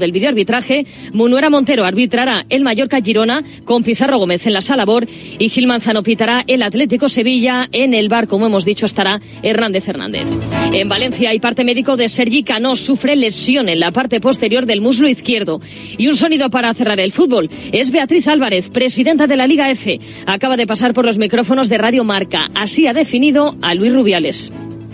del videoarbitraje, Munuera Montero arbitrará el Mallorca Girona con Pizarro Gómez en la sala BOR y Gil Manzano pitará el Atlético Sevilla. En el bar, como hemos dicho, estará Hernández Hernández. En Valencia hay parte médico de Sergi Cano, sufre lesión en la parte posterior del muslo izquierdo. Y un sonido para cerrar el fútbol. Es Beatriz Álvarez, presidenta de la Liga F. Acaba de pasar por los micrófonos de Radio Marca. Así ha definido a Luis Rubiales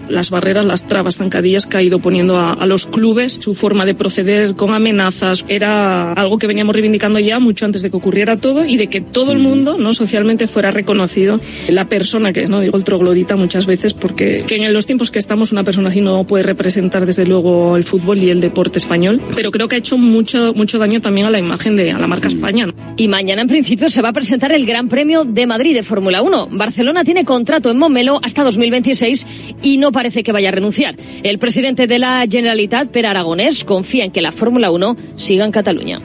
las barreras, las trabas, zancadillas que ha ido poniendo a, los clubes, su forma de proceder con amenazas, era algo que veníamos reivindicando ya mucho antes de que ocurriera todo y de que todo el mundo, no socialmente, fuera reconocido. La persona que, no digo el troglodita muchas veces, porque que en los tiempos que estamos una persona así no puede representar desde luego el fútbol y el deporte español, pero creo que ha hecho mucho, mucho daño también a la imagen de a la marca España. Y mañana en principio se va a presentar el Gran Premio de Madrid de Fórmula 1. Barcelona tiene contrato en Montmeló hasta 2026 y no parece que vaya a renunciar. El presidente de la Generalitat, Per Aragonés, confía en que la Fórmula 1 siga en Cataluña.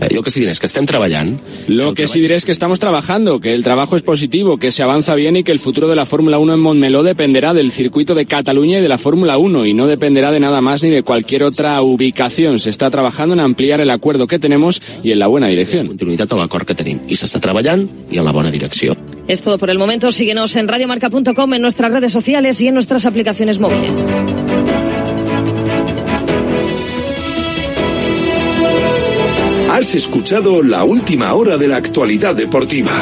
Eh, lo que sí diré es que estén trabajando. Lo que sí diré es que estamos trabajando, que el trabajo es positivo, que se avanza bien y que el futuro de la Fórmula 1 en Montmeló dependerá del circuito de Cataluña y de la Fórmula 1 y no dependerá de nada más ni de cualquier otra ubicación. Se está trabajando en ampliar el acuerdo que tenemos y en la buena dirección. Continuidad al acuerdo que tenemos y se está trabajando y en la buena dirección. Es todo por el momento. Síguenos en radiomarca.com, en nuestras redes sociales y en nuestras aplicaciones móviles. Has escuchado la última hora de la actualidad deportiva.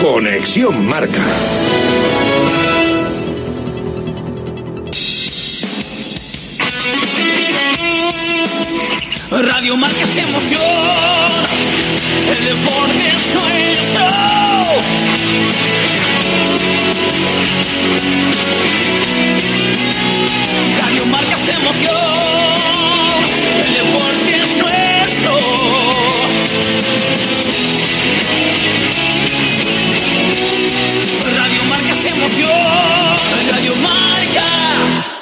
Conexión Marca. Radio Marca se emoción. El deporte es nuestro. Radio Marca se emoción. El deporte es nuestro. Radio Marca se. Radio Marca.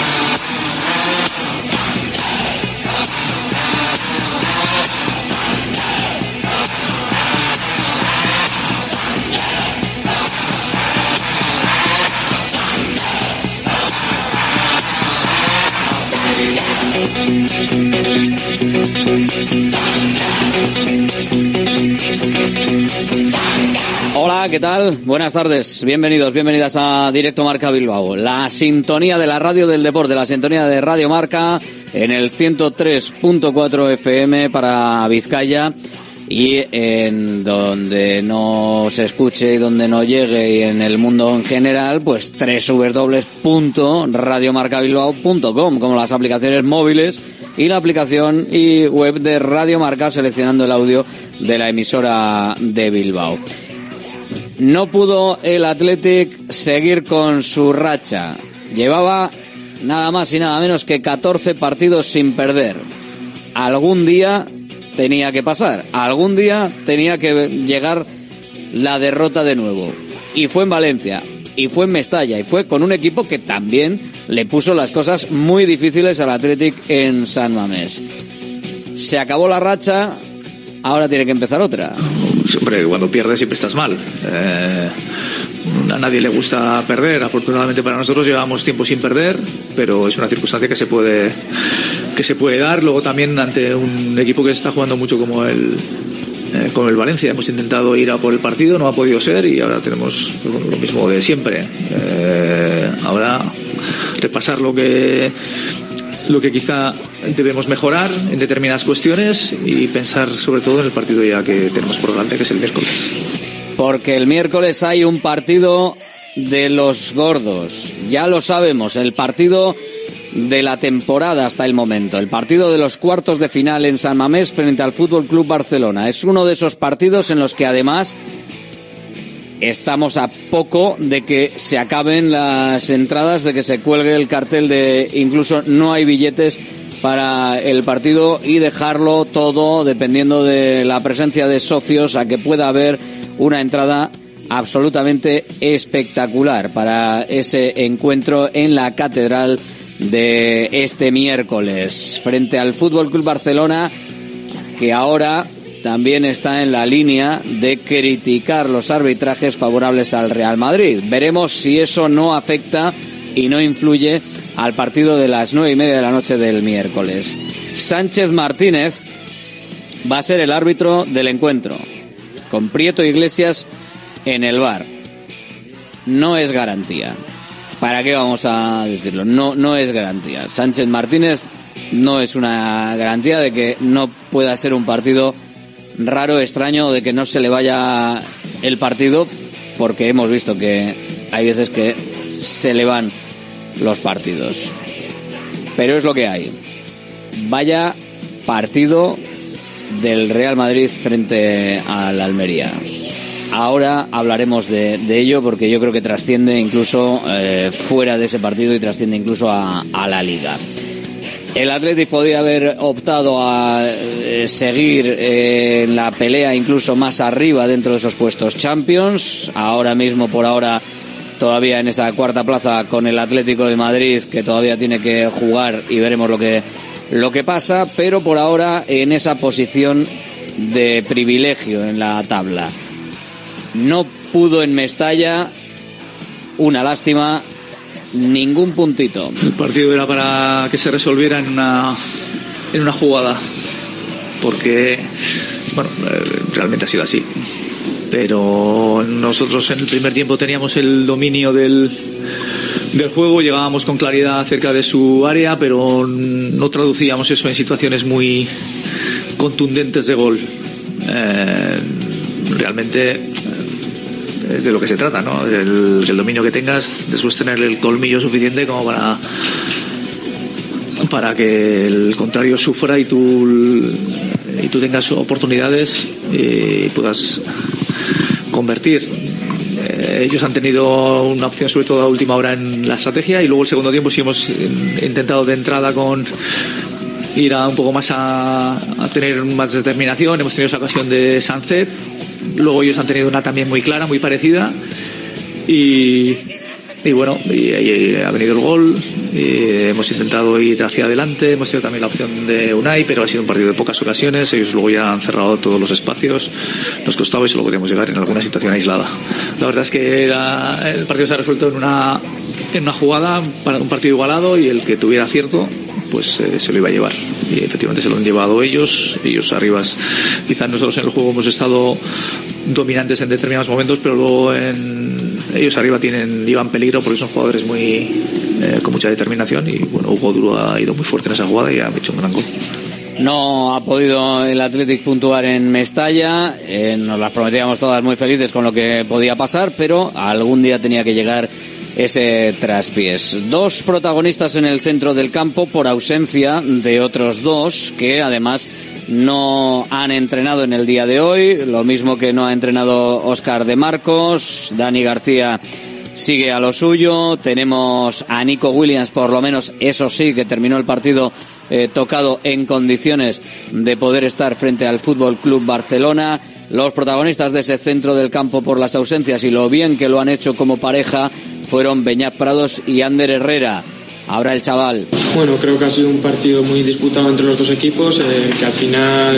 ¿Qué tal? Buenas tardes. Bienvenidos, bienvenidas a Directo Marca Bilbao. La sintonía de la radio del deporte, la sintonía de Radio Marca en el 103.4 FM para Vizcaya y en donde no se escuche y donde no llegue y en el mundo en general, pues www.radiomarcabilbao.com, como las aplicaciones móviles y la aplicación y web de Radio Marca seleccionando el audio de la emisora de Bilbao. No pudo el Athletic seguir con su racha. Llevaba nada más y nada menos que 14 partidos sin perder. Algún día tenía que pasar, algún día tenía que llegar la derrota de nuevo. Y fue en Valencia, y fue en Mestalla, y fue con un equipo que también le puso las cosas muy difíciles al Athletic en San Mamés. Se acabó la racha, ahora tiene que empezar otra. Hombre, cuando pierdes siempre estás mal. Eh, a nadie le gusta perder. Afortunadamente para nosotros llevamos tiempo sin perder, pero es una circunstancia que se puede que se puede dar. Luego también ante un equipo que está jugando mucho como el eh, el Valencia hemos intentado ir a por el partido, no ha podido ser y ahora tenemos lo mismo de siempre. Eh, ahora repasar lo que lo que quizá debemos mejorar en determinadas cuestiones y pensar sobre todo en el partido ya que tenemos por delante, que es el miércoles. Porque el miércoles hay un partido de los gordos. Ya lo sabemos, el partido de la temporada hasta el momento. El partido de los cuartos de final en San Mamés frente al Fútbol Club Barcelona. Es uno de esos partidos en los que además estamos a poco de que se acaben las entradas, de que se cuelgue el cartel de incluso no hay billetes para el partido y dejarlo todo dependiendo de la presencia de socios a que pueda haber una entrada absolutamente espectacular para ese encuentro en la catedral de este miércoles frente al Fútbol Club Barcelona que ahora también está en la línea de criticar los arbitrajes favorables al Real Madrid. Veremos si eso no afecta y no influye al partido de las nueve y media de la noche del miércoles. Sánchez Martínez va a ser el árbitro del encuentro, con Prieto Iglesias en el bar. No es garantía. ¿Para qué vamos a decirlo? No, no es garantía. Sánchez Martínez no es una garantía de que no pueda ser un partido raro, extraño, de que no se le vaya el partido, porque hemos visto que hay veces que se le van los partidos. Pero es lo que hay. Vaya partido del Real Madrid frente al Almería. Ahora hablaremos de, ello porque yo creo que trasciende incluso eh, fuera de ese partido y trasciende incluso a, la liga. El Athletic podía haber optado a eh, seguir eh, en la pelea incluso más arriba dentro de esos puestos Champions. Ahora mismo, por ahora, todavía en esa cuarta plaza con el Atlético de Madrid que todavía tiene que jugar y veremos lo que lo que pasa, pero por ahora en esa posición de privilegio en la tabla. No pudo en Mestalla, una lástima, ningún puntito. El partido era para que se resolviera en una en una jugada porque bueno, eh, realmente ha sido así pero nosotros en el primer tiempo teníamos el dominio del, del juego, llegábamos con claridad cerca de su área, pero no traducíamos eso en situaciones muy contundentes de gol. Eh, realmente es de lo que se trata, ¿no? El, el dominio que tengas, después tener el colmillo suficiente como para para que el contrario sufra y tú y tú tengas oportunidades y puedas convertir. Eh, ellos han tenido una opción sobre todo a última hora en la estrategia y luego el segundo tiempo sí hemos intentado de entrada con ir a un poco más a, tener más determinación. Hemos tenido esa ocasión de Sunset. Luego ellos han tenido una también muy clara, muy parecida. Y, y bueno, y, ahí ha venido el gol. hemos intentado ir hacia adelante. Hemos tenido también la opción de Unai, pero ha sido un partido de pocas ocasiones. Ellos luego ya han cerrado todos los espacios. Nos costaba y solo podíamos llegar en alguna situación aislada. La verdad es que el partido se ha resuelto en una, en una jugada para un partido igualado y el que tuviera acierto pues eh, se lo iba a llevar. Y efectivamente se lo han llevado ellos. Ellos arriba, quizás nosotros en el juego hemos estado dominantes en determinados momentos, pero luego en, ellos arriba tienen llevan peligro porque son jugadores muy eh, con mucha determinación y bueno Hugo Duro ha ido muy fuerte en esa jugada y ha hecho un gran gol. No ha podido el Athletic puntuar en Mestalla, eh, nos las prometíamos todas muy felices con lo que podía pasar, pero algún día tenía que llegar ese traspiés. Dos protagonistas en el centro del campo por ausencia de otros dos que además no han entrenado en el día de hoy, lo mismo que no ha entrenado Oscar de Marcos, Dani García sigue a lo suyo, tenemos a Nico Williams, por lo menos eso sí, que terminó el partido eh, tocado en condiciones de poder estar frente al Fútbol Club Barcelona. Los protagonistas de ese centro del campo por las ausencias y lo bien que lo han hecho como pareja fueron Beñat Prados y Ander Herrera. Ahora el chaval. Bueno, creo que ha sido un partido muy disputado entre los dos equipos, eh, que al final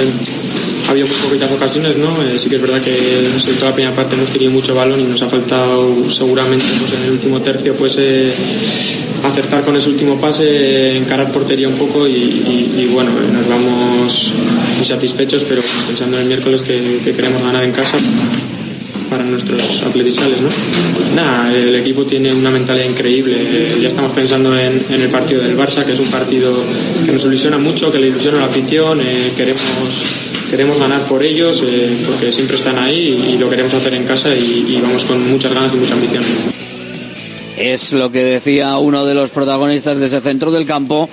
había muy poquitas ocasiones, ¿no? Eh, sí que es verdad que en toda la primera parte hemos tenido mucho balón y nos ha faltado seguramente pues, en el último tercio pues eh, acertar con ese último pase, encarar portería un poco y, bueno, nos vamos muy satisfechos, pero pensando en el miércoles que queremos ganar en casa para nuestros atletisales, ¿no? Nada, el equipo tiene una mentalidad increíble. Ya estamos pensando en, el partido del Barça, que es un partido que nos ilusiona mucho, que le ilusiona a la afición. Eh, queremos queremos ganar por ellos eh, porque siempre están ahí y, lo queremos hacer en casa y, vamos con muchas ganas y mucha ambición. Es lo que decía uno de los protagonistas de ese centro del campo.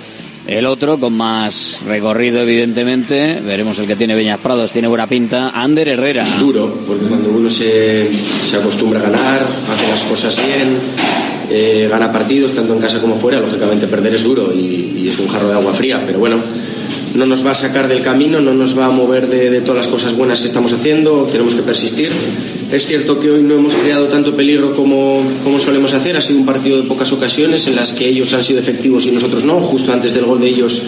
El otro, con más recorrido, evidentemente, veremos el que tiene Beñas Prados, tiene buena pinta, Ander Herrera. Duro, porque cuando uno se, se acostumbra a ganar, hace las cosas bien, eh, gana partidos, tanto en casa como fuera, lógicamente perder es duro y, y es un jarro de agua fría, pero bueno, no nos va a sacar del camino, no nos va a mover de, de todas las cosas buenas que estamos haciendo, tenemos que persistir. Es cierto que hoy no hemos creado tanto peligro como, como solemos hacer, ha sido un partido de pocas ocasiones en las que ellos han sido efectivos y nosotros no, justo antes del gol de ellos.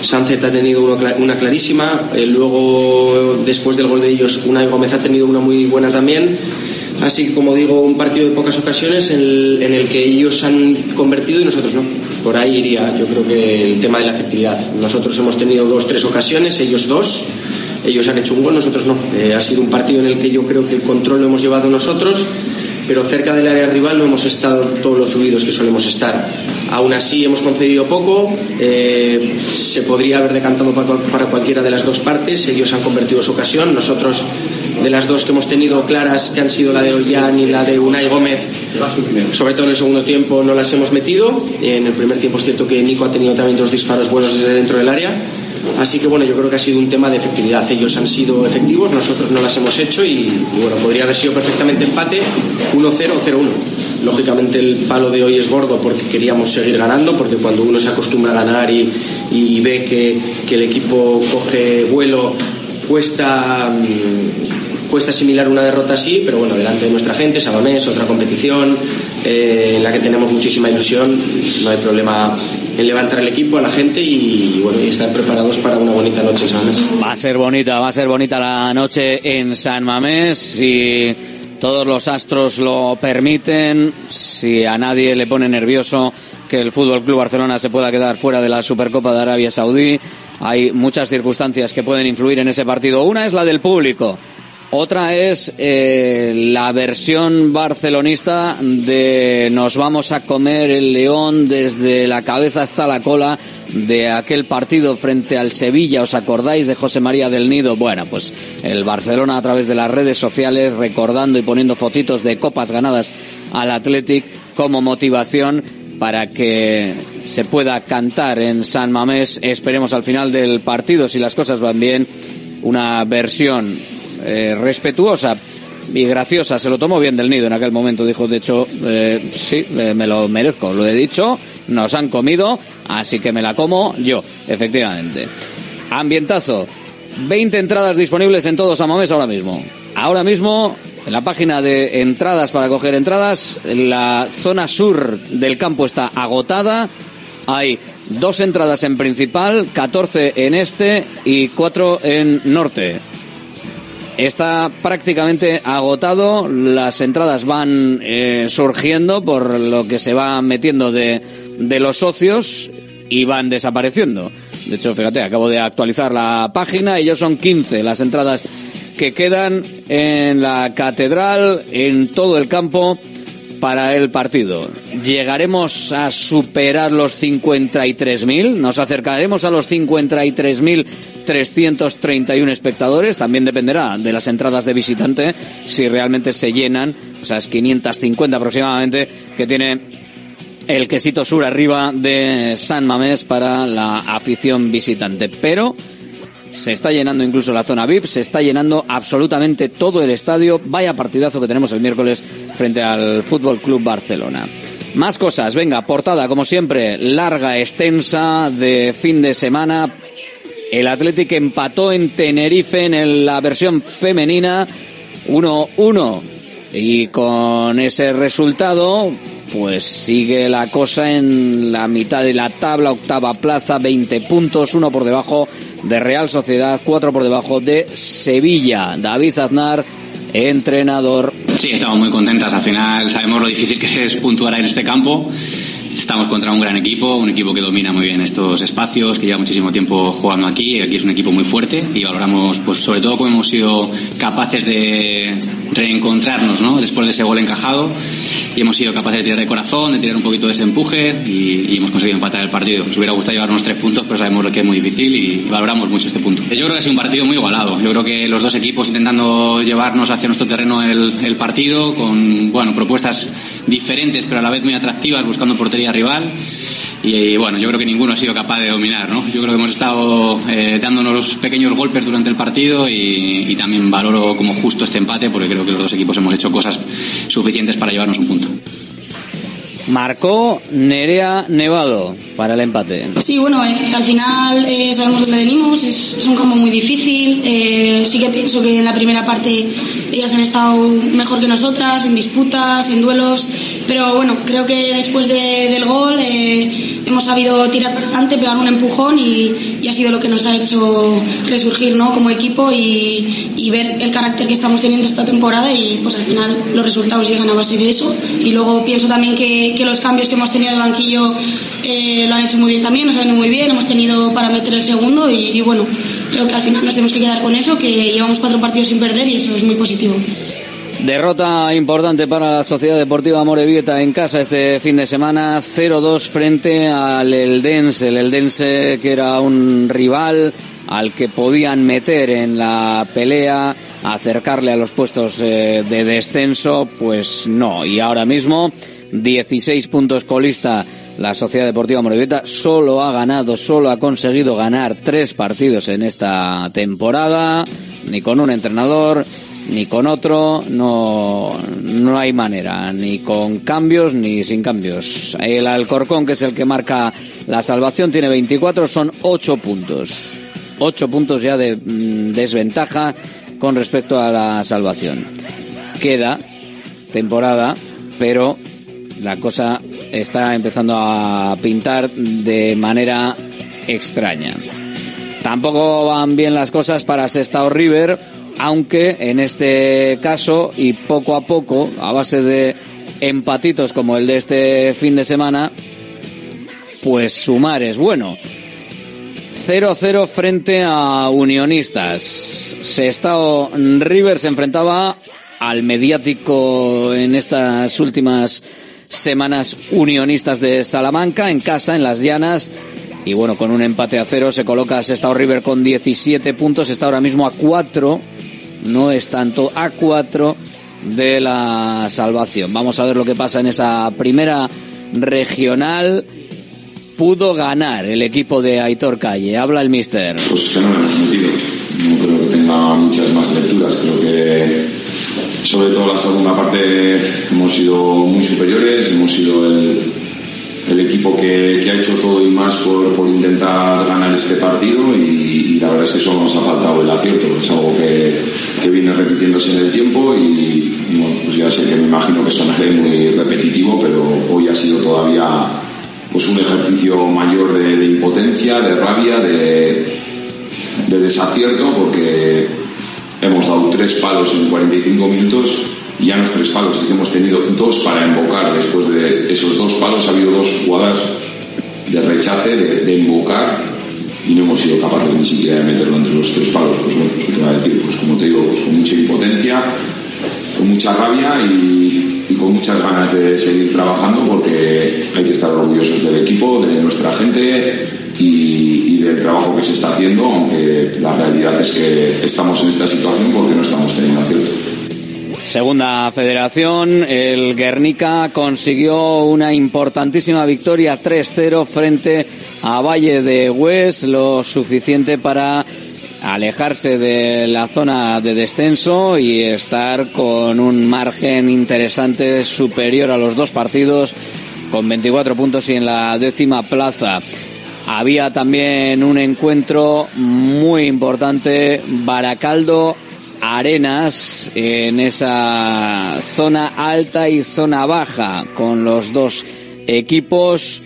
Sánchez ha tenido una, cla- una clarísima, eh, luego después del gol de ellos Unai Gómez ha tenido una muy buena también. Así que, como digo, un partido de pocas ocasiones en el, en el que ellos han convertido y nosotros no. Por ahí iría, yo creo que el tema de la efectividad. Nosotros hemos tenido dos, tres ocasiones, ellos dos. Ellos han hecho un gol, nosotros no. Eh, ha sido un partido en el que yo creo que el control lo hemos llevado nosotros, pero cerca del área rival no hemos estado todos los fluidos que solemos estar. Aún así hemos concedido poco, eh, se podría haber decantado para, cual- para cualquiera de las dos partes, ellos han convertido su ocasión, nosotros de las dos que hemos tenido claras, que han sido la de Ollán y la de Unai Gómez, sobre todo en el segundo tiempo no las hemos metido. En el primer tiempo es cierto que Nico ha tenido también dos disparos buenos desde dentro del área. Así que bueno, yo creo que ha sido un tema de efectividad. Ellos han sido efectivos, nosotros no las hemos hecho y, bueno, podría haber sido perfectamente empate 1-0 o 0-1. Lógicamente el palo de hoy es gordo porque queríamos seguir ganando, porque cuando uno se acostumbra a ganar y, y ve que, que el equipo coge vuelo, cuesta, mm, cuesta asimilar una derrota así, pero bueno, delante de nuestra gente, Sabamés, otra competición eh, en la que tenemos muchísima ilusión, no hay problema en levantar el equipo a la gente y, y estar preparados para una bonita noche en Sabamés. Va a ser bonita, va a ser bonita la noche en San Mamés si todos los astros lo permiten, si a nadie le pone nervioso que el Fútbol Club Barcelona se pueda quedar fuera de la Supercopa de Arabia Saudí. Hay muchas circunstancias que pueden influir en ese partido. Una es la del público. Otra es eh, la versión barcelonista de nos vamos a comer el león desde la cabeza hasta la cola de aquel partido frente al Sevilla. ¿Os acordáis de José María del Nido? Bueno, pues el Barcelona a través de las redes sociales recordando y poniendo fotitos de copas ganadas al Athletic como motivación para que se pueda cantar en San Mamés. Esperemos al final del partido, si las cosas van bien, una versión eh, respetuosa y graciosa. Se lo tomó bien del nido en aquel momento. Dijo, de hecho, eh, sí, eh, me lo merezco. Lo he dicho, nos han comido, así que me la como yo, efectivamente. Ambientazo. 20 entradas disponibles en todo San Mamés ahora mismo. Ahora mismo, en la página de entradas para coger entradas, la zona sur del campo está agotada. Hay dos entradas en principal, 14 en este y 4 en norte. Está prácticamente agotado, las entradas van eh, surgiendo por lo que se va metiendo de, de los socios y van desapareciendo. De hecho, fíjate, acabo de actualizar la página, ellos son 15 las entradas que quedan en la catedral, en todo el campo para el partido. ¿Llegaremos a superar los 53.000? ¿Nos acercaremos a los 53.331 espectadores? También dependerá de las entradas de visitante, si realmente se llenan, esas 550 aproximadamente que tiene el quesito sur arriba de San Mamés para la afición visitante. Pero se está llenando incluso la zona VIP, se está llenando absolutamente todo el estadio. Vaya partidazo que tenemos el miércoles frente al Fútbol Club Barcelona. Más cosas, venga, portada como siempre, larga, extensa, de fin de semana. El Athletic empató en Tenerife en la versión femenina 1-1 y con ese resultado pues sigue la cosa en la mitad de la tabla, octava plaza, 20 puntos, uno por debajo de Real Sociedad, cuatro por debajo de Sevilla. David Aznar, entrenador. Sí, estamos muy contentas. Al final sabemos lo difícil que es puntuar en este campo. Estamos contra un gran equipo, un equipo que domina muy bien estos espacios, que lleva muchísimo tiempo jugando aquí. Aquí es un equipo muy fuerte y valoramos, pues sobre todo, cómo hemos sido capaces de reencontrarnos, ¿no? Después de ese gol encajado y hemos sido capaces de tirar de corazón, de tirar un poquito de ese empuje y, y hemos conseguido empatar el partido. Nos hubiera gustado llevarnos tres puntos, pero sabemos que es muy difícil y valoramos mucho este punto. Yo creo que ha sido un partido muy igualado. Yo creo que los dos equipos intentando llevarnos hacia nuestro terreno el, el partido con, bueno, propuestas diferentes, pero a la vez muy atractivas, buscando rival. Y, bueno, yo creo que ninguno ha sido capaz de dominar, ¿no? Yo creo que hemos estado eh, dándonos pequeños golpes durante el partido y, y también valoro como justo este empate porque creo que los dos equipos hemos hecho cosas suficientes para llevarnos un punto. Marcó Nerea Nevado para el empate. Sí, bueno, eh, al final eh, sabemos dónde venimos, es, es un campo muy difícil. eh, sí que pienso que en la primera parte ellas han estado mejor que nosotras, en disputas, en duelos, pero bueno, creo que después de- del gol hemos sabido tirar para adelante, pegar un empujón y, y ha sido lo que nos ha hecho resurgir ¿no? como equipo y, y ver el carácter que estamos teniendo esta temporada y pues al final los resultados llegan a base de eso. Y luego pienso también que, que los cambios que hemos tenido de banquillo eh, lo han hecho muy bien también, nos han ido muy bien, hemos tenido para meter el segundo y, y bueno, creo que al final nos tenemos que quedar con eso, que llevamos cuatro partidos sin perder y eso es muy positivo. Derrota importante para la Sociedad Deportiva Morevieta en casa este fin de semana, 0-2 frente al Eldense, el Eldense que era un rival al que podían meter en la pelea, acercarle a los puestos eh, de descenso, pues no. Y ahora mismo, 16 puntos colista la Sociedad Deportiva Morevieta, solo ha ganado, solo ha conseguido ganar tres partidos en esta temporada, ni con un entrenador, ni con otro, no, no hay manera, ni con cambios ni sin cambios. El Alcorcón, que es el que marca la salvación, tiene 24, son 8 puntos. 8 puntos ya de mm, desventaja con respecto a la salvación. Queda temporada, pero la cosa está empezando a pintar de manera extraña. Tampoco van bien las cosas para Sestao River, aunque en este caso y poco a poco, a base de empatitos como el de este fin de semana, pues sumar es bueno. 0-0 frente a Unionistas. Sestao River se enfrentaba al mediático en estas últimas semanas Unionistas de Salamanca, en casa, en las llanas. Y bueno, con un empate a cero se coloca Sestao River con 17 puntos, está ahora mismo a 4, no es tanto, a 4 de la salvación. Vamos a ver lo que pasa en esa primera regional. Pudo ganar el equipo de Aitor Calle. Habla el mister. Pues no. No creo que tenga muchas más lecturas. Creo que sobre todo la segunda parte hemos sido muy superiores, hemos sido el, el equipo que, que ha hecho todo y más por, por intentar ganar este partido y, la verdad es que solo nos ha faltado el acierto. Es algo que, que viene repitiéndose en el tiempo y, y, bueno, pues ya sé que me imagino que sonaré muy repetitivo, pero hoy ha sido todavía pues un ejercicio mayor de, de impotencia, de rabia, de, de desacierto, porque hemos dado tres palos en 45 minutos y ya no es tres palos, es que hemos tenido dos para invocar. Después de esos dos palos ha habido dos jugadas de rechace, de, de invocar y no hemos sido capaces ni siquiera de meterlo entre los tres palos. Pues bueno, pues, ¿qué te va a decir? Pues como te digo, pues con mucha impotencia, con mucha rabia y, y con muchas ganas de seguir trabajando porque hay que estar orgullosos del equipo, de nuestra gente y, y del trabajo que se está haciendo, aunque la realidad es que estamos en esta situación porque no estamos teniendo acierto. Segunda federación, el Guernica consiguió una importantísima victoria 3-0 frente a Valle de Hues, lo suficiente para alejarse de la zona de descenso y estar con un margen interesante superior a los dos partidos con 24 puntos y en la décima plaza. Había también un encuentro muy importante, Baracaldo Arenas, en esa zona alta y zona baja, con los dos equipos,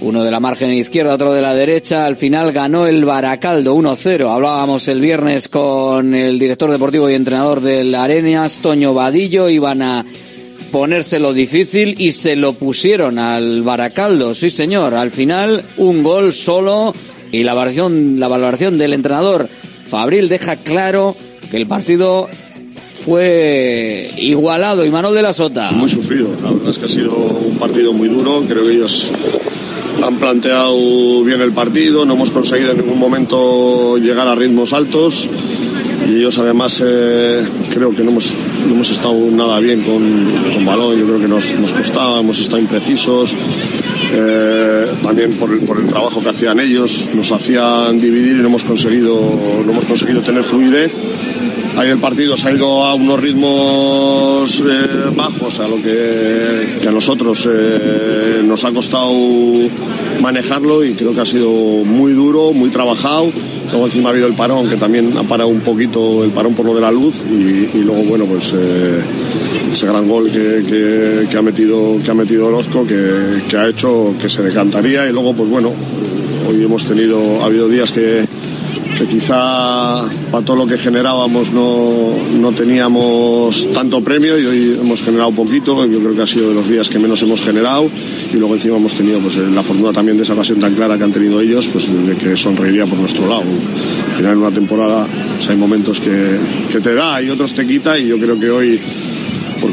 uno de la margen izquierda, otro de la derecha. Al final ganó el Baracaldo 1-0. Hablábamos el viernes con el director deportivo y entrenador del Arenas, Toño Vadillo, iban a ponérselo difícil y se lo pusieron al Baracaldo, sí señor. Al final, un gol solo y la valoración, del entrenador Fabril deja claro que el partido fue igualado y Manuel de la Sota. Muy sufrido, la verdad es que ha sido un partido muy duro, creo que ellos han planteado bien el partido, no hemos conseguido en ningún momento llegar a ritmos altos y ellos además eh, creo que no hemos, no hemos estado nada bien con, con balón, yo creo que nos, nos costaba, hemos estado imprecisos, eh, también por por el trabajo que hacían ellos, nos hacían dividir y no hemos conseguido, no hemos conseguido tener fluidez. Ahí el partido se ha ido a unos ritmos eh, bajos, a lo que, que a nosotros eh, nos ha costado manejarlo y creo que ha sido muy duro, muy trabajado. Luego encima ha habido el parón, que también ha parado un poquito el parón por lo de la luz y, luego, bueno, pues eh, ese gran gol que, que, que ha metido que ha metido Orozco, que, que ha hecho que se decantaría y luego, pues bueno, hoy hemos tenido, ha habido días que, que quizá para todo lo que generábamos no, no teníamos tanto premio y hoy hemos generado poquito, yo creo que ha sido de los días que menos hemos generado y luego encima hemos tenido pues, la fortuna también de esa ocasión tan clara que han tenido ellos, pues de que sonreiría por nuestro lado. Al final en una temporada pues, hay momentos que, te da y otros te quita y yo creo que hoy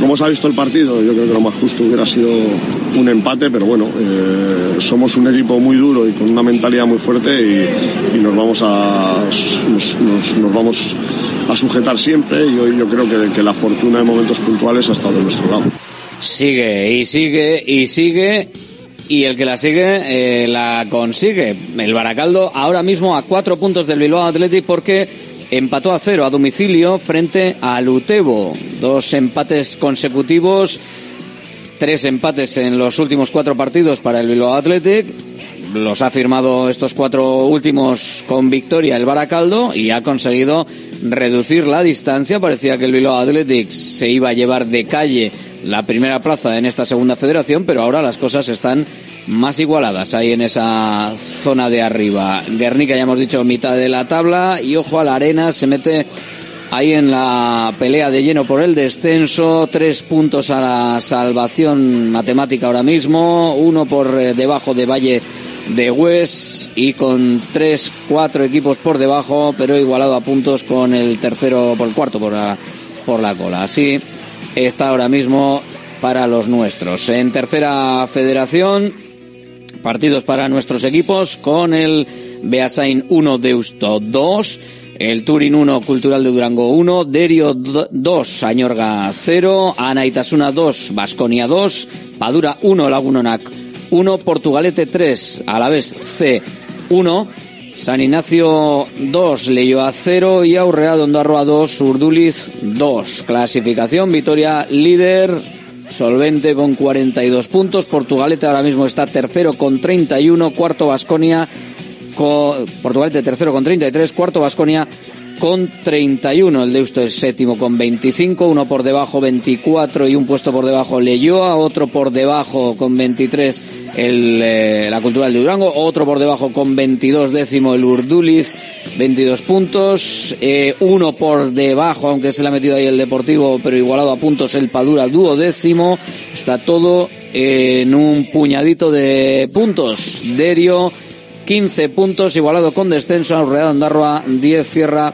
cómo se ha visto el partido, yo creo que lo más justo hubiera sido un empate, pero bueno, eh, somos un equipo muy duro y con una mentalidad muy fuerte y, y nos vamos a nos, nos, nos, vamos a sujetar siempre y hoy yo creo que, que la fortuna en momentos puntuales ha estado de nuestro lado. Sigue y sigue y sigue y el que la sigue eh, la consigue. El Baracaldo ahora mismo a cuatro puntos del Bilbao Athletic porque empató a cero a domicilio frente al Utebo. Dos empates consecutivos, tres empates en los últimos cuatro partidos para el Bilbao Athletic. Los ha firmado estos cuatro últimos con victoria el Baracaldo y ha conseguido reducir la distancia. Parecía que el Bilbao Athletic se iba a llevar de calle la primera plaza en esta segunda federación, pero ahora las cosas están más igualadas ahí en esa zona de arriba. Guernica, ya hemos dicho, mitad de la tabla y ojo a la arena, se mete ahí en la pelea de lleno por el descenso, tres puntos a la salvación matemática ahora mismo, uno por debajo de Valle de Hues y con tres, cuatro equipos por debajo, pero igualado a puntos con el tercero, por el cuarto por la, por la cola. Así está ahora mismo para los nuestros. En tercera federación, partidos para nuestros equipos con el Beasain 1 Deusto 2, el Turin 1 Cultural de Durango 1, Derio 2 Añorga 0, Anaitasuna 2 Basconia 2, Padura 1 Lagunonac 1, Portugalete 3 a la vez C 1, San Ignacio 2, Leyoa 0 y Aurrea Dondarroa 2, Urduliz 2. Clasificación, Vitoria líder, solvente con 42 puntos. Portugalete ahora mismo está tercero con 31, cuarto Vasconia, Portugalete tercero con 33, cuarto Vasconia con 31. El Deusto es séptimo con 25, uno por debajo 24 y un puesto por debajo Leyoa, otro por debajo con 23 el, eh, la Cultural de Durango, otro por debajo con 22 décimo el Urduliz, 22 puntos, eh, uno por debajo, aunque se le ha metido ahí el Deportivo, pero igualado a puntos el Padura duodécimo, está todo en un puñadito de puntos. Derio 15 puntos, igualado con descenso, Urreado Andarroa 10 cierra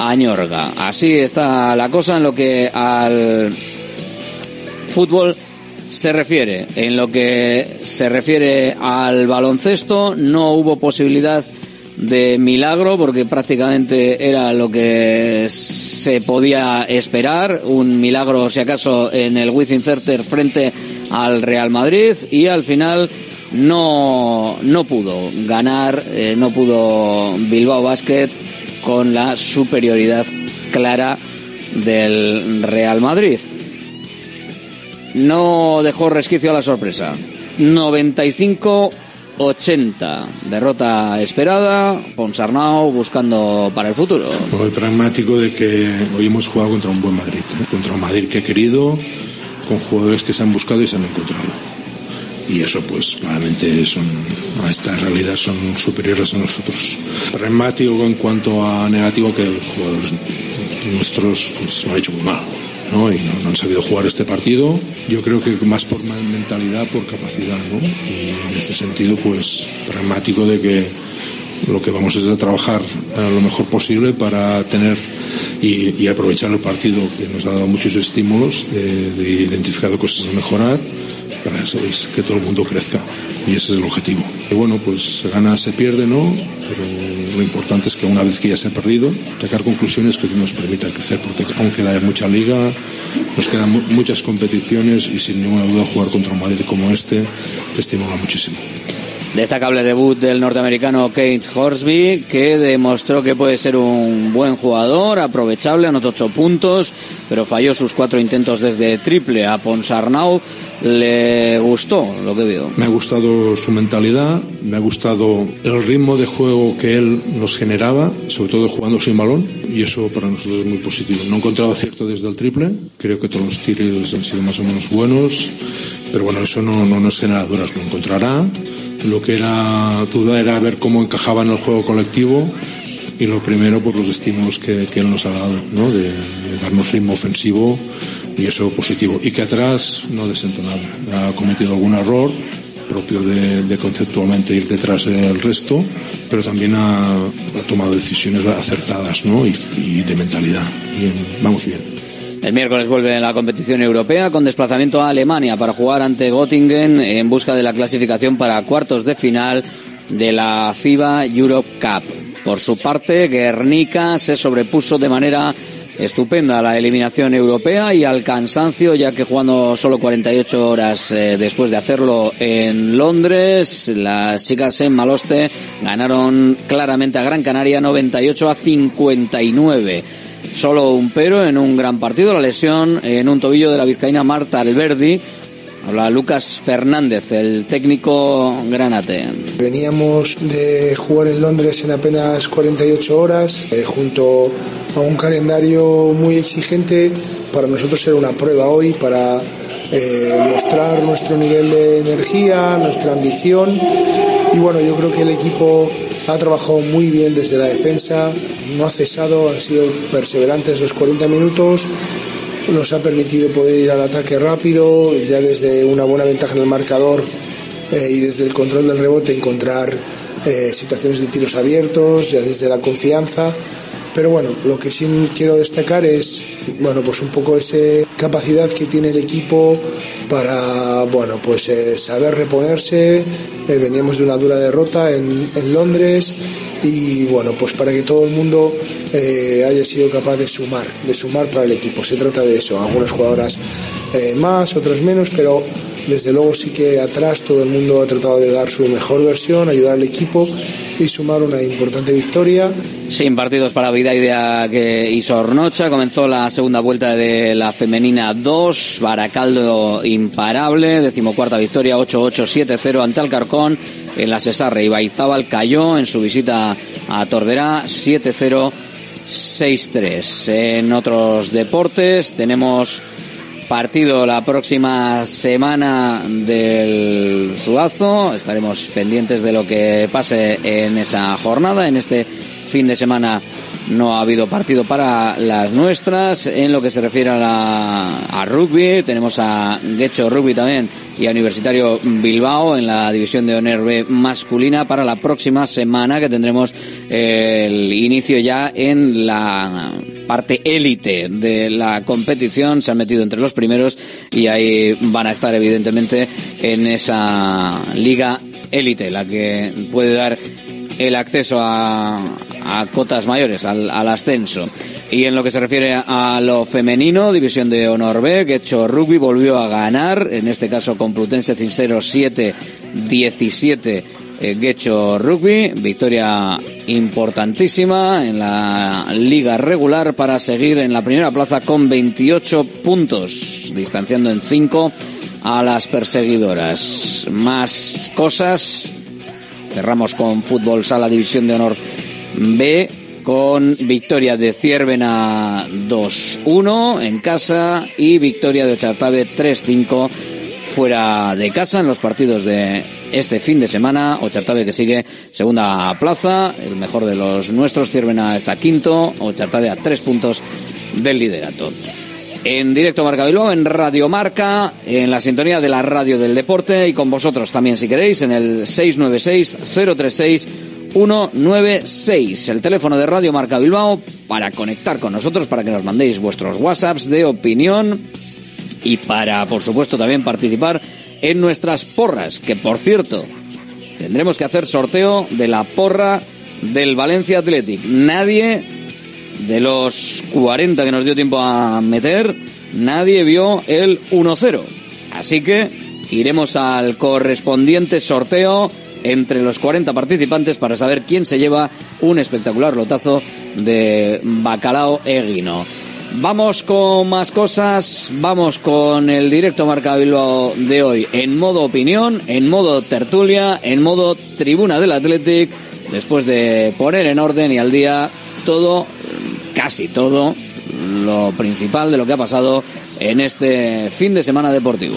Añorga. Así está la cosa en lo que al fútbol se refiere. En lo que se refiere al baloncesto, no hubo posibilidad de milagro porque prácticamente era lo que se podía esperar. Un milagro, si acaso, en el Wizzing Center frente al Real Madrid y al final no, no pudo ganar, eh, no pudo Bilbao Basket con la superioridad clara del Real Madrid. No dejó resquicio a la sorpresa. 95-80. Derrota esperada. Ponsarnau buscando para el futuro. Muy pragmático de que hoy hemos jugado contra un buen Madrid. ¿eh? Contra un Madrid que he querido, con jugadores que se han buscado y se han encontrado y eso pues claramente son a esta realidad son superiores a nosotros. Pragmático en cuanto a negativo que los jugadores nuestros pues, lo han hecho muy mal. ¿no? y no, no han sabido jugar este partido. Yo creo que más por mentalidad, por capacidad, ¿no? y en este sentido, pues pragmático de que lo que vamos es a trabajar a lo mejor posible para tener y, y aprovechar el partido que nos ha dado muchos estímulos de, de identificar cosas a mejorar para ¿sabéis? que todo el mundo crezca y ese es el objetivo. Y bueno, pues se gana, se pierde, ¿no? Pero lo importante es que una vez que ya se ha perdido, sacar conclusiones que nos permitan crecer, porque aún queda mucha liga, nos quedan mu- muchas competiciones y sin ninguna duda jugar contra un Madrid como este te estimula muchísimo. Destacable debut del norteamericano Kate Horsby, que demostró que puede ser un buen jugador, aprovechable, anotó ocho puntos, pero falló sus cuatro intentos desde triple a Ponsarnau. Le gustó lo que vio. Me ha gustado su mentalidad, me ha gustado el ritmo de juego que él nos generaba, sobre todo jugando sin balón, y eso para nosotros es muy positivo. No he encontrado acierto desde el triple, creo que todos los tiros han sido más o menos buenos, pero bueno, eso no, no nos genera dudas, lo encontrará. Lo que era duda era ver cómo encajaba en el juego colectivo y lo primero por los estímulos que, que él nos ha dado, ¿no? de, de darnos ritmo ofensivo y eso positivo. Y que atrás no desentonado. Ha cometido algún error propio de, de conceptualmente ir detrás del resto, pero también ha, ha tomado decisiones acertadas ¿no? y, y de mentalidad. Vamos bien. El miércoles vuelve la competición europea con desplazamiento a Alemania para jugar ante Göttingen en busca de la clasificación para cuartos de final de la FIBA Europe Cup. Por su parte, Guernica se sobrepuso de manera estupenda a la eliminación europea y al cansancio, ya que jugando solo 48 horas eh, después de hacerlo en Londres, las chicas en Maloste ganaron claramente a Gran Canaria 98 a 59. Solo un pero en un gran partido, la lesión en un tobillo de la vizcaína Marta Alberdi. Habla Lucas Fernández, el técnico granate. Veníamos de jugar en Londres en apenas 48 horas, eh, junto a un calendario muy exigente. Para nosotros era una prueba hoy para eh, mostrar nuestro nivel de energía, nuestra ambición. Y bueno, yo creo que el equipo ha trabajado muy bien desde la defensa, no ha cesado, han sido perseverantes los 40 minutos nos ha permitido poder ir al ataque rápido, ya desde una buena ventaja en el marcador eh, y desde el control del rebote encontrar eh, situaciones de tiros abiertos, ya desde la confianza. Pero bueno, lo que sí quiero destacar es, bueno, pues un poco esa capacidad que tiene el equipo para, bueno, pues eh, saber reponerse. Eh, veníamos de una dura derrota en, en Londres y bueno, pues para que todo el mundo eh, haya sido capaz de sumar, de sumar para el equipo. Se trata de eso, algunas jugadoras eh, más, otras menos, pero desde luego sí que atrás todo el mundo ha tratado de dar su mejor versión, ayudar al equipo y sumar una importante victoria. Sin partidos para Vidaidea que y Sornocha. Comenzó la segunda vuelta de la femenina 2. Baracaldo imparable. Decimocuarta victoria 8-8-7-0 ante Alcarcón. En la Cesarre Ibaizábal cayó en su visita a Tordera 7-0. 6-3. En otros deportes tenemos partido la próxima semana del Zuazo. Estaremos pendientes de lo que pase en esa jornada. En este fin de semana no ha habido partido para las nuestras. En lo que se refiere a, la, a rugby, tenemos a Guecho Rugby también y a Universitario Bilbao en la división de honor B masculina para la próxima semana que tendremos el inicio ya en la parte élite de la competición. Se han metido entre los primeros y ahí van a estar evidentemente en esa liga élite, la que puede dar el acceso a, a cotas mayores, al, ascenso. Y en lo que se refiere a lo femenino, División de Honor B, que rugby volvió a ganar, en este caso Complutense Cincero 7, 17 eh, Guecho Rugby, victoria importantísima en la liga regular para seguir en la primera plaza con 28 puntos, distanciando en 5 a las perseguidoras. Más cosas, cerramos con fútbol sala División de Honor B con victoria de Ciervena 2-1 en casa y victoria de Ochartabe 3-5 fuera de casa en los partidos de este fin de semana. Ochartabe que sigue segunda plaza, el mejor de los nuestros. Ciervena está quinto, Ochartabe a tres puntos del liderato. en directo Marca Bilbao, en Radio Marca, en la sintonía de la radio del deporte y con vosotros también si queréis en el 696-036-196, el teléfono de Radio Marca Bilbao para conectar con nosotros, para que nos mandéis vuestros WhatsApps de opinión y para, por supuesto, también participar en nuestras porras, que por cierto, tendremos que hacer sorteo de la porra del Valencia Athletic. Nadie de los 40 que nos dio tiempo a meter, nadie vio el 1-0. Así que iremos al correspondiente sorteo entre los 40 participantes para saber quién se lleva un espectacular lotazo de bacalao eguino. Vamos con más cosas, vamos con el directo Marca Bilbao de hoy en modo opinión, en modo tertulia, en modo tribuna del Athletic, después de poner en orden y al día todo, casi todo, lo principal de lo que ha pasado en este fin de semana deportivo.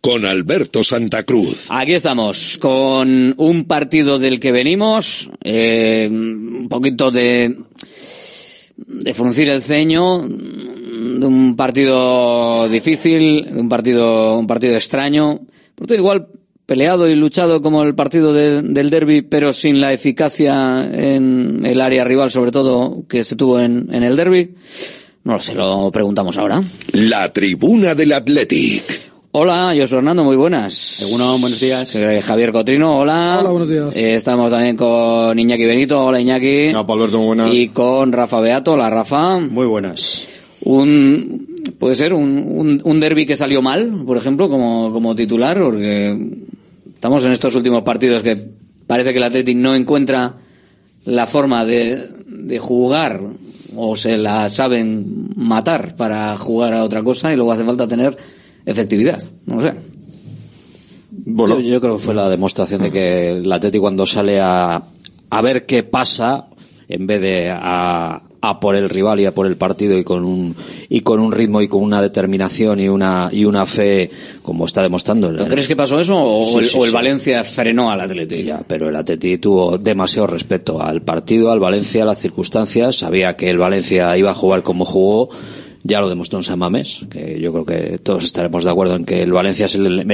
con Alberto Santa Cruz. Aquí estamos con un partido del que venimos, eh, un poquito de, de fruncir el ceño, de un partido difícil, de un partido, un partido extraño, por todo igual peleado y luchado como el partido de- del derby, pero sin la eficacia en el área rival, sobre todo que se tuvo en, en el derby. No lo sé, lo preguntamos ahora. La tribuna del Athletic. Hola, yo soy Hernando, muy buenas. Buenos días. Javier Cotrino, hola. Hola, buenos días. Eh, estamos también con Iñaki Benito, hola Iñaki. Alberto, muy buenas. Y con Rafa Beato, hola Rafa. Muy buenas. Un, puede ser un, un, un derby que salió mal, por ejemplo, como, como titular, porque estamos en estos últimos partidos que parece que el Athletic no encuentra la forma de, de jugar o se la saben matar para jugar a otra cosa y luego hace falta tener efectividad. No sé. Yo, yo creo que fue la demostración de que el Atleti cuando sale a, a ver qué pasa, en vez de a, a por el rival y a por el partido y con un y con un ritmo y con una determinación y una y una fe como está demostrando. el- ¿Tú crees que pasó eso o, Sí, el, sí, o el sí. Valencia frenó al Atleti? Ya, pero el Atleti tuvo demasiado respeto al partido, al Valencia, a las circunstancias. Sabía que el Valencia iba a jugar como jugó ya lo demostró en San Mamés, que yo creo que todos estaremos de acuerdo en que el Valencia es el,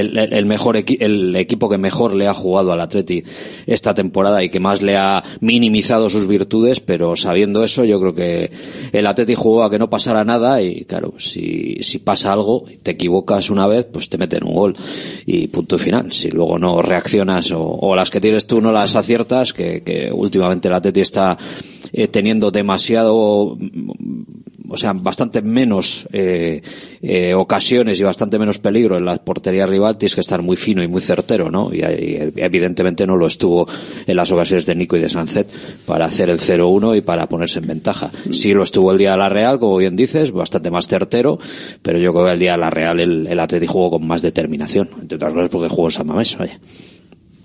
mejor equi- el equipo que mejor le ha jugado al Atleti esta temporada y que más le ha minimizado sus virtudes, pero sabiendo eso yo creo que el Atleti jugó a que no pasara nada y claro, si, si pasa algo, te equivocas una vez, pues te meten un gol y punto final. Si luego no reaccionas o, o las que tienes tú no las aciertas, que, que últimamente el Atleti está eh, teniendo demasiado o sea, bastante menos eh, eh, ocasiones y bastante menos peligro en la portería rival, tienes que estar muy fino y muy certero, ¿no? Y, y evidentemente no lo estuvo en las ocasiones de Nico y de Sancet para hacer el 0-1 y para ponerse en ventaja. Sí lo estuvo el día de la Real, como bien dices, bastante más certero, pero yo creo que el día de la Real el, el Atleti jugó con más determinación, entre otras cosas porque jugó San Mamés, vaya.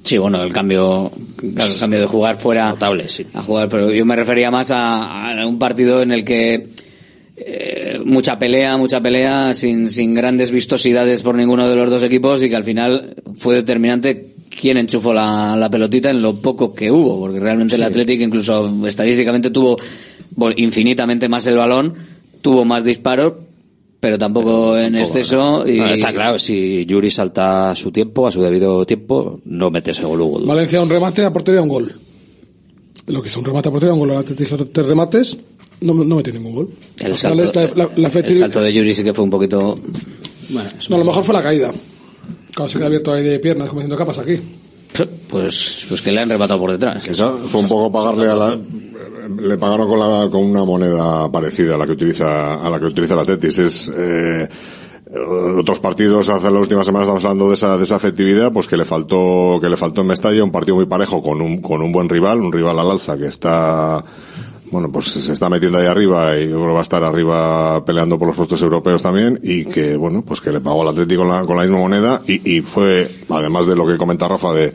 Sí, bueno, el cambio, claro, el cambio de jugar fuera a jugar, pero yo me refería más a, a un partido en el que eh, mucha pelea, mucha pelea, sin, sin grandes vistosidades por ninguno de los dos equipos y que al final fue determinante quién enchufó la, la pelotita en lo poco que hubo, porque realmente el. Athletic incluso estadísticamente tuvo infinitamente más el balón, tuvo más disparos, pero tampoco en Tampoco, exceso. Y... No, está claro, si Yuri salta a su tiempo, a su debido tiempo, no mete ese gol. Valencia un remate a portería un gol. Lo que hizo un remate a portería un gol. El Atleti hizo tres remates, no, no metió ningún gol. El salto, es la- la- la el salto de Yuri sí que fue un poquito... Bueno, No, a lo mejor fue la caída. Cuando se queda abierto ahí de piernas, como diciendo, ¿qué pasa aquí? pues, pues que le han rematado por detrás. Fue un poco pagarle a la le pagaron con la con una moneda parecida a la que utiliza a la que utiliza la Tetis es eh, otros partidos hace las últimas semanas estamos hablando de esa de esa efectividad pues que le faltó que le faltó en Mestalla un partido muy parejo con un con un buen rival un rival al alza que está bueno, pues se está metiendo ahí arriba y yo va a estar arriba peleando por los puestos europeos también y que, bueno, pues que le pagó al Atlético con la, con la misma moneda y, y fue, además de lo que comenta Rafa, de,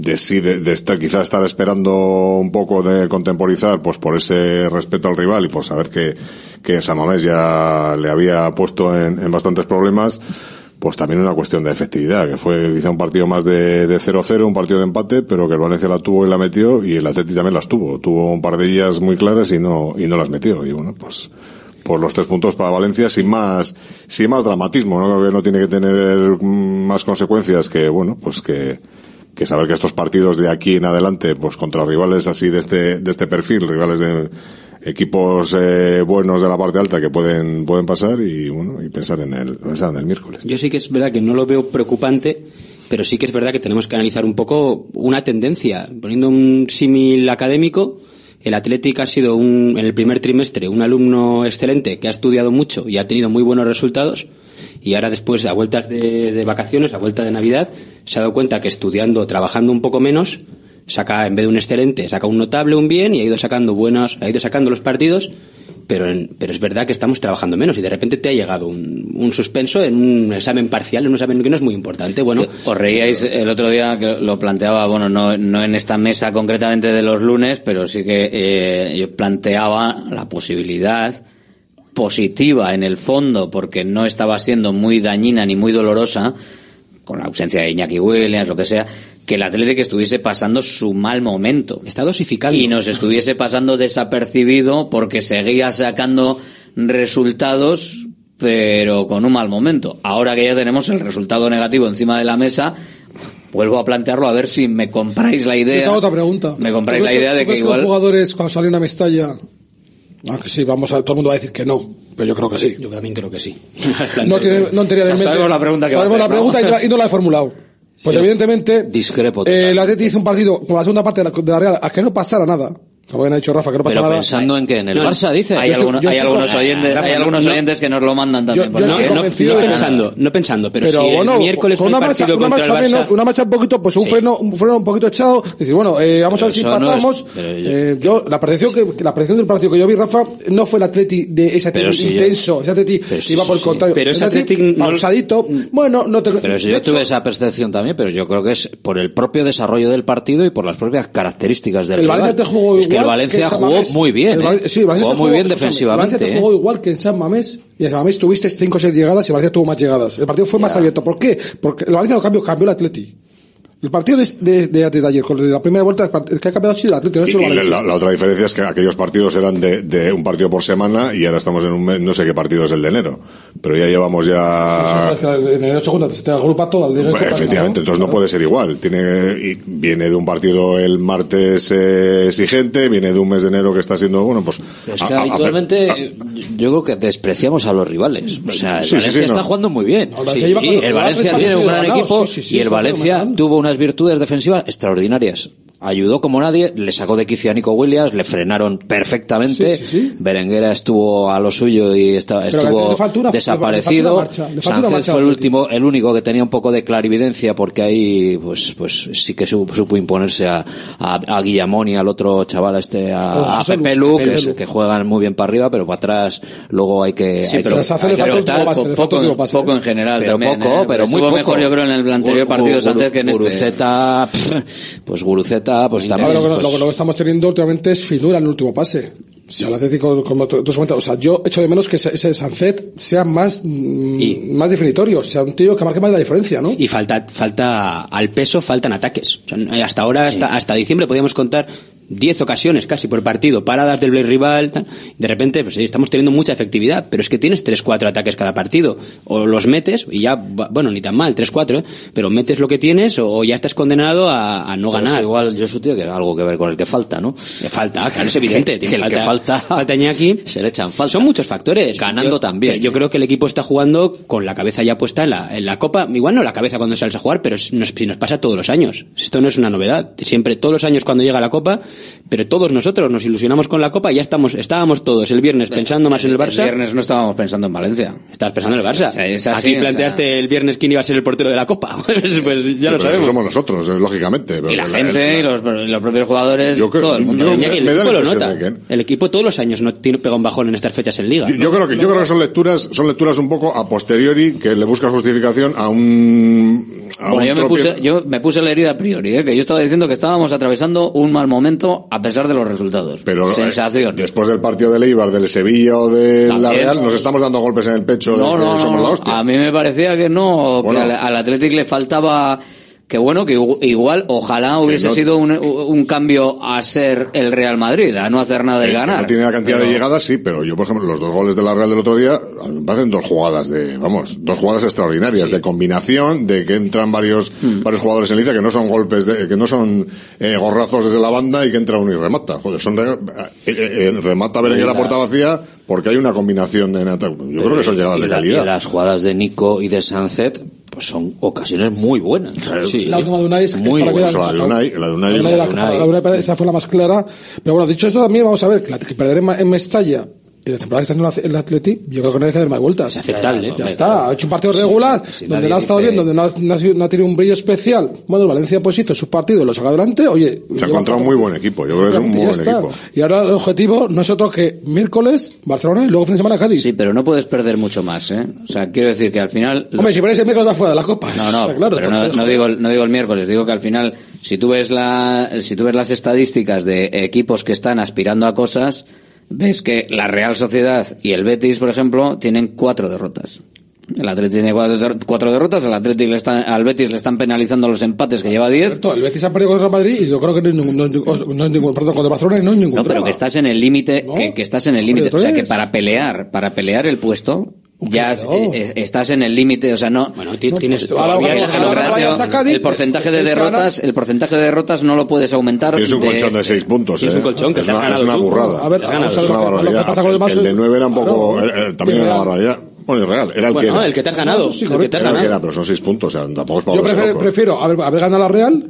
de sí, de, de estar, quizá estar esperando un poco de contemporizar, pues por ese respeto al rival y por saber que, que San Mamés ya le había puesto en, en bastantes problemas, pues también una cuestión de efectividad, que fue quizá un partido más de de 0-0, un partido de empate, pero que Valencia la tuvo y la metió y el Atleti también las tuvo. Tuvo un par de ellas muy claras y no, y no las metió. Y bueno, pues, por los tres puntos para Valencia sin más, sin más dramatismo, ¿no? Creo que no tiene que tener más consecuencias que, bueno, pues que, que saber que estos partidos de aquí en adelante, pues contra rivales así de este, de este perfil, rivales de equipos eh, buenos de la parte alta que pueden, pueden pasar y bueno, y pensar en el, pensar en el miércoles. Yo sí que es verdad que no lo veo preocupante, pero sí que es verdad que tenemos que analizar un poco una tendencia. Poniendo un símil académico, el Atlético ha sido en el primer trimestre un alumno excelente que ha estudiado mucho y ha tenido muy buenos resultados. Y ahora después, a vueltas de, vacaciones, a vuelta de Navidad, se ha dado cuenta que estudiando, trabajando un poco menos, saca, en vez de un excelente, saca un notable, un bien, y ha ido sacando ha ido sacando los partidos, pero, en- pero es verdad que estamos trabajando menos y de repente te ha llegado un, un suspenso en un examen parcial, en un examen que no es muy importante. Bueno, Os reíais el otro día que lo planteaba, bueno, no, no en esta mesa concretamente de los lunes, pero sí que eh, yo planteaba la posibilidad positiva en el fondo, porque no estaba siendo muy dañina ni muy dolorosa, con la ausencia de Iñaki Williams, lo que sea, que el Atlético estuviese pasando su mal momento. Está dosificando. Y nos estuviese pasando desapercibido porque seguía sacando resultados, pero con un mal momento. Ahora que ya tenemos el resultado negativo encima de la mesa, vuelvo a plantearlo a ver si me compráis la idea. otra pregunta. Me compráis ¿Tú la idea de que igual... los jugadores, cuando sale una Mestalla, aunque sí, vamos a, todo el mundo va a decir que no, pero yo creo que sí. Yo también creo que sí. No, tiene, no tenía O sea, sabemos la pregunta que va a Sabemos la pregunta no y no la he formulado. Pues Sí. evidentemente, Discrepo. eh, el Atleti hizo un partido con la segunda parte de la, de la Real a que no pasara nada. Como bien ha dicho Rafa, que no pasara Pero nada. pensando en que en el No, Barça dice. Hay, Yo estoy- algunos, yo hay estoy algunos con- oyentes, Rafa, hay algunos no- oyentes que nos lo mandan también. yo mail. no, no pensando, no pensando, pero, Pero si bueno, el miércoles con una marcha, partido una contra el marcha Barça, menos, una marcha un poquito, pues un Sí. freno, un freno un poquito echado, decir, bueno, eh, vamos a ver si es- empatamos. pero yo- Eh, yo, la percepción que la percepción del partido que yo vi, Rafa, no fue el Atleti de ese Pero Atleti si yo- intenso, ese Atleti Pero sí, iba sí, por el sí. contrario. Pero ese Atleti pausadito, bueno, no te, Pero si yo tuve esa percepción también, pero yo creo que es por el propio desarrollo del partido y por las propias características del el. Valencia te jugó es que el igual Valencia jugó Mamés. muy bien, El ¿eh? Sí, el Valencia jugó muy bien defensivamente. El Valencia ¿eh? jugó igual que en San Mamés y en San Mamés tuviste 5 o 6 llegadas y el Valencia tuvo más llegadas. El partido fue más abierto. ¿Por qué? Porque el Valencia lo cambió, cambió el Atleti. El partido de, de, de, de ayer, con la primera vuelta, el que ha cambiado ha sido el Atlético, no ha hecho el Y la, la otra diferencia es que aquellos partidos eran de, de un partido por semana y ahora estamos en un mes, no sé qué partido es el de enero, pero ya llevamos ya... En el 8 cuando se te agrupa todo el Bueno, efectivamente, entonces no puede ser igual. Tiene y viene de un partido el martes eh, exigente, viene de un mes de enero que está siendo bueno, pues Es a- que a- a- habitualmente eh, yo creo que despreciamos a los rivales. O sea, el Sí, Valencia sí, no. está jugando muy bien. el Valencia el Valencia tiene un gran equipo sí, sí, sí, y el está Valencia tuvo unas virtudes defensivas extraordinarias. Ayudó como nadie, le sacó de quicio a Nico Williams, le frenaron perfectamente. Sí, sí, sí. Berenguera estuvo a lo suyo y Pero estuvo una- desaparecido. marcha, Sánchez fue el último, el único que tenía un poco de clarividencia porque ahí pues pues sí que supo, supo imponerse a, a, a Guillamón y al otro chaval este a, Oh, a José Lu, Pepe Lu, Pepe que, es- Lu. que juegan muy bien para arriba pero para atrás luego hay que Sí, hay pero que- Sánchez le hay que falta un apretar. poco en general pero también, poco, ¿eh? pero muy Estuvo poco. mejor yo creo en el anterior partido Sánchez que en este. Guruceta, pues Guruceta, pues también. lo, que, pues, lo que- estamos teniendo últimamente es finura en el último pase. O sea, el Atlético, como tú comentado, o sea, yo echo de menos que ese, ese Sancet sea más, mm, más definitorio, sea un tío que marque más la diferencia, ¿no? Y falta, falta, al peso faltan ataques. O sea, hasta ahora, hasta, hasta diciembre podíamos contar 10 ocasiones casi por partido, paradas del rival, tal. de repente, pues estamos teniendo mucha efectividad, pero es que tienes 3-4 ataques cada partido. O los metes, y ya, bueno, ni tan mal, 3-4, ¿eh? pero metes lo que tienes o, ya estás condenado a, a no ganar. igual yo su tío que algo que ver con el que falta, ¿no? Le falta, claro, es evidente. Que- tiene que el que falta- falta Iñaki. Se le echan falta. Son muchos factores. Ganando Yo- también. Yo creo que el equipo está jugando con la cabeza ya puesta en la, en la copa. Igual no la cabeza cuando sales a jugar, pero nos, si nos pasa todos los años. Esto no es una novedad. Siempre, todos los años cuando llega la copa, pero todos nosotros nos ilusionamos con la copa y ya estamos, estábamos todos el viernes pensando más en el Barça. El viernes no estábamos pensando en Valencia. Estabas pensando en el Barça. Sí, Aquí planteaste el viernes quién iba a ser el portero de la copa. pues ya pero lo eso sabemos. somos nosotros, eh, lógicamente. pero Y la gente, y los, los propios jugadores, Yo creo- todo el mundo. yo- el me equipo lo nota. que- El equipo todos los años no tiene pega un bajón en estas fechas en liga. Yo, yo creo que yo creo que son lecturas son lecturas un poco a posteriori que le buscas justificación a un a Bueno, un yo me, tropiezo. puse, yo me puse la herida a priori, ¿eh? que yo estaba diciendo que estábamos atravesando un mal momento a pesar de los resultados. pero eh, Sensación. después del partido del Eibar, del Sevilla o de la. Real nos estamos dando golpes en el pecho No, de que no, somos no, la hostia. A mí me parecía que no, Bueno. que al, al Athletic le faltaba que bueno, que igu- igual, ojalá hubiese no- sido un, un cambio a ser el Real Madrid, a no hacer nada y Eh, ganar. No tiene la cantidad Pero- de llegadas, sí, pero yo, por ejemplo, los dos goles de la Real del otro día, me parecen dos jugadas de, vamos, dos jugadas extraordinarias, de combinación, de que entran varios, Hmm. varios jugadores en línea, que no son golpes de, que no son eh, gorrazos desde la banda y que entra uno y remata. Joder, son re- eh, eh, eh, remata Berenguer la puerta vacía porque hay una combinación de Yo creo que son llegadas de calidad. y las jugadas de Nico y de Sanzet pues son ocasiones muy buenas. Sí. La última de Unai es Muy buenas. vean- La de Unai, la de Unai, La la la- de Unai. esa fue la más clara. Pero bueno, dicho esto también, vamos a ver, que, la, que perder en Mestalla y la temporada que está haciendo el Atleti, yo creo que no hay que dar más vueltas. Es aceptable. Ya está, ha hecho un partido regular, donde no ha estado dice- bien, donde no ha, no no tenido un brillo especial. Bueno, el Valencia pues hizo su partido, lo saca adelante, oye. Se ha encontrado un muy buen equipo. Yo creo que es un muy buen está. equipo. Y ahora el objetivo no es otro que miércoles, Barcelona y luego fin de semana Cádiz. Sí, pero no puedes perder mucho más, ¿eh? O sea, quiero decir que al final... los- Hombre, si pones el miércoles va fuera de la Copa. No, no, claro, pero no, entonces, no joder. digo, el- no digo el miércoles, digo que al final, si tú ves la, si tú ves las estadísticas de equipos que están aspirando a cosas, ves que la Real Sociedad y el Betis, por ejemplo, tienen cuatro derrotas. El Atlético tiene cuatro, der- cuatro derrotas, al Atlético le está- al Betis le están penalizando los empates que lleva diez. El Betis ha perdido contra Madrid y yo creo que no hay ningún, no hay ningún- no hay ningún- perdón, contra Barcelona no hay ningún No, pero que estás en el límite, que, que estás en el límite. O sea, que para pelear, para pelear el puesto, ya eh, eh, estás en el límite, o sea, no. Bueno, ti- tienes pues, ahora todavía el- ahora el que ratio- vayas a Cádiz, el porcentaje de derrotas, el porcentaje de derrotas no lo puedes aumentar. Tienes un de colchón de este. seis puntos. Eh. un colchón que es una, es burrada. A ver, es una barbaridad. el de 9 era un poco. Eh, eh, también era una Real. barbaridad. Bueno, real. Era el Bueno, que era. el que te has ganado. Sí, el que te has ganado. era, pero son 6 puntos. O sea, tampoco es para Yo prefiero, prefiero haber, haber ganado la Real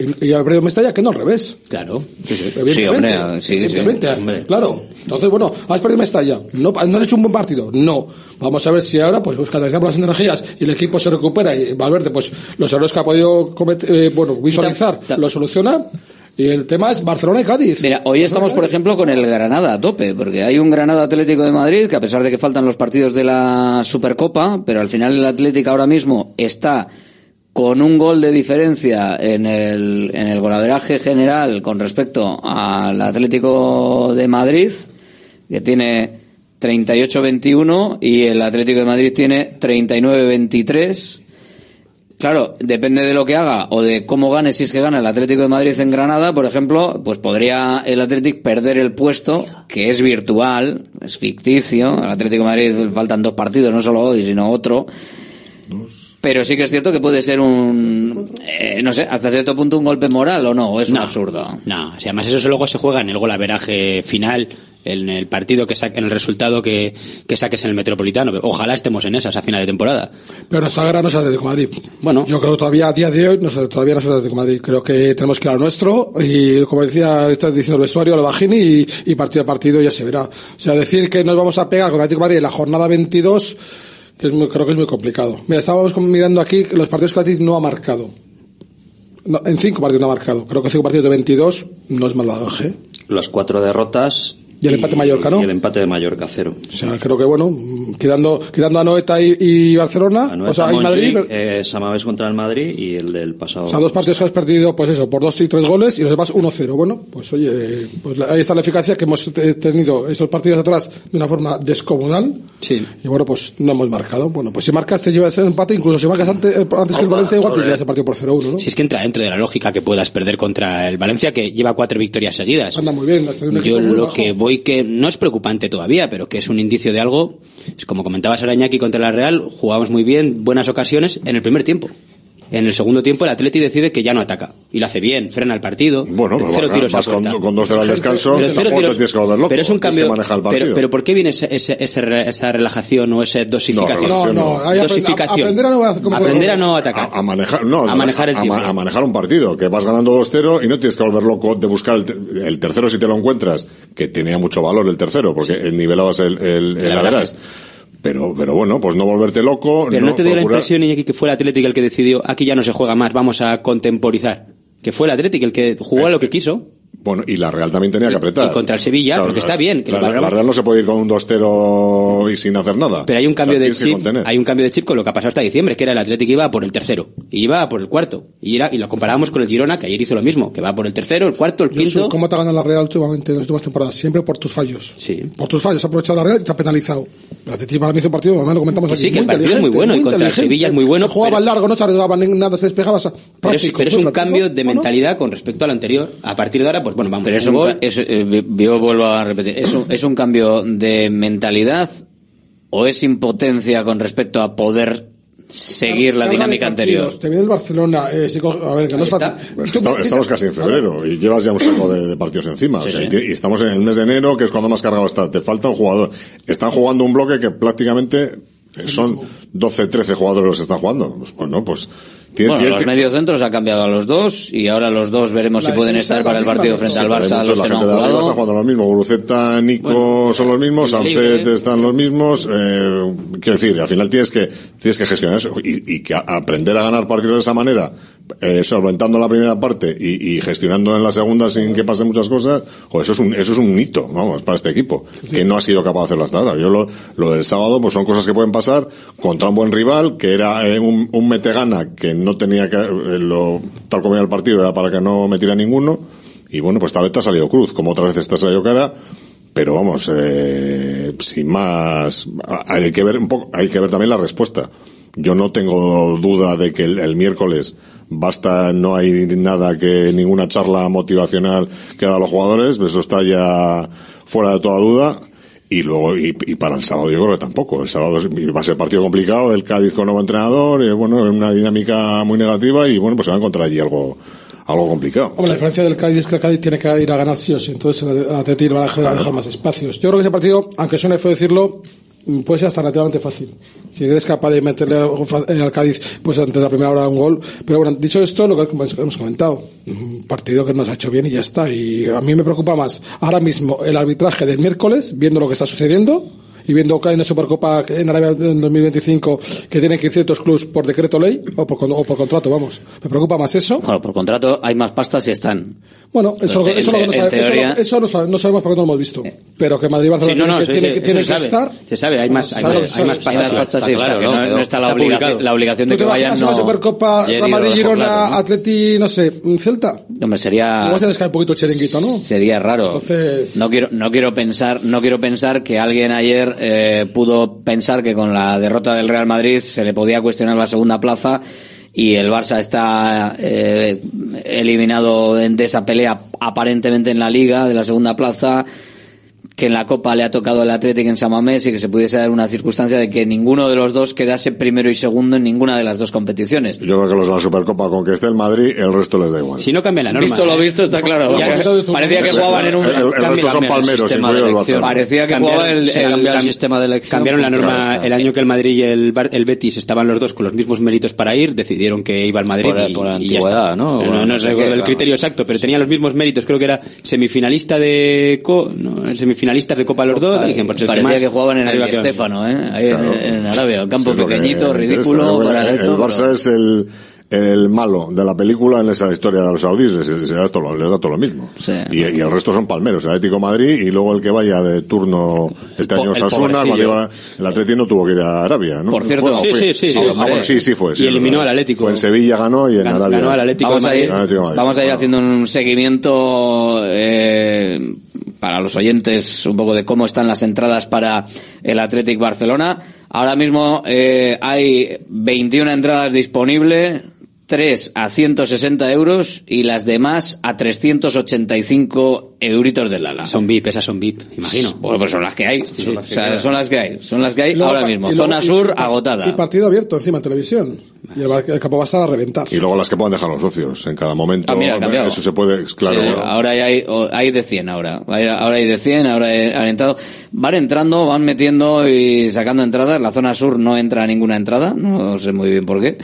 y, y perdido Mestalla que no al revés. Claro. Sí, sí. Evidentemente, Sí, hombre, sí, sí. evidentemente, Hombre. claro. Entonces, bueno, has perdido Mestalla, no, no has hecho un buen partido, no. Vamos a ver si ahora, pues, pues canalizamos las energías y el equipo se recupera y Valverde, pues, los errores que ha podido cometer, eh, bueno, visualizar, lo soluciona. Y el tema es Barcelona y Cádiz. Mira, hoy estamos, por ejemplo, con el Granada a tope, porque hay un Granada Atlético de Madrid que a pesar de que faltan los partidos de la Supercopa, pero al final el Atlético ahora mismo está con un gol de diferencia en el, en el golaveraje general con respecto al Atlético de Madrid, que tiene 38-21 y el Atlético de Madrid tiene 39-23. Claro, depende de lo que haga o de cómo gane, si es que gana el Atlético de Madrid en Granada, por ejemplo, pues podría el Atlético perder el puesto, que es virtual, es ficticio. Al Atlético de Madrid faltan dos partidos, no solo hoy, sino otro. Pero sí que es cierto que puede ser un, eh, no sé, hasta cierto punto un golpe moral o no, o es un No. absurdo. No, o sea, además eso luego se juega en el golaveraje final, en el partido que saque, en el resultado que, que saques en el Metropolitano. Ojalá estemos en esas a final de temporada. Pero nuestra guerra no es Atlético de Madrid. Bueno. Yo creo que todavía a día de hoy no es- todavía no es Atlético de Madrid. Creo que tenemos que ir a lo nuestro y como decía, está diciendo el vestuario, lo bajini y, y partido a partido ya se verá. O sea, decir que nos vamos a pegar con Atlético de Madrid en la jornada 22, es muy- creo que es muy complicado. Mira, estábamos mirando aquí los partidos que el no ha marcado. No, en cinco partidos no ha marcado. Creo que cinco partidos de 22 no es mal bagaje. Las cuatro derrotas. Y el empate Mallorca, ¿no? Y el empate de Mallorca, cero. O sea, creo que bueno, quedando, quedando a Noeta y, y Barcelona, Anoeta, o sea, y Madrid, eh, contra el Madrid y el del pasado. O sea, dos partidos que has perdido, pues eso, por dos y tres goles y los demás 1-0. Bueno, pues oye, pues ahí está la eficacia que hemos tenido esos partidos atrás de una forma descomunal. Sí. Y bueno, pues no hemos marcado. Bueno, pues si marcas te llevas el empate, incluso si marcas antes, eh, antes que el Valencia, igual te llevas el partido por 0-1, ¿no? Si es que entra dentro de la lógica que puedas perder contra el Valencia, que lleva cuatro victorias seguidas. Anda muy bien. de Yo lo bajo. que voy que no es preocupante todavía, pero que es un indicio de algo, es como comentabas ahora Iñaki contra la Real, jugamos muy bien, buenas ocasiones en el primer tiempo. En el segundo tiempo el Atleti decide que ya no ataca y lo hace bien, frena el partido. Bueno, pero cero vas- tiros a vas con, puerta. con dos al descanso, Pero cero tampoco te tiros- tienes que volver loco. pero es un tienes cambio. pero, pero ¿por qué viene ese- ese- ese re- esa relajación o esa dosificación? no. No, hay aprend- dosificación. aprender a no- como- Aprender a no atacar. A, a manejar, no, A manejar el a, tiempo. a manejar un partido, que vas ganando 2-0 y no tienes que volver loco de buscar el, te- el tercero si te lo encuentras, que tenía mucho valor el tercero, porque nivelabas el, el, el El. Pero, pero bueno, pues no volverte loco. Pero no, te dio la impresión, Iñaki, que fue el Atlético el que decidió, aquí ya no se juega más, vamos a contemporizar. Que fue el Atlético el que jugó a lo que quiso. Bueno, y la Real también tenía que apretar. y contra el Sevilla, porque está bien, que la, valoramos. la Real no se puede ir con un 2-0 y sin hacer nada. Pero hay un O sea, cambio de chip, hay un cambio de chip con lo que ha pasado hasta diciembre, que era el Atlético iba por el tercero, y iba por el cuarto, y era, y lo comparábamos con el Girona, que ayer hizo lo mismo, que va por el tercero, el cuarto, el quinto. ¿Cómo te ha ganado la Real últimamente en las últimas temporadas? Siempre por tus fallos. Sí. Por tus fallos. Ha aprovechado la Real y te ha penalizado. El Atlético para mí hizo un partido, además lo comentamos Que aquí. sí, que el partido es muy bueno, y contra el. Sevilla es muy bueno, Se jugaba pero- largo, no se arriesgaba ni nada, se despegaba. o sea, Pero es, pero es muy un práctico. cambio de mentalidad con respecto al anterior. A partir de ahora, pues bueno, vamos Pero es un gol. es, eh, yo vuelvo a repetir, ¿es un, ¿es un cambio de mentalidad o es impotencia con respecto a poder seguir la dinámica anterior? Te viene el Barcelona. eh, si a ver, que no es fácil. Pues Es que- esta- estamos casi en febrero y llevas ya un saco de, de partidos encima. o sea, sí. y estamos en el mes de enero, que es cuando más cargado está. Te falta un jugador. Están jugando un bloque que prácticamente eh, son 12, 13 jugadores los que están jugando. Pues, pues no, pues. Bueno, los mediocentros ha cambiado a los dos y ahora los dos veremos La si pueden estar es para el partido frente Sí, al Barça, muchos, los la que no gente han de arriba está jugado. jugando lo mismo. Guruceta, Nico Bueno, son los mismos, Sancet liga, ¿eh? están los mismos. Eh, quiero decir, al final tienes que, tienes que gestionar eso y, y que aprender a ganar partidos de esa manera, eh, solventando la primera parte y, y gestionando en la segunda sin que pasen muchas cosas, o eso es un, eso es un hito, vamos, para este equipo, que no ha sido capaz de hacerlo hasta ahora. Yo lo, lo del sábado, pues son cosas que pueden pasar contra un buen rival, que era eh, un, un metegana que no tenía que, eh, lo, tal como era el partido, era para que no metiera ninguno, y bueno, pues esta vez te ha salido cruz, como otra vez te ha salido cara, pero vamos, eh, sin más, hay que ver un poco, hay que ver también la respuesta. Yo no tengo duda de que el, el miércoles basta, no hay nada que ninguna charla motivacional que da a los jugadores, eso está ya fuera de toda duda. Y luego, y, y para el sábado yo creo que tampoco. El sábado va a ser partido complicado, el Cádiz con nuevo entrenador, y bueno, una dinámica muy negativa y bueno, pues se va a encontrar allí algo, algo complicado. Hombre, la diferencia del Cádiz es que el Cádiz tiene que ir a ganar sí o sí, entonces el Atleti va a dejar, dejar más espacios. Yo creo que ese partido, aunque suene feo decirlo, puede ser hasta relativamente fácil. Si eres capaz de meterle eh, al Cádiz, pues antes de la primera hora un gol. Pero bueno, dicho esto, lo que hemos comentado, un partido que nos ha hecho bien y ya está. Y a mí me preocupa más ahora mismo el arbitraje del miércoles, viendo lo que está sucediendo. Y viendo que hay una Supercopa en Arabia en 2025 que tienen que ir ciertos clubes por decreto ley o por, o por contrato, vamos. Me preocupa más eso. Bueno, por contrato hay más pastas y están. Bueno, eso, Entonces, eso, en lo que no, sabe- eso, teoría- eso no, sabe- no sabemos porque no lo hemos visto. Pero que Madrid y Sí, Barcelona no, no, tiene, que- tiene, que- eso tiene se que sabe. estar. Se sabe, hay más, hay más, hay más pastas. pastas está está, claro, que no, está, la, está obligación, la obligación de ¿Tú que vayan. una No, Supercopa, Jerry Real Girona. Atleti, no sé, Celta? Hombre, sería. Igual se les cae un poquito el chiringuito, ¿no? Sería raro. Entonces- No quiero, no quiero pensar, no quiero pensar que alguien ayer eh, pudo pensar que con la derrota del Real Madrid se le podía cuestionar la segunda plaza y el Barça está eh, eliminado de esa pelea aparentemente en la Liga de la segunda plaza que en la Copa le ha tocado el Atlético en San Mamés y que se pudiese dar una circunstancia de que ninguno de los dos quedase primero y segundo en ninguna de las dos competiciones. Yo creo que los de la Supercopa, con que esté el Madrid, el resto les da igual. Si no cambia la norma. Visto lo ¿eh? visto, está claro. Ya, parecía que jugaban en un... El, el, el resto son palmeros, de. Parecía que Cambiaron- jugaba el... sistema de elección. Cambiaron la norma el año que el Madrid y el, Bar- el Betis estaban los dos con los mismos méritos para ir, decidieron que iba al Madrid Por- y, por y ya antigüedad, está. ¿no? No, Bueno, no no sé recuerdo qué, el claro. criterio exacto, pero tenía los mismos méritos. Creo que era semifinalista de Co, no, semifinalistas de Copa los dos. y dijeron, pues el Parecía más que jugaban en el. Stéfano, ¿eh? Ahí en- Claro. en, Arabia. Un campo que pequeñito, ridículo. Para que esto, el Barça pero- es el, el malo de la película en esa historia de los saudíes, les, les da todo, lo- les da todo lo mismo. Sí. Y, y el resto son palmeros, el Atlético de Madrid y luego el que vaya de turno este po- año el Sasuna, cuando pobrecillo. iba, el Atlético no tuvo que ir a Arabia, ¿no? Por cierto- ¿Fue Sí, fue? sí, sí, sí, Ah, bueno, sí, sí fue. sí, Y eliminó al Atlético. Fue en Sevilla ganó y en Ganó- Arabia. ganó al Atlético Vamos de a ir, Madrid. Atlético de Madrid. vamos a ir haciendo un seguimiento eh, para los oyentes un poco de cómo están las entradas para el Athletic Barcelona. Ahora mismo eh, hay 21 entradas disponibles, 3 a 160 euros y las demás a 385 euritos del ala. Son VIP, esas son VIP, imagino. Bueno, pues son las que hay. Sí, o sea, son las que hay. Son las que hay luego- ahora mismo. luego- Zona y- sur y- agotada. Y partido abierto encima en televisión. Y el, el campo va a estar a reventar. Y luego las que puedan dejar los socios en cada momento. Ah, mira, cambiado. Eso se puede, claro. Sí, ahora hay, hay de 100 ahora. Ahora hay de 100, ahora han entrado. Van entrando, van metiendo y sacando entradas. La zona sur no entra ninguna entrada, no sé muy bien por qué.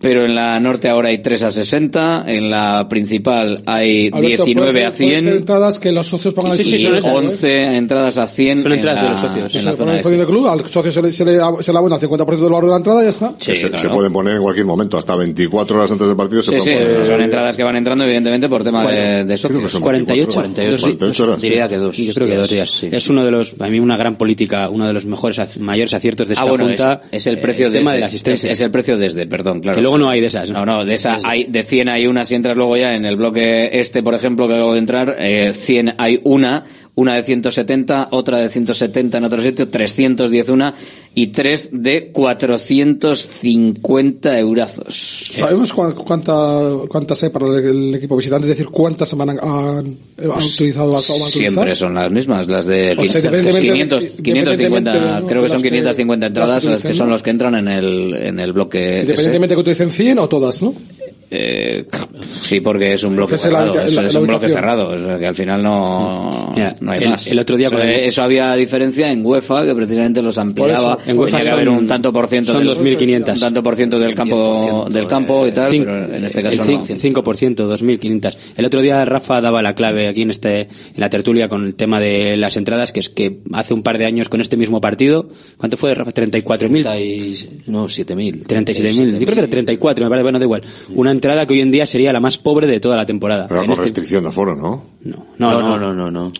Pero en la norte ahora hay 3 a 60, en la principal hay Alberto, 19 puede a ser- puede ser 100 entradas que los socios pagan Sí, al sí, club, son ¿eh? esas, 11 entradas a 100 Son en entradas la, de los socios. en Se la le zona este. de club, al socio se le, se le, se le abona el 50% del valor de la entrada y ya está. Sí, se, claro. se pueden poner en cualquier momento, hasta 24 horas antes del partido se Sí, sí, pueden poner. son entradas que van entrando evidentemente por tema de, de Creo que socios. son 48, 48, 48 horas. sí. Diría que dos. Yo creo que dos días. Sí. Es uno de los, a mí una gran política, uno de los mejores, mayores aciertos de esta Ah, bueno, junta. es, es el eh, precio tema desde, de la asistencia. Es, es el precio desde, perdón, claro. Luego no hay de esas. No, no, de esa hay, de 100 hay una, si entras luego ya en el bloque este, por ejemplo, que acabo de entrar, eh, 100 hay una, una de 170, otra de 170 en otro sitio, 310 una y tres de 450 eurazos. ¿Sabemos cuán- cuánta, cuántas hay para el, equipo visitante? Es decir, ¿cuántas van a, han, han utilizado o van a utilizar? Siempre son las mismas, las de O sea, independientemente de- 500, 550, independientemente de- creo que son las que- 550 entradas, las que las que utilicen, son los que entran en el, en el bloque. Independientemente de que utilicen 100 o todas, ¿no? Eh, sí, porque es un bloque la- cerrado. la- es, la es un bloque cerrado. O sea, que al final no, Mira, no hay el- más. el otro día eso, el- eso había diferencia en UEFA, que precisamente los ampliaba. En UEFA que son- haber un tanto por ciento son del, 2.500. un tanto por ciento del campo, del campo y tal, Cin- pero en este el caso cin- no. 5%, 2.500. El otro día Rafa daba la clave aquí en este en la tertulia con el tema de las entradas, que es que hace un par de años con este mismo partido, ¿cuánto fue Rafa? 34.000. 30 y- No, 7.000. 37.000. Yo creo que era 34, me parece, bueno, da igual. Una entrada que hoy en día sería la más pobre de toda la temporada. Pero En con este- restricción de aforo, ¿no? No, No, no, no, no, no. no.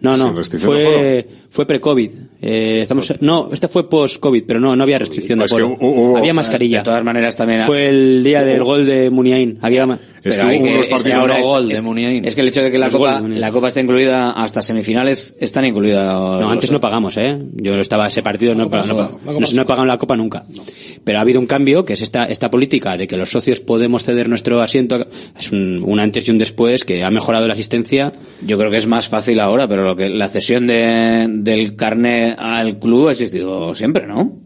No, no, de fue, fue pre-COVID. Eh, estamos, no, este fue post-COVID, pero no, no había restricción de Es que aforo. hubo- hubo- había mascarilla. De todas maneras también Fue el día del gol de Muniain. Había Es Pero que hay hubo que- unos es que ahora no es- gol de es- Muniain. Es que el hecho de que la Los copa, de la copa esté incluida hasta semifinales, están incluidas. No, antes no pagamos, ¿eh? Yo estaba ese partido, no, he pagado- no, no he pagado la copa nunca. Pero ha habido un cambio, que es esta, esta política de que los socios podemos ceder nuestro asiento. Es un, un antes y un después que ha mejorado la asistencia. Yo creo que es más fácil ahora, pero lo que la cesión de, del carné al club ha existido siempre, ¿no?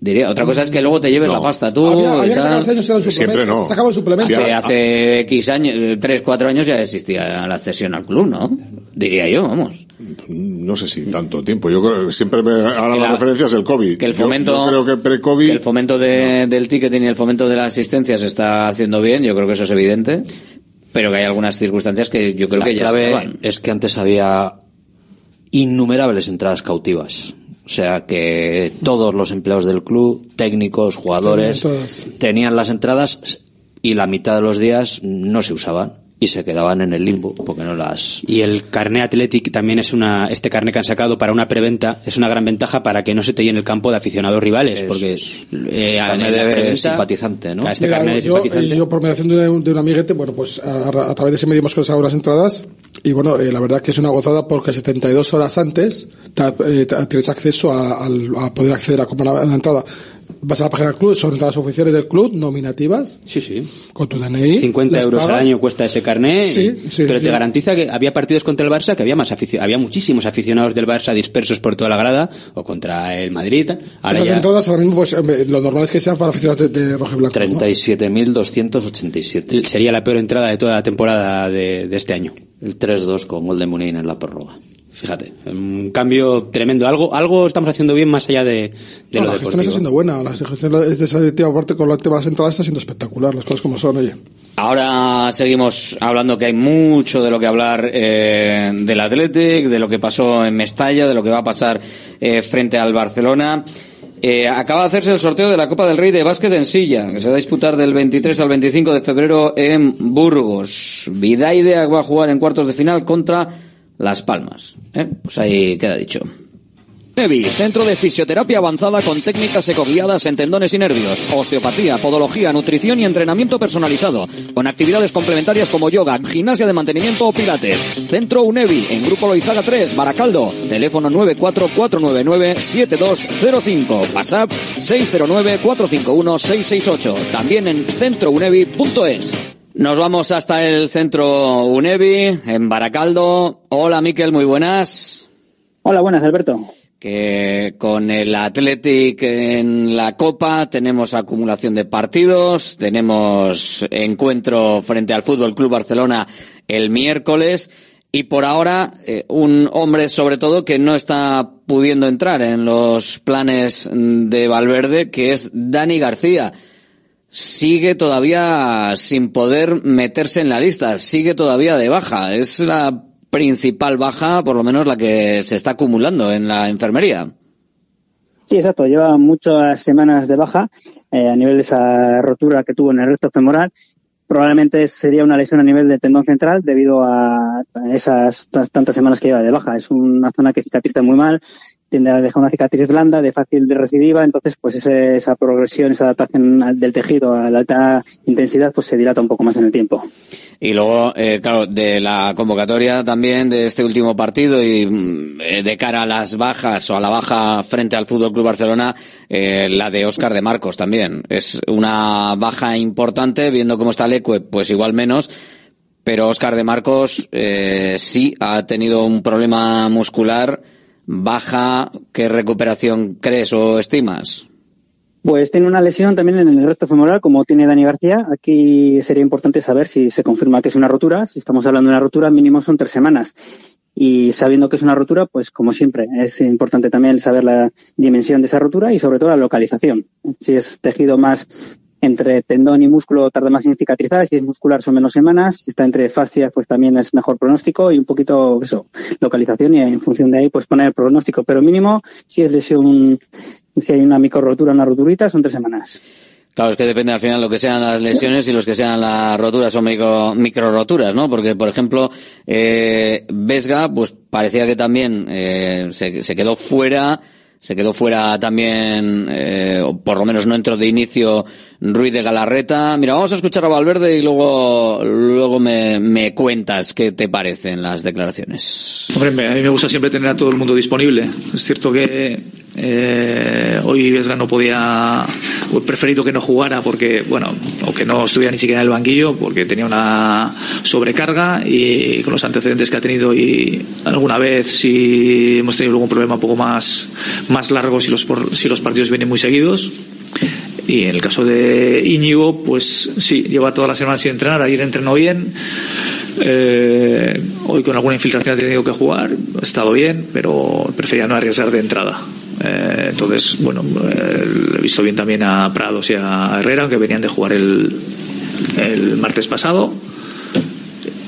Diría. Otra cosa es que luego te lleves No. la pasta tú. había había que tal. sacar eran Siempre no. Suplementos. Sí, Hace, X años, eh, tres, cuatro años ya existía la cesión al club, ¿no? Diría yo, vamos. No sé si tanto tiempo. Yo creo que siempre me, ahora Que la, la- referencia es el COVID. Que el fomento, Yo, creo que pre-COVID. que el fomento de- del ticketing y el fomento de la asistencia se está haciendo bien, yo creo que eso es evidente. Pero que hay algunas circunstancias que yo creo la que ya clave estaban. es que antes había innumerables entradas cautivas. O sea que todos los empleados del club, técnicos, jugadores, tenían las entradas y la mitad de los días no se usaban y se quedaban en el limbo porque no las Y el carné Athletic también es una, este carné que han sacado para una preventa, es una gran ventaja para que no se te llene el campo de aficionados rivales, porque eh, carné en la de preventa- simpatizante, ¿no? Este Mira, carné de yo, simpatizante. yo, por mediación de, un- de un amiguete, bueno, pues a, a través de ese medio hemos conseguido las entradas y bueno, eh, la verdad que es una gozada porque 72 horas antes ta- eh, ta- tienes acceso a, al- a poder acceder a comprar la, la entrada. Vas a la página del club, son entradas oficiales del club, nominativas. Sí, sí. Con tu DNI. 50 las euros al pagas. año cuesta ese carnet. Sí, sí, pero sí. te garantiza que había partidos contra el Barça que había más había muchísimos aficionados del Barça dispersos por toda la grada o contra el Madrid. Ahora Esas ya entradas ahora mismo, pues, lo normal es que sean para aficionados de, de rojo y blanco. ¿no? 37.287. sería la peor entrada de toda la temporada de, de este año. El 3-2 con gol de Muniain en la prórroga. Fíjate, un cambio tremendo. Algo, algo estamos haciendo bien más allá de, de No, lo la gestión está deportivo. siendo buena. La gestión de esa directiva parte con la las entradas está siendo espectacular. Las cosas como son, oye. Ahora seguimos hablando que hay mucho de lo que hablar eh, del Athletic, de lo que pasó en Mestalla, de lo que va a pasar eh, frente al Barcelona. Eh, acaba de hacerse el sorteo de la Copa del Rey de Básquet en Silla, que se va a disputar del 23 al 25 de febrero en Burgos. Vidaide va a jugar en cuartos de final contra Las Palmas. ¿eh? Pues ahí queda dicho. Nevi, centro de fisioterapia avanzada con técnicas ecoguiadas en tendones y nervios, osteopatía, podología, nutrición y entrenamiento personalizado, con actividades complementarias como yoga, gimnasia de mantenimiento o pilates. Centro Unevi, en Grupo Loizaga 3, Baracaldo, teléfono 944997205, WhatsApp 609451668, también en centrounevi.es. Nos vamos hasta el centro Unevi, en Baracaldo. Hola Miquel, muy buenas. Hola, buenas, Alberto. que con el Athletic en la Copa tenemos acumulación de partidos, tenemos encuentro frente al Fútbol Club Barcelona el miércoles y por ahora eh, un hombre sobre todo que no está pudiendo entrar en los planes de Valverde que es Dani García. Sigue todavía sin poder meterse en la lista, sigue todavía de baja. Es la principal baja, por lo menos la que se está acumulando en la enfermería. Sí, exacto. Lleva muchas semanas de baja eh, a nivel de esa rotura que tuvo en el resto femoral. Probablemente sería una lesión a nivel del tendón central debido a esas tantas semanas que lleva de baja. Es una zona que cicatriza muy mal, tiende a dejar una cicatriz blanda, de fácil de recidiva, entonces pues ese- esa progresión, esa adaptación del tejido a la alta intensidad pues se dilata un poco más en el tiempo. Y luego, eh, claro, de la convocatoria también de este último partido y mm, eh, de cara a las bajas o a la baja frente al Fútbol Club Barcelona, eh, la de Óscar de Marcos también. Es una baja importante, viendo cómo está Leque, pues igual menos. Pero Óscar de Marcos eh, sí ha tenido un problema muscular. Baja, ¿qué recuperación crees o estimas? Pues tiene una lesión también en el recto femoral, como tiene Dani García. Aquí sería importante saber si se confirma que es una rotura. Si estamos hablando de una rotura, mínimo son tres semanas. Y sabiendo que es una rotura, pues como siempre, es importante también saber la dimensión de esa rotura y sobre todo la localización. Si es tejido más entre tendón y músculo, tarda más en cicatrizar. Si es muscular, son menos semanas. Si está entre fascias, pues también es mejor pronóstico y un poquito eso, localización y en función de ahí, pues poner el pronóstico. Pero mínimo, si es lesión si hay una micro rotura, una roturita, son tres semanas. Claro, es que depende al final lo que sean las lesiones y los que sean las roturas o micro, micro roturas, ¿no? Porque, por ejemplo, eh, Vesga, pues parecía que también eh, se, se quedó fuera, se quedó fuera también, eh, o por lo menos no entró de inicio Ruiz de Galarreta. Mira, vamos a escuchar a Valverde y luego, luego me, me cuentas qué te parecen las declaraciones. Hombre, a mí me gusta siempre tener a todo el mundo disponible. Es cierto que eh, hoy Vesga no podía, he preferido que no jugara porque, bueno, o que no estuviera ni siquiera en el banquillo porque tenía una sobrecarga y con los antecedentes que ha tenido y alguna vez si hemos tenido algún problema un poco más, más largo si los, si los partidos vienen muy seguidos. Y en el caso de Íñigo, pues sí, lleva toda la semana sin entrenar, ayer entrenó bien. Eh, hoy con alguna infiltración ha tenido que jugar, ha estado bien, pero prefería no arriesgar de entrada. Eh, entonces, bueno, eh, he visto bien también a Prados y a Herrera, que venían de jugar el, el martes pasado.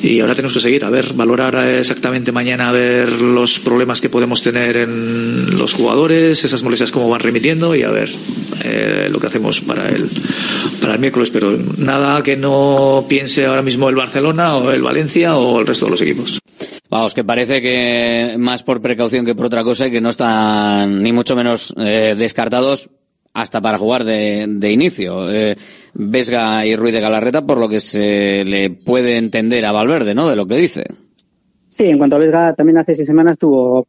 Y ahora tenemos que seguir, a ver, valorar exactamente mañana, a ver los problemas que podemos tener en los jugadores, esas molestias cómo van remitiendo y a ver eh, lo que hacemos para el, para el miércoles. Pero nada que no piense ahora mismo el Barcelona o el Valencia o el resto de los equipos. Vamos, que parece que más por precaución que por otra cosa y que no están ni mucho menos eh, descartados hasta para jugar de, de inicio. Eh, Vesga y Ruiz de Galarreta, por lo que se le puede entender a Valverde, ¿no? De lo que dice. Sí, en cuanto a Vesga, también hace seis semanas tuvo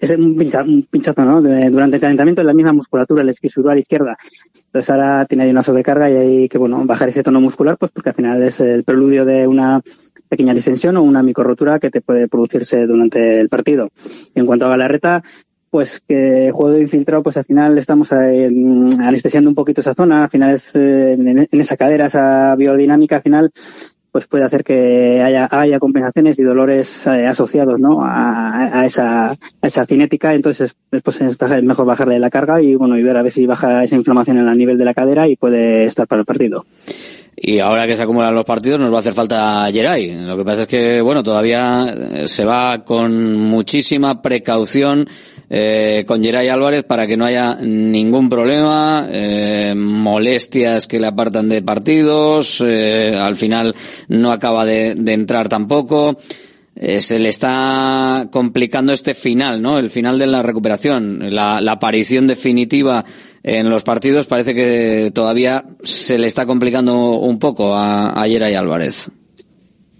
es un, pincha, un pinchazo, ¿no? Durante el calentamiento en la misma musculatura, el esquisural izquierda. Entonces ahora tiene ahí una sobrecarga y hay que, bueno, bajar ese tono muscular, pues porque al final es el preludio de una pequeña distensión o una microrotura que te puede producirse durante el partido. Y en cuanto a Galarreta, pues que juego infiltrado, pues al final estamos anestesiando un poquito esa zona, al final es eh, en, esa cadera, esa biodinámica, al final pues puede hacer que haya, haya compensaciones y dolores eh, asociados ¿no? a, a esa, cinética. Entonces, después es baja- es mejor bajarle la carga y bueno y ver a ver si baja esa inflamación en el nivel de la cadera y puede estar para el partido. Y ahora que se acumulan los partidos nos va a hacer falta Geray. Lo que pasa es que, bueno, todavía se va con muchísima precaución eh, con Geray Álvarez para que no haya ningún problema, eh, molestias que le apartan de partidos, eh, al final no acaba de, de entrar tampoco. Eh, se le está complicando este final, ¿no? El final de la recuperación, la, la aparición definitiva en los partidos parece que todavía se le está complicando un poco a, a Yeray Álvarez.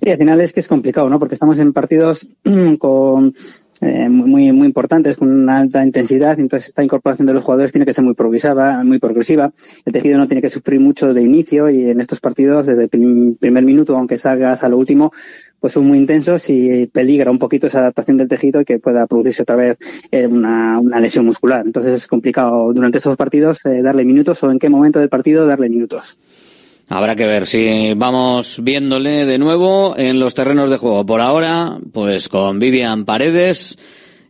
Y al final es que es complicado, ¿no? Porque estamos en partidos con eh, muy muy importantes, con una alta intensidad, entonces esta incorporación de los jugadores tiene que ser muy progresiva, muy progresiva. El tejido no tiene que sufrir mucho de inicio y en estos partidos, desde el prim- primer minuto, aunque salgas a lo último, pues son muy intensos y peligra un poquito esa adaptación del tejido y que pueda producirse otra vez eh, una, una lesión muscular. Entonces es complicado durante estos partidos eh, darle minutos o en qué momento del partido darle minutos. Habrá que ver si vamos viéndole de nuevo en los terrenos de juego. Por ahora, pues con Vivian Paredes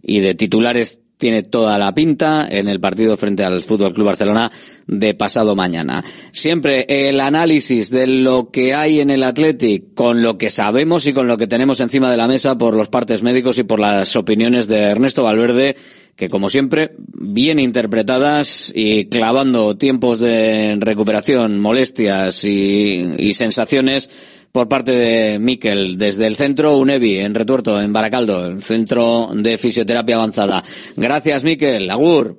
y de titulares tiene toda la pinta en el partido frente al Fútbol Club Barcelona de pasado mañana. Siempre el análisis de lo que hay en el Athletic con lo que sabemos y con lo que tenemos encima de la mesa por los partes médicos y por las opiniones de Ernesto Valverde que como siempre, bien interpretadas y clavando tiempos de recuperación, molestias y, sensaciones por parte de Miquel desde el centro UNEVI en Retuerto, en Baracaldo, el centro de fisioterapia avanzada. Gracias Miquel, Agur.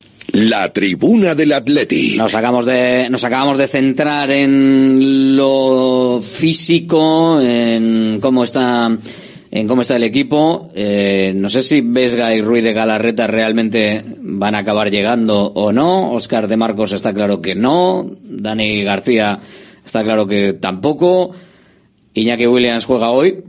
La tribuna del Atleti. Nos acabamos de, nos acabamos de centrar en lo físico, en cómo está, en cómo está el equipo. Eh, no sé si Vesga y Ruiz de Galarreta realmente van a acabar llegando o no. Oscar de Marcos está claro que no. Dani García está claro que tampoco. Iñaki Williams juega hoy.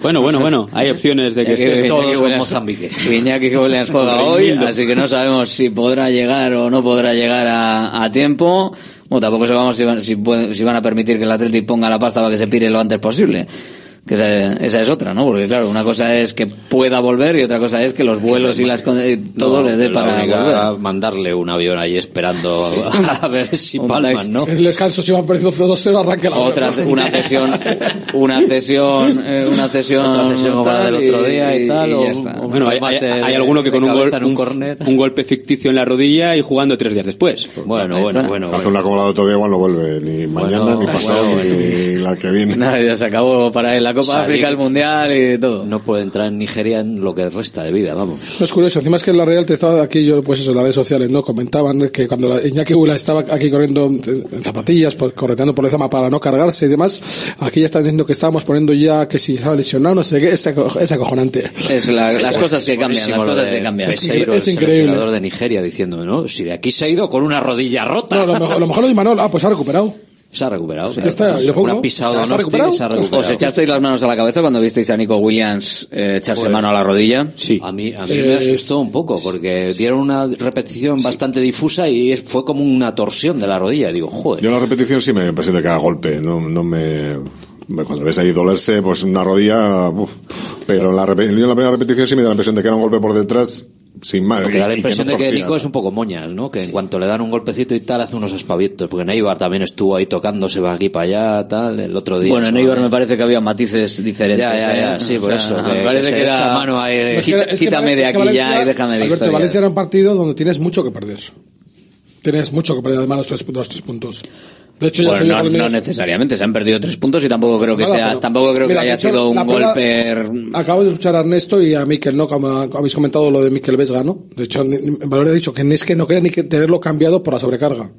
Bueno, bueno, bueno, hay opciones de que Iñaki- estén Iñaki todos con Mozambique. Iñaki Williams juega hoy, así que no sabemos si podrá llegar o no podrá llegar a, a tiempo. Bueno, tampoco sabemos si van, si, pueden- si van a permitir que el Atlético ponga la pasta para que se pire lo antes posible. Que esa, esa es otra, ¿no? Porque claro, una cosa es que pueda volver y otra cosa es que los vuelos y las y todo No, le dé para volver. a mandarle un avión ahí esperando a, a ver si palman. ¿no? El descanso si van perdiendo 2-0 arranca la Otra, una cesión, una cesión, eh, una cesión, Otra cesión como la del otro día y tal, y o ya un- está. o un Bueno, hay, hay- hay alguno que con un, gol, en un un, un golpe ficticio en la rodilla y jugando tres días después. Bueno, Ahí bueno, está. bueno. Hace una como la de otro día igual no vuelve ni mañana, Bueno, ni pasado, bueno, ni la que viene. Nada, ya se acabó para él la Copa Salir. África, el Mundial y todo. No puede entrar en Nigeria en lo que resta de vida, vamos. No es curioso, encima es que en la Real te estaba aquí, yo pues eso, en las redes sociales, ¿no? Comentaban que cuando la- Iñaki Bula estaba aquí corriendo en zapatillas, pues, correteando por el zama para no cargarse y demás, aquí ya están diciendo que estábamos poniendo ya que si estaba lesionado, no sé qué, es, aco- es acojonante. Es la- las cosas que cambian, las cosas de que cambian. Peseiro, Es el increíble. de Nigeria, diciendo, ¿no? Si de aquí se ha ido con una rodilla rota. No, lo mejor, lo mejor lo de Imanol, ah, pues ha recuperado. Se ha recuperado. Está, lo pongo. Una pisada ¿Se ha recuperado? se ha recuperado. ¿Os echasteis las manos a la cabeza cuando visteis a Nico Williams eh, echarse Bueno. mano a la rodilla? Sí. A mí, a mí Eh, me asustó un poco porque dieron una repetición bastante difusa y es- fue como una torsión de la rodilla. Digo, joder. Yo en la repetición sí me impresiona que haga golpe, no, no me, cuando ves ahí dolerse, pues una rodilla, uf. pero en la, en la primera repetición sí me da la impresión de que era un golpe por detrás, sin más. Porque da la impresión no de que. Nico es un poco moñas, ¿no? Que en cuanto le dan un golpecito y tal, hace unos aspavientos. Porque Neibar también estuvo ahí tocándose va aquí para allá, tal, el otro día. Bueno, en eso, Eibar ¿no? me parece que había matices diferentes. Ya, ya, ya, ¿eh? sí, por O eso, sea, que- me parece que que, se era... echa mano ahí. Es que- Quí- es que quítame de es que aquí ya Valencia- y déjame de Alberto. Valencia era un partido donde tienes mucho que perder. Tienes mucho que perder, además, los tres, los tres puntos. De hecho, ya Bueno, se vio no, no necesariamente, se han perdido tres puntos y tampoco creo que Nada, sea, tampoco creo Mira, que haya hecho, sido un golpe. Acabo de escuchar a Ernesto y a Miquel, ¿no? Como habéis comentado lo de Miquel Vesga, ¿no? De hecho, Valverde ha dicho que es que no quería ni que tenerlo cambiado por la sobrecarga.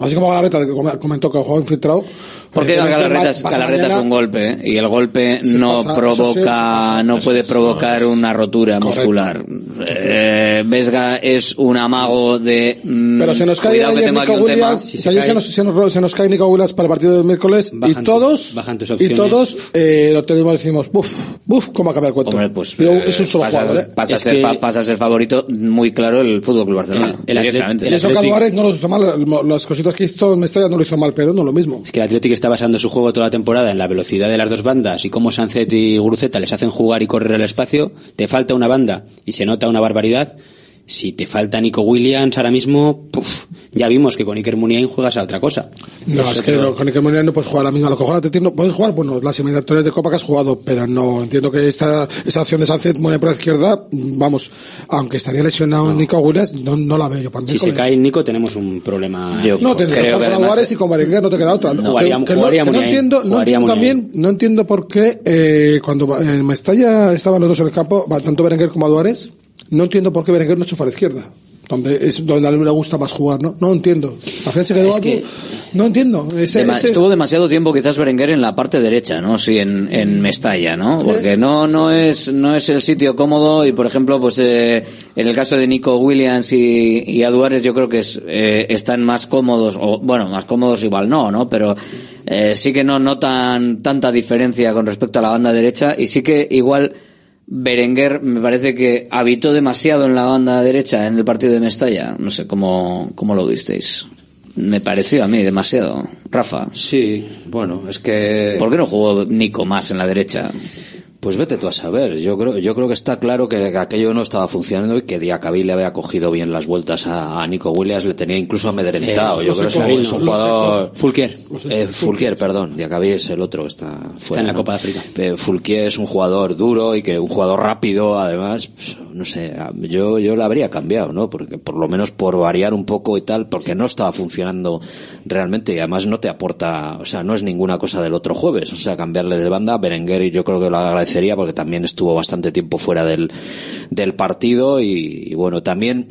Así como Galarreta comentó que jugó infiltrado. Porque evidentemente, Galarreta, es- es un golpe ¿eh? y el golpe no pasa, provoca, sí, pasa, no puede es, provocar una rotura Correcto. muscular. Eh, Vesga es un amago de. mm, Pero se nos cae cuidado que ayer tengo aquí Nico un tema. Williams, si ayer se nos, se, nos, se nos cae Nico Williams para el partido del miércoles y todos, tus- bajan tus y todos eh, lo tenemos decimos, buf, buf, ¿cómo ha cambiado el cuento? Hombre, pues Yo- eh, es un solo pasa, jugador, ¿eh? pasa a Es ser, que- fa- pasa a ser favorito muy claro el Fútbol Club Barcelona. El-. Y eso no las cositas que hizo en Mestalla no lo hizo mal, pero no lo mismo. Es que el Atlético está basando su juego toda la temporada en la velocidad de las dos bandas y cómo Sancet y Guruceta les hacen jugar y correr el espacio. Te falta una banda y se nota una barbaridad. Si te falta Nico Williams ahora mismo, puf, ya vimos que con Iker Muniain juegas a otra cosa. No, Eso es que creo- no, con Iker Muniain no puedes jugar la misma. Lo que juega Atlético no puedes jugar, bueno, las eliminatorias de Copa que has jugado, pero no, entiendo que esta, esa acción de Sánchez Muniain por la izquierda, vamos, aunque estaría lesionado Nico Williams, no, no la veo yo para Si se miércoles. cae Nico tenemos un problema. Yo No, tendría que jugar que con y con Berenguer, no te queda otra. No, Que- jugaría- que no- jugaría que no, Muniain, entiendo, no jugaría entiendo también, no entiendo por qué eh, cuando en Mestalla estaban los dos en el campo, va, tanto Berenguer como Álvarez, no entiendo por qué Berenguer no chufa a la izquierda. Donde es donde a me gusta más jugar, ¿no? No entiendo. Al final se quedó Es que- no entiendo. Ese, Dema- ese- Estuvo demasiado tiempo quizás Berenguer en la parte derecha, ¿no? Sí, en, en Mestalla, ¿no? Porque no, no es, no es el sitio cómodo y, por ejemplo, pues, eh, en el caso de Nico Williams y, y Aduares yo creo que es, eh, están más cómodos, o bueno, más cómodos igual no, ¿no? Pero, eh, sí que no notan tanta diferencia con respecto a la banda derecha y sí que igual Berenguer me parece que habitó demasiado en la banda derecha en el partido de Mestalla. No sé cómo, cómo lo visteis. Me pareció a mí demasiado. Rafa. Sí, bueno, es que... ¿Por qué no jugó Nico más en la derecha? Pues vete tú a saber. Yo creo, yo creo que está claro que aquello no estaba funcionando y que Diacabí le había cogido bien las vueltas a, a Nico Williams, le tenía incluso amedrentado. Sí, yo creo que es un, jugador. Fulquier. Eh, Fulquier, perdón. Diacabí es el otro que está fuera. en la ¿no? Copa de África. Eh, Fulquier es un jugador duro y que un jugador rápido, además, pues, no sé, yo, yo la habría cambiado, ¿no? Porque por lo menos por variar un poco y tal, porque no estaba funcionando realmente y además no te aporta, o sea, no es ninguna cosa del otro jueves, o sea, cambiarle de banda, Berenguer y yo creo que lo porque también estuvo bastante tiempo fuera del, del partido y bueno, también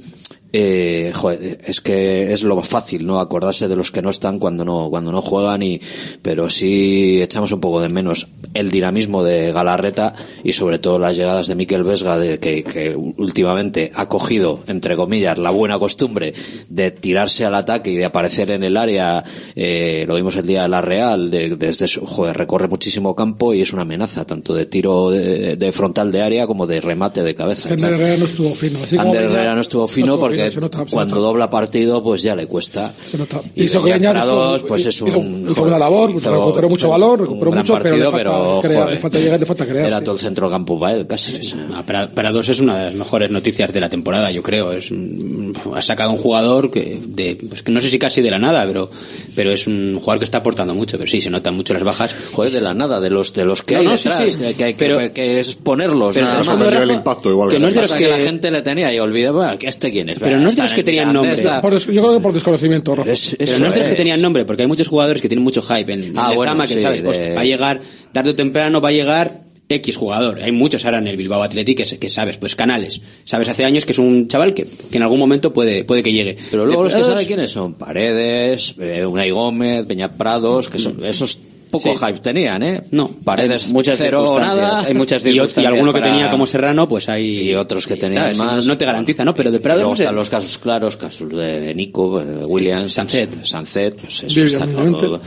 eh, joder, es que es lo fácil, ¿no? Acordarse de los que no están cuando no, cuando no juegan y, pero sí echamos un poco de menos el dinamismo de Galarreta y sobre todo las llegadas de Miquel Vesga de que, que últimamente ha cogido, entre comillas, la buena costumbre de tirarse al ataque y de aparecer en el área, eh, lo vimos el día de la Real, de, desde su, joder, recorre muchísimo campo y es una amenaza, tanto de tiro de, de frontal de área como de remate de cabeza. Es que Ander Herrera no estuvo fino. Así Ander Herrera no estuvo fino estuvo porque fino, se nota, se cuando nota. dobla partido pues ya le cuesta. Se nota. Y Hizo Prados, hizo- pues es un hizo una labor, hizo recuperó mucho un- valor, recuperó mucho, pero le partido, falta pero, crear, joder, le falta llegar, le falta crear. Era sí. todo el centro campo para él, casi. Para, para dos es una de las mejores noticias de la temporada, yo creo. Es, un- ha sacado un jugador que, de, pues que no sé si casi de la nada, pero, pero es un jugador que está aportando mucho. Pero sí, se notan mucho las bajas. Joder, de la nada, de los de los que No, hay no, sí, detrás, sí. que, que hay que- Pero- que es ponerlos pero nada no el impacto igual que no es de los que- la gente le tenía y olvidaba que este quién es. Pero no es de los que en tenían nombre. está- Por yo creo que por desconocimiento, Rafa. Es- Pero eso no es de los que tenían nombre, porque hay muchos jugadores que tienen mucho hype en, en Ah, el bueno, Zama, que sí, sabes, pues, va a llegar, tarde o temprano va a llegar X jugador. Hay muchos ahora en el Bilbao Athletic que, sabes, pues Canales. Sabes hace años que es un chaval que, que en algún momento puede, puede que llegue. Pero luego los que Depurados- sabe quiénes son Paredes, eh, Unai Gómez, Peña Prados, que son esos poco Sí. hype tenían, ¿eh? No. Paredes Hay muchas cero circunstancias, nada. hay muchas y, y alguno que para- tenía como Serrano, pues hay. y otros que tenían más. No te garantiza, ¿no? Pero de Y Prado luego no están los casos claros, casos de Nico, eh, Williams, Sancet. Sancet, pues eso está claro. obviamente.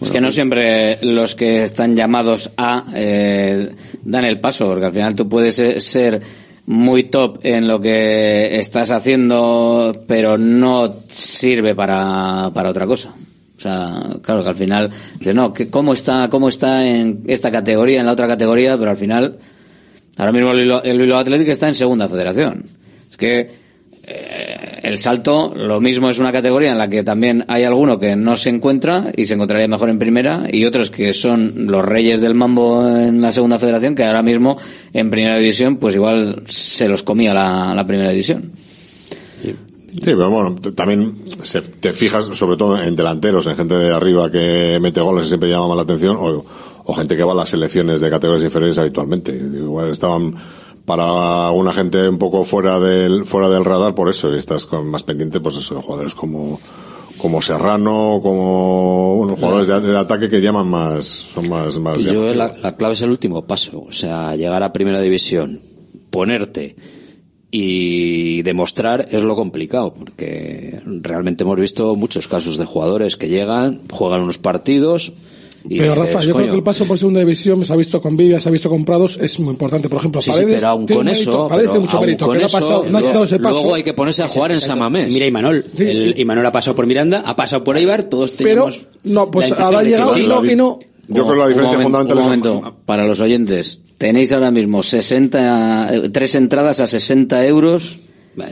Es que no siempre los que están llamados a eh, dan el paso, porque al final tú puedes eh, ser muy top en lo que estás haciendo, pero no sirve para, para otra cosa. O sea, claro que al final, dices, no, ¿cómo está, cómo está en esta categoría, en la otra categoría? Pero al final, ahora mismo el Bilbao Athletic está en segunda federación. Es que eh, el salto, lo mismo es una categoría en la que también hay alguno que no se encuentra y se encontraría mejor en primera y otros que son los reyes del mambo en la segunda federación que ahora mismo en primera división pues igual se los comía la, la primera división. Sí, pero bueno, también se- te fijas sobre todo en delanteros, en gente de arriba que mete goles y siempre llama más la atención, o, o gente que va a las selecciones de categorías inferiores habitualmente. Igual estaban para una gente un poco fuera del fuera del radar por eso, y estás con- más pendiente pues eso, de jugadores como como Serrano, como bueno, jugadores de, de ataque que llaman más, son más, más yo la, la clave es el último paso, o sea, llegar a primera división, ponerte y demostrar es lo complicado, porque realmente hemos visto muchos casos de jugadores que llegan, juegan unos partidos y Pero dices, Rafa, yo creo "Coño, que el paso por segunda división se ha visto con Vivia, se ha visto con Prados, es muy importante. Por ejemplo, Sí, sí, Paredes. pero aún tiene con mérito, eso, Paredes pero tiene mucho aún mérito, con que no ha pasado, no ha quitado ese paso. luego hay que ponerse a jugar en Samamés. Mira Imanol, el Imanol ha pasado por Miranda, ha pasado por Eibar, todos Pero, tenemos no, pues ahora ha que llegado sí. y no, y no. Yo creo que la diferencia un momento, fundamental un es- momento, para los oyentes. Tenéis ahora mismo 60, eh, tres entradas a 60 euros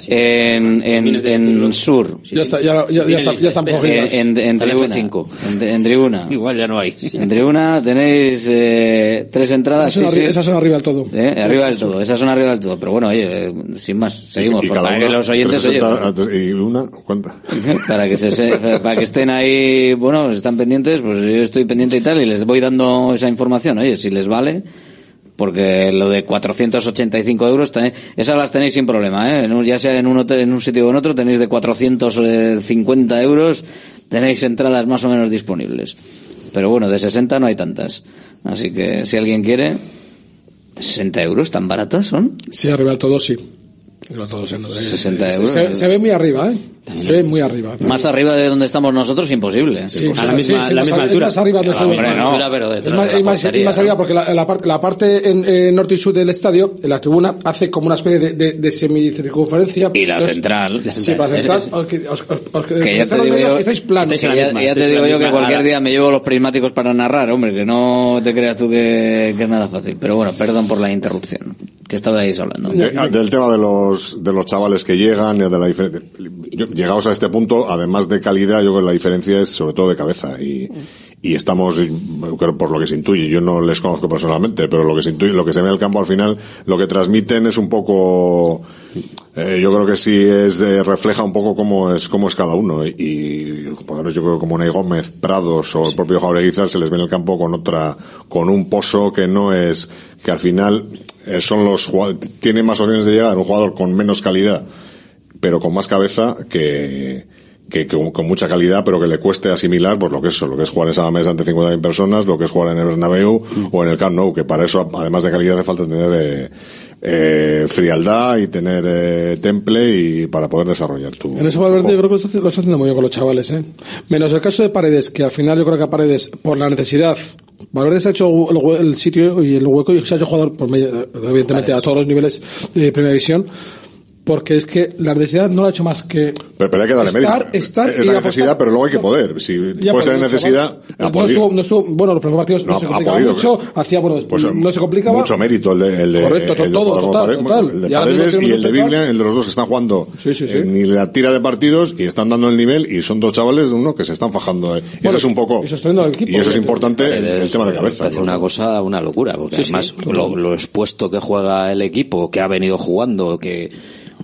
en, en, en Sur. Ya está, ya, ya, ya, está- ya están cogidas. En, en, en tribuna. F5. En, tribuna. Igual ya no hay. En tribuna tenéis eh, tres entradas. Esas son, sí, arri- sí. esas son arriba del todo. Eh, arriba del todo, esas son arriba del todo. Pero bueno, oye, eh, sin más, seguimos. Y cada para que una, los oyentes, oye, 360, y una, ¿cuánta? para que se- para que estén ahí, bueno, están pendientes, pues yo estoy pendiente y tal, y les voy dando esa información, oye, si les vale, porque lo de 485 euros, esas las tenéis sin problema, ¿eh? Ya sea en un hotel, en un sitio o en otro, tenéis de 450 euros, tenéis entradas más o menos disponibles. Pero bueno, de 60 no hay tantas. Así que si alguien quiere, 60 euros, tan baratas son. Sí, arriba del todo, sí. Arriba del todo, sí, no, 60 se- euros. Se, se ve muy arriba, ¿eh? Se ve muy arriba. Más arriba de donde estamos nosotros, imposible. Sí, a la misma- sí, la más misma altura. Es más arriba donde hombre, estamos. no. pero Es detrás más, de la es más- portería, es más ¿no? arriba porque la, la parte, la parte en, en norte y sur del estadio, en la tribuna, hace como una especie de, de, de semicircunferencia. Y la Entonces, central. Sí, para central. que- ya te digo yo- estáis planos. Que ya, te digo yo que cualquier día me llevo los prismáticos para narrar, hombre, que no te creas tú que, es nada fácil. Pero bueno, perdón por la interrupción, que estabais hablando. De- ah, del tema de los de los chavales que llegan y de la diferencia yo- llegados a este punto además de calidad yo creo que la diferencia es sobre todo de cabeza. Y y estamos por lo que se intuye yo no les conozco personalmente pero lo que se intuye lo que se ve en el campo al final lo que transmiten es un poco eh, yo creo que sí es eh, refleja un poco cómo es cómo es cada uno. Y, y jugadores yo creo como Ney Gómez Prados o el propio Jaureguizar se les ve en el campo con otra con un pozo que no es que al final eh, son los jugadores, tiene más opciones de llegar un jugador con menos calidad pero con más cabeza que, que, que con, mucha calidad, pero que le cueste asimilar pues lo que es eso, lo que es jugar en mesa ante 50.000 personas, lo que es jugar en el Bernabéu o en el Camp Nou, que para eso, además de calidad, hace falta tener eh, eh, frialdad y tener eh, temple y para poder desarrollar tu... En eso Valverde yo creo que lo está, lo está haciendo muy bien con los chavales, ¿eh? Menos el caso de Paredes, que al final yo creo que a Paredes, por la necesidad, Valverde se ha hecho el, el sitio y el hueco y se ha hecho jugador, por medio- evidentemente, a todos los niveles de primera división, porque es que la necesidad no lo ha hecho más que Pero, pero hay que darle estar, mérito. estar es y la apostar. necesidad, pero luego hay que poder. Si tener el necesidad, no podido. estuvo, no estuvo, bueno, los primeros partidos no, No, se ha complicaba podido. mucho, hacía, bueno, Pues, no se complicaba. Mucho mérito el de, el de, Correcto, el de todo, total, total. el de Paredes y el de. Biblia, el de los dos que están jugando Sí, sí, sí. en ni la tira de partidos y están dando el nivel y son dos chavales uno que se están fajando. eh. Bueno, eso es un poco al equipo, y eso es ¿eh? importante el, el tema de cabeza. Parece ¿no? una cosa, una locura, porque además lo expuesto que juega el equipo, que ha venido jugando, que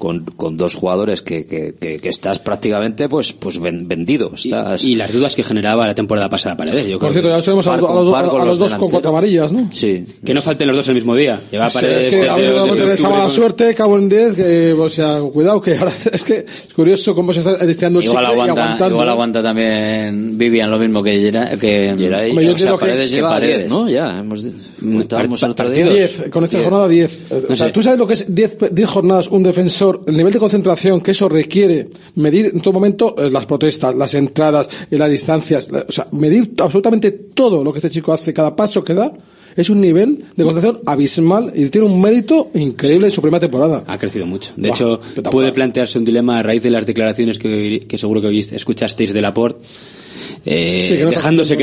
con, con dos jugadores que, que, que, que estás prácticamente pues pues ven- vendido. Estás... Y las dudas que generaba la temporada pasada Paredes. Yo Por creo cierto, ya tenemos a, los- a los, a dos con cuatro amarillas, ¿no? Sí. Que no falten los dos el mismo día. Lleva Sí, Paredes es que desde- a mí me desde da octubre esa mala suerte, cabo en 10, que, o sea, cuidado, que ahora es que es curioso cómo se está destinando el Igual chicle y aguanta, aguantando. igual aguanta también Vivian lo mismo que que Geray, Hombre, yo o sea, entiendo que- Paredes que Paredes. 10, ¿no? Ya, hemos, comentábamos el otro día. partidos. 10, con esta Diez. jornada 10. O sea, sé. tú sabes lo que es 10 10 jornadas un defensor, el nivel de concentración que eso requiere, medir en todo momento eh, las protestas, las entradas, eh, las distancias, la- o sea, medir absolutamente todo lo que este chico hace, cada paso que da, es un nivel de concentración abismal y tiene un mérito increíble en su primera temporada. Ha crecido mucho. De Buah, hecho, puede plantearse un dilema a raíz de las declaraciones que, que seguro que oíste- escuchasteis de Laporte, eh, Sí, que no está dejándose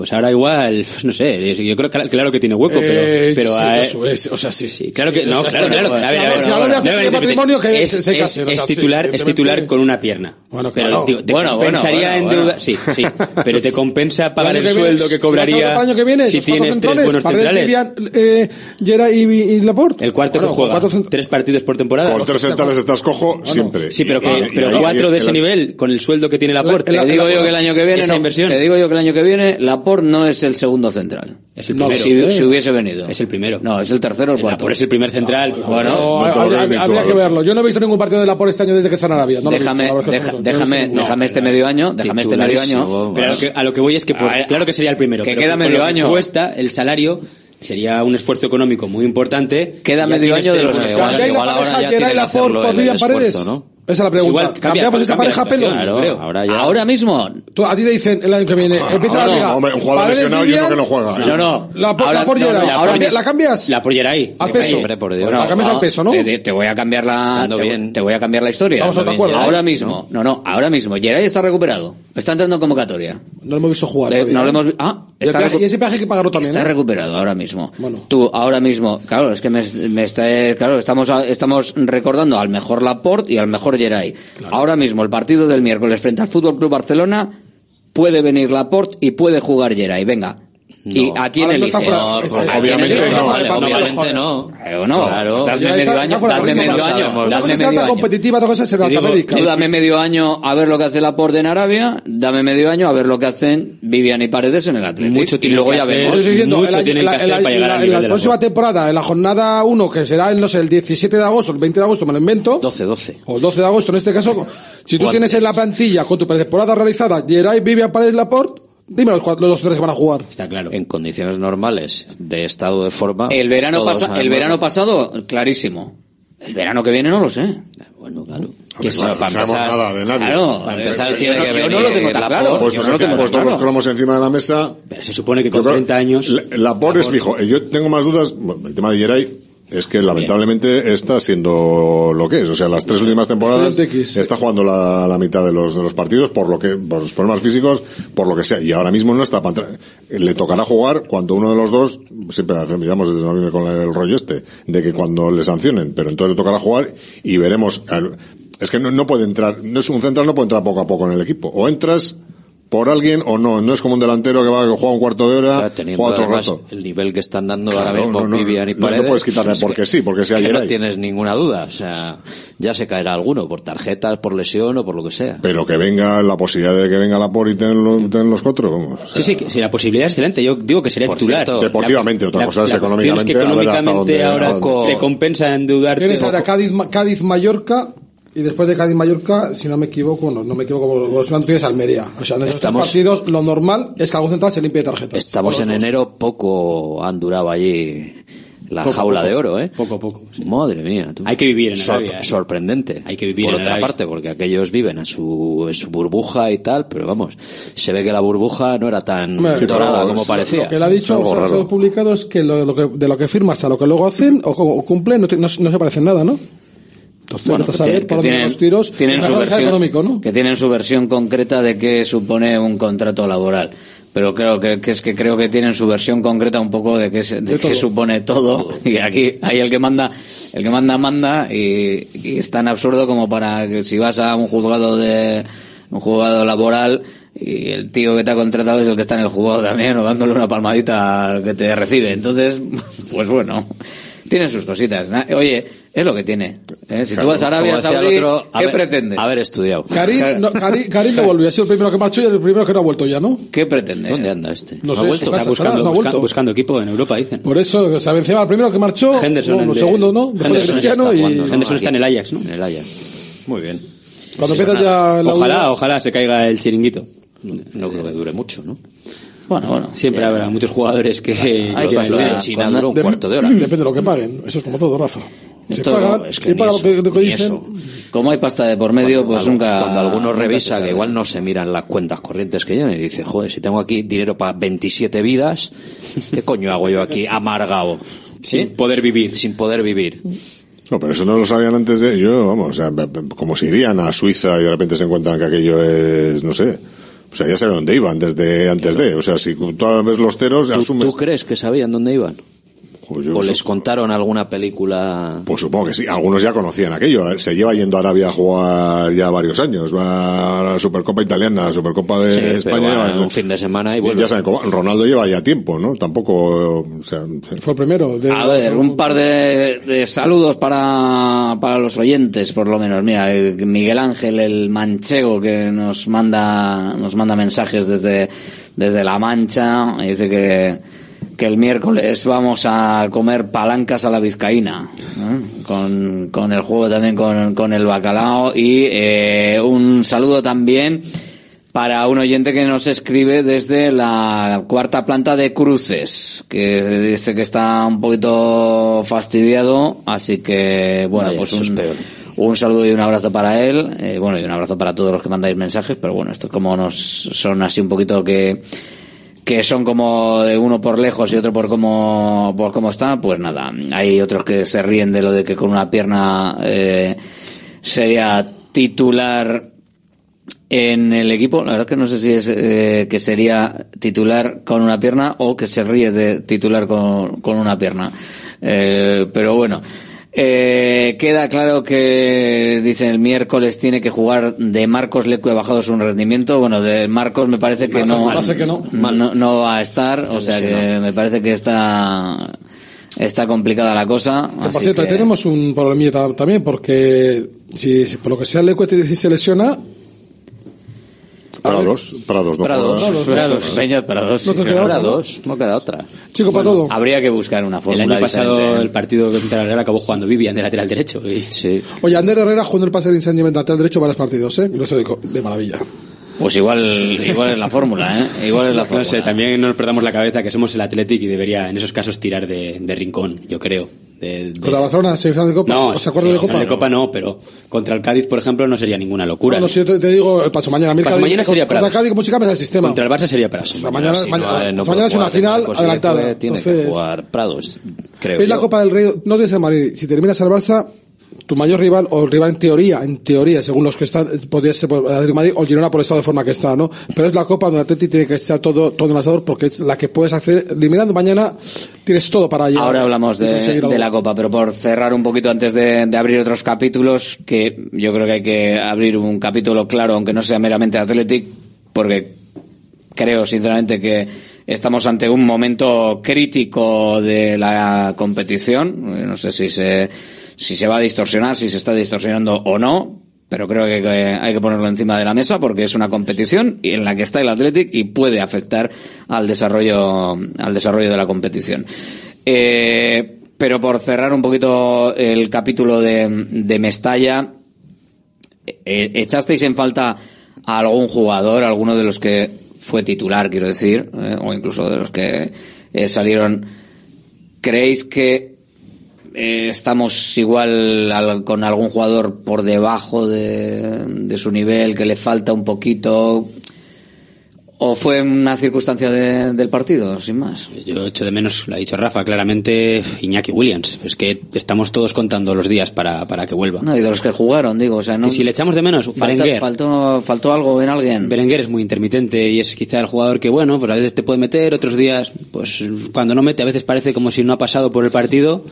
pues ahora igual, no sé, yo creo que claro que tiene hueco, pero, sí, a, e-, es, sí. sí claro que, no, claro, claro. A ver, a ver, patrimonio que es, titular, es titular con una pierna. Bueno, claro. Pero digo, bueno, compensaría en deuda, sí, sí, pero te compensa pagar el, sueldo que cobraría si, tienes tres buenos centrales. Eh, Laporte. El cuarto que juega, tres partidos por temporada. Con tres centrales estás cojo siempre. Sí, pero cuatro de ese nivel, con el sueldo que tiene Laporte. Te digo yo que el año que viene, Te digo yo que el año que viene, Laporte no es el segundo central. Es el primero. Si, hubiese venido. Es el primero. No, es el tercero o el cuarto. Es el primer central. Bueno, habría, que verlo. Yo no he visto ningún partido de Laport este año desde que está en Arabia. déjame, déjame, déjame este medio año. Déjame este medio año. Pero a lo, que, voy es que por, claro que sería el primero. Que pero queda medio año. Cuesta el salario sería un esfuerzo económico muy importante. Queda si medio año de los que están. Igual ahora ya que hacerlo el, el esfuerzo, ¿no? Esa es la pues pregunta. Igual, cambia, ¿Cambiamos pues esa pareja pelo? Claro, creo. Ahora, ya. ahora mismo. Tú, a ti te dicen el año que viene. Ah, empieza la liga. No, hombre, un jugador lesionado y uno que no juega. ¿eh? No, no. La, ahora, la pollera. No, no, la, ¿La cambias? La pollera ahí. Al peso. Hombre, por Dios. Bueno, la cambias al peso, ¿no? Te, te, voy a cambiar la, te, te voy a cambiar la historia. Estamos de acuerdo. ¿eh? Ahora mismo. No, no. Ahora mismo. Geray está recuperado. Está entrando en convocatoria. No lo hemos visto jugar. ¿eh? No lo hemos Ah. Está y ese peaje que pagaron también. Está recuperado ahora mismo. Bueno. Tú, ahora mismo. Claro, es que me, está, claro, estamos, estamos recordando al mejor Laporte y al mejor Geray. Ahora mismo, el partido del miércoles frente al Fútbol Club Barcelona, puede venir Laporte y puede jugar Geray. Venga, no. ¿Y a quién eliges? No, pues, obviamente no. Obviamente no. Claro, no. Claro. Medio año. Medio año. Competitiva, médica. Tú dame medio año a ver lo que hace Laporte en Arabia, dame medio año a ver lo que hacen Vivian y Paredes en el Atlético. Mucho y luego ya vemos. Mucho el, que hacer para llegar al nivel En la próxima temporada, en la jornada 1, que será, no sé, el 17 de agosto, el 20 de agosto, me lo invento. 12, 12. O el 12 de agosto, en este caso, si tú tienes en la plantilla, con tu temporada realizada, Geray, Vivian, Paredes, Laporte, Dime los, cuatro, los tres que van a jugar. Está claro. En condiciones normales de estado de forma. El verano, pasa, el verano pasado, clarísimo. El verano que viene no lo sé. Bueno, claro. Que bueno, para no empezar, nada de nadie. Claro, para empezar, tiene yo, que no lo tengo tan claro. Pues, pues, no pues, pues todos los cromos encima de la mesa. Pero se supone que con 30 años. La, la, la por es fijo. Yo tengo más dudas. El tema de Geray es que lamentablemente está siendo lo que es. O sea, las tres últimas temporadas está jugando la, mitad de los, de los, partidos por lo que, por los problemas físicos, por lo que sea. Y ahora mismo no está para Le tocará jugar cuando uno de los dos, siempre digamos desde noviembre con el rollo este, de que cuando le sancionen, pero entonces le tocará jugar y veremos. Es que no, no puede entrar, no es un central, no puede entrar poco a poco en el equipo. O entras, por alguien o no. No es como un delantero que va que juega un cuarto de hora, o teniendo juega otro rato. El nivel que están dando claro, ahora mismo no, no, Vivian y Paredes. No puedes quitarle porque que, sí, porque si ayer. No tienes ninguna duda. O sea, ya se caerá alguno por tarjetas, por lesión o por lo que sea. Pero que venga la posibilidad de que venga la por y ten, lo, ten los cuatro. O sea, sí, sí, sí, la posibilidad es excelente. Yo digo que sería por titular. Cierto, deportivamente, la, otra cosa la, es la económicamente. Es que económicamente a ver hasta dónde, ahora te compensa endeudarte. Tienes ahora Cádiz, Cádiz Mallorca y después de Cádiz Mallorca, si no me equivoco, no, no me equivoco, si no tienes Almería. O sea, en estos partidos lo normal es que algún central se limpie de tarjetas. Estamos en enero, poco han durado allí la jaula de oro, ¿eh? Poco, a poco. Madre mía. Tú. Hay que vivir en Arabia. ¿eh? Sorprendente. Hay que vivir Por otra parte, porque aquellos viven en su, en su burbuja y tal, pero vamos, se ve que la burbuja no era tan dorada como parecía. Lo que le ha dicho, o sea, publicado es que, lo, lo que, de lo que firmas a lo que luego hacen o, o cumplen no, no se parece nada, ¿no? Entonces, bueno, saber por dónde los tiros tienen su versión. Que tienen su versión concreta de qué supone un contrato laboral. Pero creo que, es que creo que tienen su versión concreta un poco de qué, de de qué supone todo. Y aquí hay el que manda, el que manda, manda. Y, y es tan absurdo como para que si vas a un juzgado de, un juzgado laboral, y el tío que te ha contratado es el que está en el jugado también o dándole una palmadita al que te recibe. Entonces, pues bueno, tiene sus cositas. Oye, es lo que tiene. ¿eh? Si tú vas a Arabia Saudí, a ¿qué ver, pretendes? Haber estudiado. Karim no, Karim, Karim no volvió, ha sido el primero que marchó y el primero que no ha vuelto ya, ¿no? ¿Qué pretende? ¿Dónde anda este? No, sé, está buscando, equipo en Europa, dicen. Por eso, o sea, Benzema, el primero que marchó, Henderson el segundo no, después Henderson de Cristiano está y... Henderson está en el Ajax, ¿no? En el Ajax. Muy bien. Cuando sí, ya la Ojalá, ojalá se caiga el chiringuito. No creo que dure mucho, ¿no? Bueno, bueno. Siempre habrá muchos jugadores que, Hay que tienen la China un cuarto de hora. Depende de lo que paguen. Eso es como todo, Rafa. Si todo, paga, es que paga eso, lo que, lo que dicen, eso. Como hay pasta de por medio, cuando, pues cuando, nunca. Cuando alguno revisa, que igual no se miran las cuentas corrientes que llevan y dice, joder, si tengo aquí dinero para 27 vidas, ¿qué coño hago yo aquí amargado? Sin poder vivir. Sin poder vivir. No, pero eso no lo sabían antes de. Yo, vamos, o sea, como si irían a Suiza y de repente se encuentran que aquello es, no sé o sea, ya saben dónde iban desde antes de. O sea, si tú ves los ceros, ¿Tú, asumes. tú crees que sabían dónde iban? Pues yo ¿O les contaron alguna película? Pues supongo que sí. Algunos ya conocían aquello. ¿eh? Se lleva yendo a Arabia a jugar ya varios años. Va a la Supercopa Italiana, a la Supercopa de Sí, pero España. va un fin de semana y vuelve. ya saben cómo- Ronaldo lleva ya tiempo, ¿no? Tampoco, o sea, Fue el primero. De A ver, un par de, de saludos para, para los oyentes, por lo menos. Mira, eh, Miguel Ángel, el manchego, que nos manda, nos manda mensajes desde, desde La Mancha, y dice que, que el miércoles vamos a comer palancas a la vizcaína, ¿eh? con, con el juego también con, con el bacalao, y eh, un saludo también para un oyente que nos escribe desde la cuarta planta de Cruces, que dice que está un poquito fastidiado, así que bueno, Vaya, pues un, un saludo y un abrazo para él, eh, bueno, y un abrazo para todos los que mandáis mensajes, pero bueno, esto como nos son así un poquito que que son como de uno por lejos y otro por cómo por cómo está, pues nada, hay otros que se ríen de lo de que con una pierna eh, sería titular en el equipo, la verdad que no sé si es eh, que sería titular con una pierna o que se ríe de titular con, con una pierna. Eh, pero bueno, eh, queda claro que dicen el miércoles tiene que jugar de Marcos Leque ha bajado su rendimiento. Bueno, de Marcos me parece que no, parece que no. no, no va a estar, o sea que me parece que está está complicada la cosa. Que, así por cierto, que- ahí tenemos un problemilla ta- también, porque si, si por lo que sea si se lesiona, Prados, Prados, no Prados, Prados. Prados, Peña Prados, No queda otra, Prados, no queda otra. chico para todo. Habría que buscar una El fórmula año pasado diferente. el partido contra el Real acabó jugando Vivian de lateral derecho. Y... Sí. Oye, Ander Herrera jugando el pase de Incendio lateral derecho varios partidos, ¿eh? Y lo estoy de, de maravilla. Pues igual, igual es la fórmula, ¿eh? Igual es la fórmula. No sé, también no nos perdamos la cabeza que somos el Athletic y debería en esos casos tirar de, de rincón, yo creo. De, de- Con la Barcelona, semifinal de Copa. No, ¿Os acuerdan de Copa? de Copa no, pero contra el Cádiz, por ejemplo, no sería ninguna locura. Bueno, si yo te, te digo el paso mañana. El Paso Cádiz- mañana sería contra Prados. Cádiz, música el sistema. Contra el Barça sería O sea, mañana, Si no, mañana, eh, no mañana es una final Marcos adelantada. Tiene Entonces, que jugar Prados, creo es la. Copa del Rey, no tienes el Madrid. Si terminas el Barça, tu mayor rival, o rival en teoría, en teoría, según los que están, podría ser Atlético Madrid o Girona por el estado de forma que está, ¿no? Pero es la Copa donde Atleti tiene que echar todo, todo en el asador porque es la que puedes hacer, eliminando mañana, tienes todo para llegar. Ahora hablamos de, la Copa, pero por cerrar un poquito antes de, de abrir otros capítulos, que yo creo que hay que abrir un capítulo claro, aunque no sea meramente Athletic, porque creo sinceramente que estamos ante un momento crítico de la competición. No sé si se, si se va a distorsionar, si se está distorsionando o no, pero creo que, hay que ponerlo encima de la mesa porque es una competición en la que está el Athletic y puede afectar al desarrollo, al desarrollo de la competición. Eh, pero por cerrar un poquito el capítulo de, de Mestalla, eh, ¿echasteis en falta a algún jugador, alguno de los que fue titular, quiero decir, eh, o incluso de los que eh, salieron? ¿Creéis que eh, estamos igual al- con algún jugador por debajo de, de su nivel, que le falta un poquito? ¿O fue una circunstancia de- del partido, sin más? Yo echo de menos, lo ha dicho Rafa, claramente Iñaki Williams. Es que estamos todos contando los días para, para que vuelva. No, y de los que jugaron, digo, o sea, no. Y si le echamos de menos, Berenguer. faltó, faltó algo en alguien. Berenguer es muy intermitente y es quizá el jugador que, bueno, pues a veces te puede meter, otros días, pues cuando no mete, a veces parece como si no ha pasado por el partido.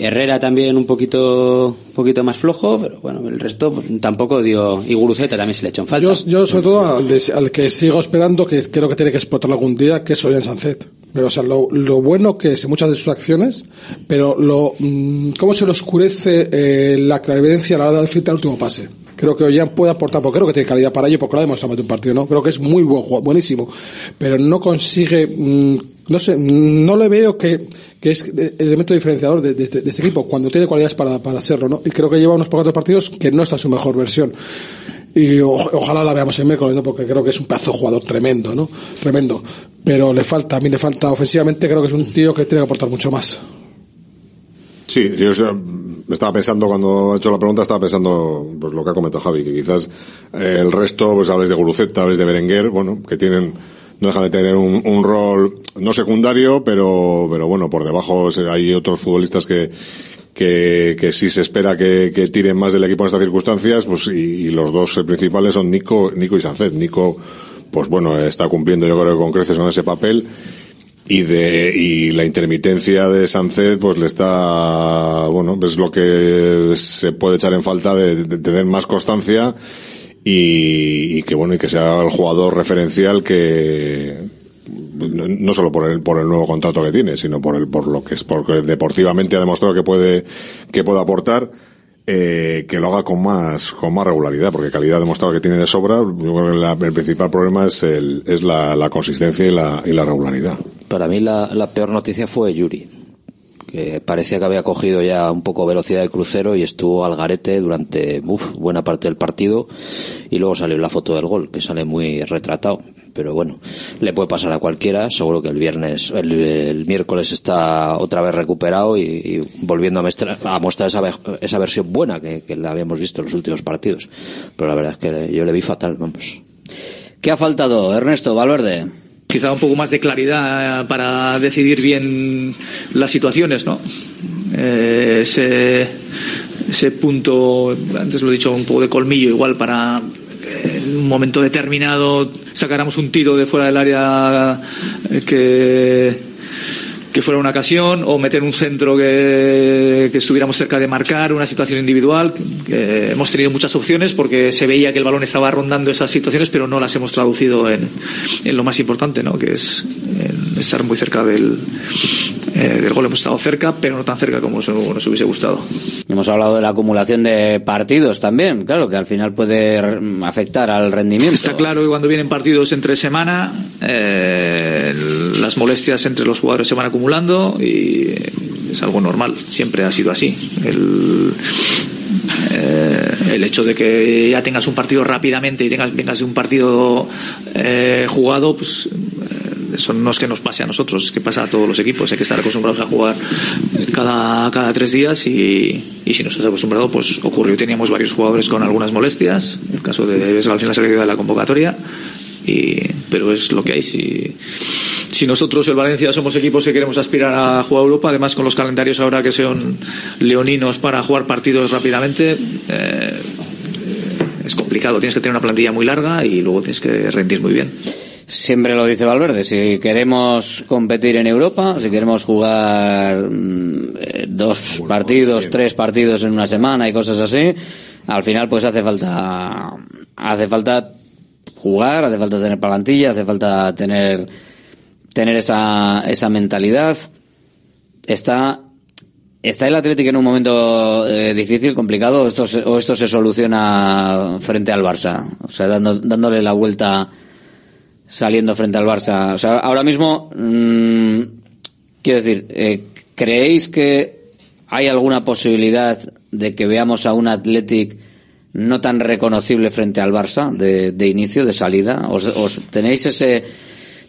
Herrera también un poquito, un poquito más flojo, pero bueno, el resto pues, tampoco dio. Y Guruceta también se le echó en falta. Yo, yo sobre todo al, de- al que sigo esperando, que creo que tiene que explotarlo algún día, que es Ollán Sancet. Pero, o sea, lo, lo bueno que es muchas de sus acciones, pero lo, mm, cómo se le oscurece eh, la clarividencia a la hora de frente al último pase. Creo que Ollán puede aportar, porque creo que tiene calidad para ello, porque lo ha demostrado en un partido, ¿no? Creo que es muy buen jugador, buenísimo. Pero no consigue, mm, no sé, mm, no le veo que, que es el elemento diferenciador de, de este, de este equipo, cuando tiene cualidades para, para hacerlo, ¿no? Y creo que lleva unos pocos partidos que no está en su mejor versión y ojalá la veamos en miércoles, ¿no? porque creo que es un pedazo de jugador tremendo, ¿no? Tremendo. Pero le falta, a mí le falta ofensivamente, creo que es un tío que tiene que aportar mucho más. Sí, yo estaba pensando cuando ha hecho la pregunta, estaba pensando pues lo que ha comentado Javi, que quizás eh, el resto, pues hables de Guruceta, hables de Berenguer, bueno, que tienen, no dejan de tener un, un rol no secundario, pero, pero bueno, por debajo hay otros futbolistas que, que, que sí se espera que, que tiren más del equipo en estas circunstancias, pues y, los dos principales son Nico, Nico y Sancet. Nico, pues bueno, está cumpliendo yo creo que con creces con ese papel y de y la intermitencia de Sánchez pues le está bueno es lo que se puede echar en falta de, de tener más constancia y, y, que bueno y que sea el jugador referencial que no, no solo por el por el nuevo contrato que tiene sino por el por lo que es porque deportivamente ha demostrado que puede que puede aportar eh, que lo haga con más con más regularidad porque calidad ha demostrado que tiene de sobra. Yo creo que la, el principal problema es el, es la, la consistencia y la, y la regularidad Para mí la, peor noticia fue Yuri, que parecía que había cogido ya un poco velocidad de crucero y estuvo al garete durante uf, buena parte del partido y luego salió la foto del gol, que sale muy retratado. Pero bueno, le puede pasar a cualquiera, seguro que el viernes, el, miércoles está otra vez recuperado y, volviendo a, a mostrar esa, esa versión buena que, que la habíamos visto en los últimos partidos. Pero la verdad es que yo le vi fatal, vamos. ¿Qué ha faltado, Ernesto Valverde? Quizá un poco más de claridad eh, para decidir bien las situaciones, ¿no? Eh, ese, punto, antes lo he dicho, un poco de colmillo igual para eh, en un momento determinado sacáramos un tiro de fuera del área eh, que que fuera una ocasión o meter un centro que, estuviéramos cerca de marcar una situación individual hemos tenido muchas opciones porque se veía que el balón estaba rondando esas situaciones pero no las hemos traducido en, lo más importante ¿no? que es estar muy cerca del, eh, del gol hemos estado cerca pero no tan cerca como nos, nos hubiese gustado Hemos hablado de la acumulación de partidos también, claro, que al final puede afectar al rendimiento. Está claro que cuando vienen partidos entre semana, eh, las molestias entre los jugadores se van acumulando y es algo normal, siempre ha sido así. El, eh, el hecho de que ya tengas un partido rápidamente y tengas vengas de un partido eh, jugado, pues eso no es que nos pase a nosotros, es que pasa a todos los equipos. Hay que estar acostumbrados a jugar cada, cada tres días y, y si no estás acostumbrado, pues ocurrió. Teníamos varios jugadores con algunas molestias, el caso de Vesga al final quedó de la convocatoria, y, pero es lo que hay. Si, si nosotros, el Valencia, somos equipos que queremos aspirar a jugar Europa, además con los calendarios ahora que son leoninos para jugar partidos rápidamente, eh, es complicado. Tienes que tener una plantilla muy larga y luego tienes que rendir muy bien. Siempre lo dice Valverde, si queremos competir en Europa, si queremos jugar mm, eh, dos partidos, tres partidos en una semana y cosas así, al final pues hace falta hace falta jugar, hace falta tener plantilla, hace falta tener tener esa esa mentalidad. Está ¿Está el Atlético en un momento eh, difícil, complicado, o esto, se, o esto se soluciona frente al Barça? O sea, dando, dándole la vuelta saliendo frente al Barça. O sea, ahora mismo, mmm, quiero decir, eh, ¿creéis que hay alguna posibilidad de que veamos a un Athletic no tan reconocible frente al Barça de, inicio, de salida? ¿Os, tenéis ese,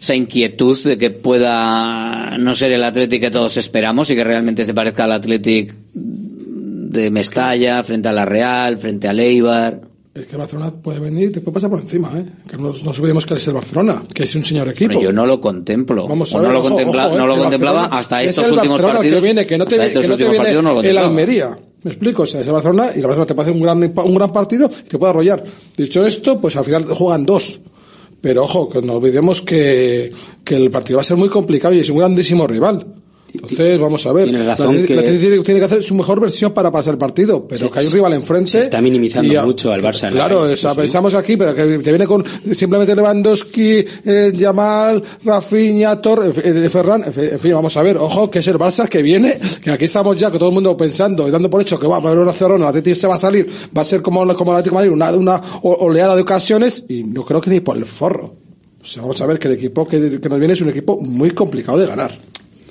esa inquietud de que pueda no ser el Athletic que todos esperamos y que realmente se parezca al Athletic de Mestalla, frente a la Real, frente a Leibar? Es que Barcelona puede venir y te puede pasar por encima, ¿eh? Que no, no olvidemos que es el Barcelona, que es un señor equipo. Pero yo no lo contemplo. Vamos a o ver, no lo, ojo, contempla, ojo, no lo contemplaba Barcelona hasta es estos el últimos Barcelona partidos. Que viene, que no te, hasta estos que no te viene partidos no lo el. Almería. Me explico, o sea, es el Barcelona y el Barcelona te puede hacer un gran, un gran partido y te puede arrollar. Dicho esto, pues al final juegan dos. Pero ojo, que no olvidemos que, que el partido va a ser muy complicado y es un grandísimo rival. Entonces, vamos a ver. Tienes razón la, que- la tiene que hacer su mejor versión para pasar el partido, pero que hay un rival enfrente. Se está minimizando a- mucho al Barça. Claro, o sea, pensamos aquí, pero que te viene con simplemente Lewandowski, eh, Yamal, Rafinha, Tor, eh, Ferran, en fin, vamos a ver, ojo, que es el Barça que viene, que aquí estamos ya, que todo el mundo pensando y dando por hecho que va a haber una cerrona, el Atlético se va a salir, va a ser como, como el Atlético de Madrid, una, una oleada de ocasiones, y no creo que ni por el forro. O sea, vamos a ver que el equipo que, que nos viene es un equipo muy complicado de ganar.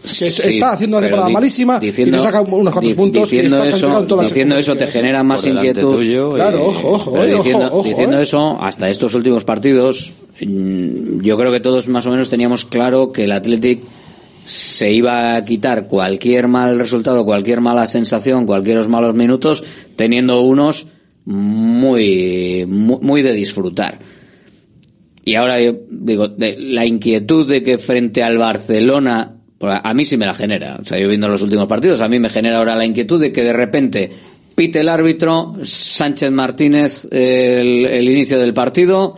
Que Sí, está haciendo una temporada di- malísima diciendo- y te saca unos cuantos di- puntos y Diciendo está eso, diciendo eso te genera más inquietud. tuyo y- Claro, ojo, ojo, eh, diciendo, ojo, ojo, diciendo eh. eso, hasta estos últimos partidos, mm, yo creo que todos más o menos teníamos claro que el Athletic se iba a quitar cualquier mal resultado, cualquier mala sensación, cualquier malos minutos, teniendo unos muy, muy, muy de disfrutar. Y ahora yo digo, de- la inquietud de que frente al Barcelona, a a mí sí me la genera. O sea, yo viendo los últimos partidos, a mí me genera ahora la inquietud de que de repente pite el árbitro, Sánchez Martínez el, el inicio del partido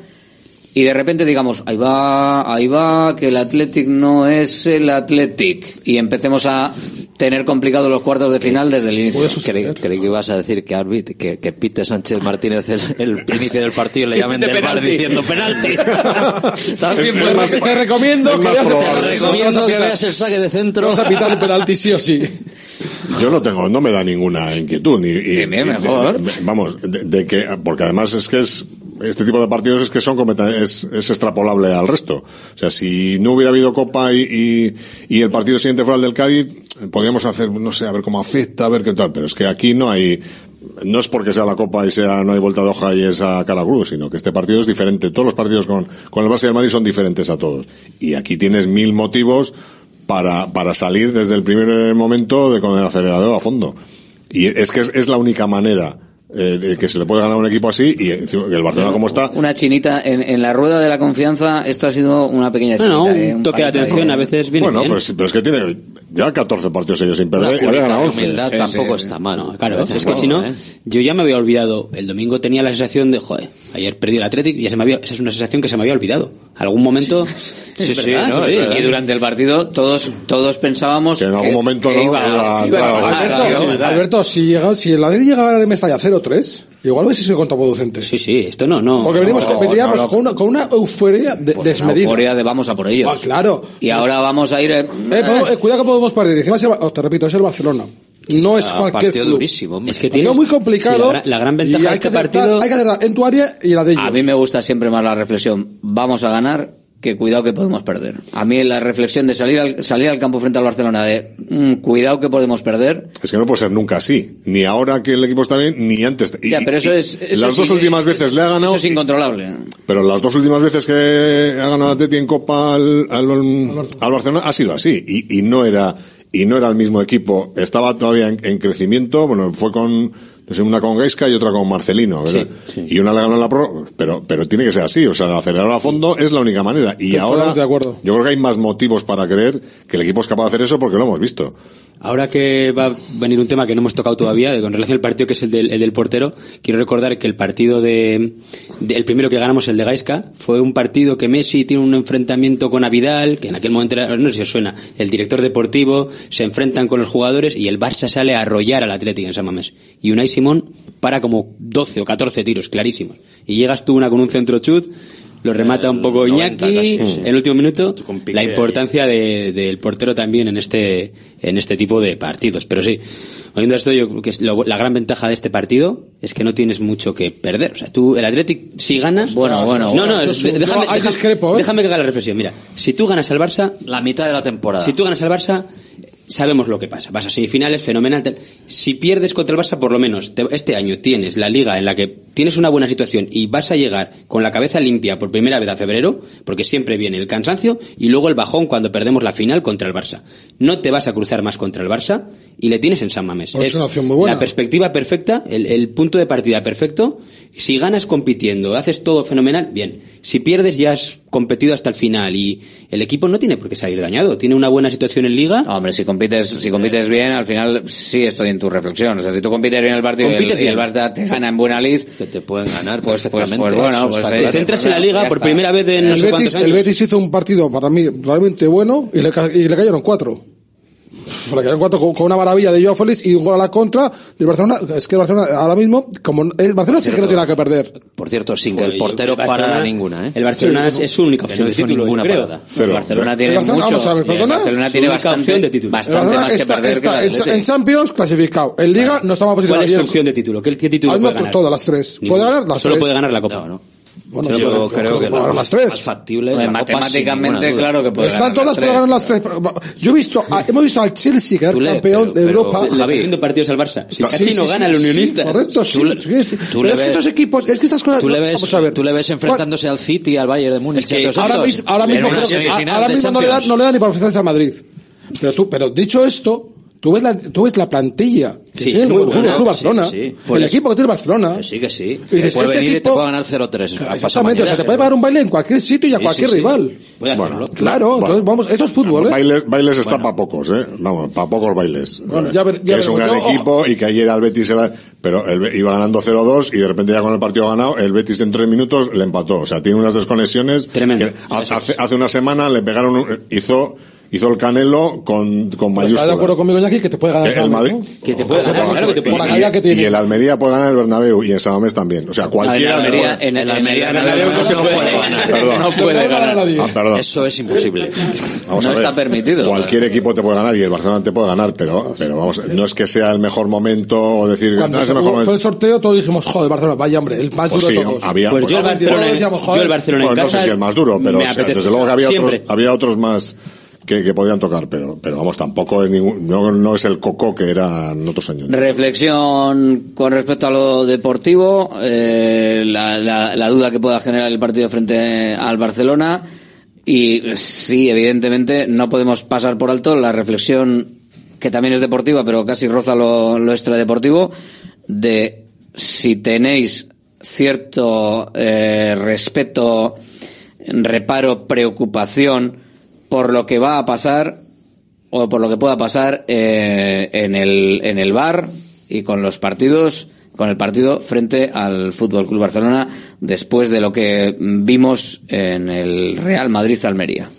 y de repente digamos, ahí va, ahí va, que el Athletic no es el Athletic y empecemos a tener complicados los cuartos de final desde el inicio. Creí, creí que ibas a decir que, Arbit, que, que Pite Sánchez Martínez el, el inicio del partido le llamen del bar diciendo penalti. También más, te recomiendo que veas Te recomiendo que veas el saque de centro. Vas a pitar el penalti sí o sí. Yo no tengo, no me da ninguna inquietud. Ni, y- Bien, bien, y- mejor. vamos, de, de que, porque además es que es, este tipo de partidos es que son es, es extrapolable al resto. O sea, si no hubiera habido Copa y, y, y el partido siguiente fuera el del Cádiz, podríamos hacer, no sé, a ver cómo afecta, a ver qué tal, pero es que aquí no hay, no es porque sea la Copa y sea, no hay vuelta de hoja y es a cara cruz, sino que este partido es diferente. Todos los partidos con, con el Barça y el Madrid son diferentes a todos. Y aquí tienes mil motivos para, para salir desde el primer momento de con el acelerador a fondo. Y es que es, es la única manera eh, de que se le puede ganar a un equipo así y el Barcelona como está, Una chinita en, en la rueda de la confianza, esto ha sido una pequeña chinita. No, no, eh, un toque de palito ahí. atención a veces viene bueno, bien. pero, es- pero es que tiene ya 14 partidos seguidos sin perder y había cúnica ganado de 11. humildad Sí, tampoco sí, está mal. No, claro, es que si no, ¿eh? yo ya me había olvidado. El domingo tenía la sensación de, joder, ayer perdí el Athletic y ya se me había, esa es una sensación que se me había olvidado. Algún momento, Sí, sí, verdad, no, sí, y- durante el partido todos todos pensábamos Que en algún momento que no iba, iba a iba entrar. a pasar, Alberto. Alberto, si, llega, si el Madrid llegara de Mestalla 0-3, igual hubiese sido contraproducente. Sí, sí, esto no, no. Porque venimos, No, veníamos no, no. con, una, con una euforia de- Pues desmedida. una euforia de vamos a por ellos. Ah, claro. Y ahora vamos a ir. eh, Eh, podemos- eh, cuidado que podemos perder. Encima, es el- oh, te repito, es el Barcelona. No es cualquier partido club. durísimo, hombre. Es que tiene muy complicado. sí, la, gran- la gran ventaja de este partido. Hay que acertar en tu área y la de ellos. A mí me gusta siempre más la reflexión. Vamos a ganar que cuidado que podemos perder. A mí la reflexión de salir al, salir al campo frente al Barcelona de mm, cuidado que podemos perder. Es que no puede ser nunca así. Ni ahora que el equipo está bien, ni antes. Y- Ya, pero eso y- es. eso las dos sí, últimas es- veces le ha ganado. Eso es incontrolable. Pero las dos últimas veces que ha ganado Atleti en Copa al, al, al Barcelona ha sido así y, y no era y no era el mismo equipo. Estaba todavía en, en crecimiento. Bueno, fue con no sé, una con Gaisca y otra con Marcelino. ¿verdad? Y una la ganó en la pro, pero pero tiene que ser así. O sea, acelerar a fondo es la única manera. Y Totalmente ahora de acuerdo. yo creo que hay más motivos para creer que el equipo es capaz de hacer eso porque lo hemos visto. Ahora que va a venir un tema que no hemos tocado todavía, con relación al partido que es el del, el del portero, quiero recordar que el partido de, de- el primero que ganamos, el de Gaisca, fue un partido que Messi tiene un enfrentamiento con Avidal, que en aquel momento era, no sé si os suena, el director deportivo, se enfrentan con los jugadores y el Barça sale a arrollar al Atlético en San Mamés. Y Unai Simón para como 12 o 14 tiros, clarísimos. Y llegas tú una con un centro chut, lo remata un poco 90 Iñaki, casi, sí. en el último minuto, la importancia de- del portero también en este en este tipo de partidos. Pero sí, oyendo esto, yo creo que es lo- la gran ventaja de este partido es que no tienes mucho que perder. O sea, tú, el Athletic, si ganas... Bueno, bueno, No, no, déjame, discrepo, ¿eh? déjame que haga la reflexión. Mira, si tú ganas al Barça, La mitad de la temporada. si tú ganas al Barça, sabemos lo que pasa. Vas a semifinales, fenomenal. Si pierdes contra el Barça, por lo menos te- este año tienes la liga en la que tienes una buena situación y vas a llegar con la cabeza limpia por primera vez a febrero, porque siempre viene el cansancio y luego el bajón cuando perdemos la final contra el Barça. No te vas a cruzar más contra el Barça y le tienes en San Mamés. Pues es una opción muy buena. La perspectiva perfecta, el, el punto de partida perfecto. Si ganas compitiendo, haces todo fenomenal, bien. Si pierdes ya has competido hasta el final y el equipo no tiene por qué salir dañado. Tiene una buena situación en liga. No, hombre, si compites, si compites bien, al final sí estoy en tu reflexión. O sea, si tú compites bien el partido y el, Compites y el. Barça te gana en buena lid, Que te pueden ganar Pues- pues- perfectamente. pues bueno, pues Te centras en la liga por primera vez en no El sé Betis, cuántos años. el Betis hizo un partido para mí realmente bueno y le, ca- y le cayeron cuatro. Le cayeron cuatro con, con una maravilla de Joao Félix y un gol a la contra del Barcelona. Es que el Barcelona ahora mismo, como el Barcelona sí que no tiene nada que perder. Por cierto, sin que el portero parara ninguna, ¿eh? El Barcelona Sí, es su única que opción de título, ninguna creo. parada. Cero. el Barcelona tiene El Barcelona, mucho. vamos a ver, y el. Barcelona tiene bastante, opción de título. Bastante más que está, perder que está en, Champions clasificado. En Liga no estamos ¿Cuál posicionados es su opción de título? ¿Qué, título puede ganar? todas las tres. Puede ganar las Solo puede ganar la Copa. No, no. Bueno, Yo pero- creo que ganar la las tres. más factible sin matemáticamente, claro que puede Están ganar todas tres. ganar las tres. Yo he visto, a- hemos visto al Chelsea le- campeón pero- de pero- Europa. Haciendo partidos al Barça. Si casi sí, no sí, gana sí, el Unionistas. correcto, sí. Tú le- Sí, sí. tú Pero es que estos equipos, es que estas cosas. Tú le ves, vamos a ver. tú le ves enfrentándose al City, al Bayern de Múnich. que ahora mismo, ahora mismo, que- no le, da, Champions. no le da ni para enfrentarse al Madrid. Pero tú, pero dicho esto, tú ves la, tú ves la plantilla que Sí, tiene el Club Barcelona, sí, sí. el Pues- equipo que tiene Barcelona. Que sí, que sí. Y dices, puede este venir y te equipo- puede ganar 0-3. pasado Exactamente, o sea, te puede pagar un baile en cualquier sitio y a Sí, cualquier sí, sí. rival. Puede hacerlo. Claro, Bueno. entonces vamos, esto es fútbol, ¿eh? Bailes, bailes está para pocos, ¿eh? Vamos, para pocos bailes. Bueno, ya ver- ya que es un gran Yo- equipo y que ayer al Betis se la- pero el iba ganando 0-2 y de repente ya con el partido ganado, el Betis en tres minutos le empató. O sea, tiene unas desconexiones. Tremendo. que hace, hace una semana le pegaron, un- hizo, hizo el Canelo con, con Pero ¿Estás de acuerdo mayúsculas. conmigo, Iñaki, que te puede ganar el Madrid- Que te puede ganar, claro que te puede ganar. Y el Almería puede ganar el Bernabéu y en Samamés también. O sea, cualquiera. en Almería, puede- en, en Almería en no se puede ganar. Perdón. no puede ganar. Ah, perdón. Eso es imposible. Vamos no a ver. está permitido. Cualquier equipo te puede ganar y el Barcelona te puede ganar, pero, pero vamos, no es que sea el mejor momento o decir Cuando "Ah, es se- el mejor fue el momento. sorteo, todos dijimos, joder, Barcelona, vaya hombre, el más Pues duro sí, de todos. había, Pues yo el pues, Barcelona, decíamos, yo joder. el Barcelona en bueno, no casa sé si el más duro, pero desde luego que había Siempre. otros, había otros más que, que podían tocar, pero, pero vamos, tampoco es no, no es el coco que era en otros años. Reflexión con respecto a lo deportivo, eh, la, la- duda que pueda generar el partido frente al Barcelona y sí, evidentemente no podemos pasar por alto la reflexión que también es deportiva, pero casi roza lo, lo extradeportivo, de si tenéis cierto eh, respeto, reparo, preocupación por lo que va a pasar o por lo que pueda pasar eh, en el en el bar y con los partidos con el partido frente al Fútbol Club Barcelona después de lo que vimos en el Real Madrid Almería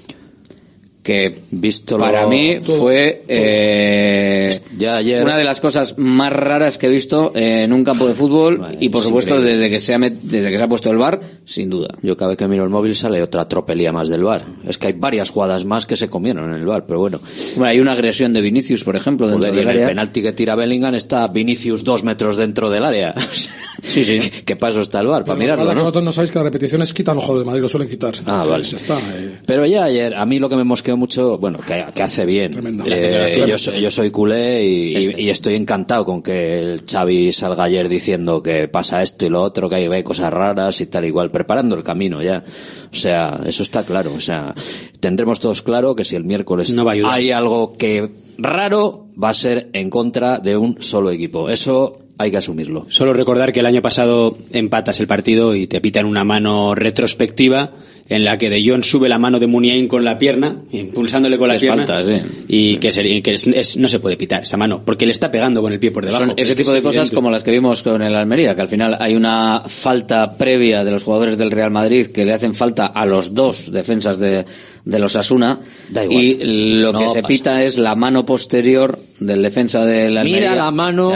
que Visto para lo- mí fue eh, Ya ayer- una de las cosas más raras que he visto en un campo de fútbol y por es supuesto increíble. desde que se ha met- desde que se ha puesto el bar sin duda Yo cada vez que miro el móvil sale otra tropelía más del bar. Es que hay varias jugadas más que se comieron en el bar, pero bueno. Bueno, hay una agresión de Vinicius por ejemplo dentro Joder, y del en el área penalti que tira Bellingham está Vinicius dos metros dentro del área. sí, sí. ¿Qué paso está el bar? Para Pero mirarlo, que ¿no? vosotros no sabéis que las repeticiones quitan ojo de Madrid, lo suelen quitar. Ah, vale. Ya está. eh. Pero ya ayer, a mí lo que me mosqueó mucho, bueno, que, que hace bien. Eh, yo, soy, yo soy culé y, Este. y- y estoy encantado con que el Xavi salga ayer diciendo que pasa esto y lo otro, que hay, hay cosas raras y tal igual, preparando el camino ya. O sea, eso está claro. O sea, tendremos todos claro que si el miércoles No va a hay algo que raro, va a ser en contra de un solo equipo. Eso hay que asumirlo. Solo recordar que el año pasado empatas el partido y te pitan una mano retrospectiva en la que De Jong sube la mano de Muniain con la pierna, impulsándole con la Es pierna, falta, sí. y que, se- que es- es- no se puede pitar esa mano, porque le está pegando con el pie por debajo. Son ese tipo de cosas evidente. como las que vimos con el Almería, que al final hay una falta previa de los jugadores del Real Madrid que le hacen falta a los dos defensas de, de los Asuna Da igual. y lo No que se pasa. pita es la mano posterior del defensa del Almería. Mira la mano,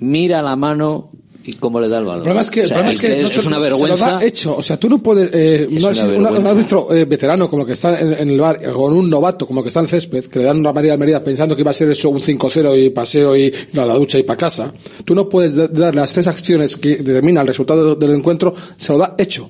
mira la mano y cómo le da el balón. El problema es que, O el sea, problema es, que no es, se- una se lo vergüenza. da hecho. O sea, tú no puedes. Eh, Es no una es un- vergüenza. un árbitro eh, veterano como el que está en, en el bar, eh, con un novato como el que está en el césped, que le dan una María Almería pensando que iba a ser eso un 5-0 y paseo y ir a la ducha y para casa. Tú no puedes da- dar las tres acciones que determinan el resultado del encuentro, se lo da hecho.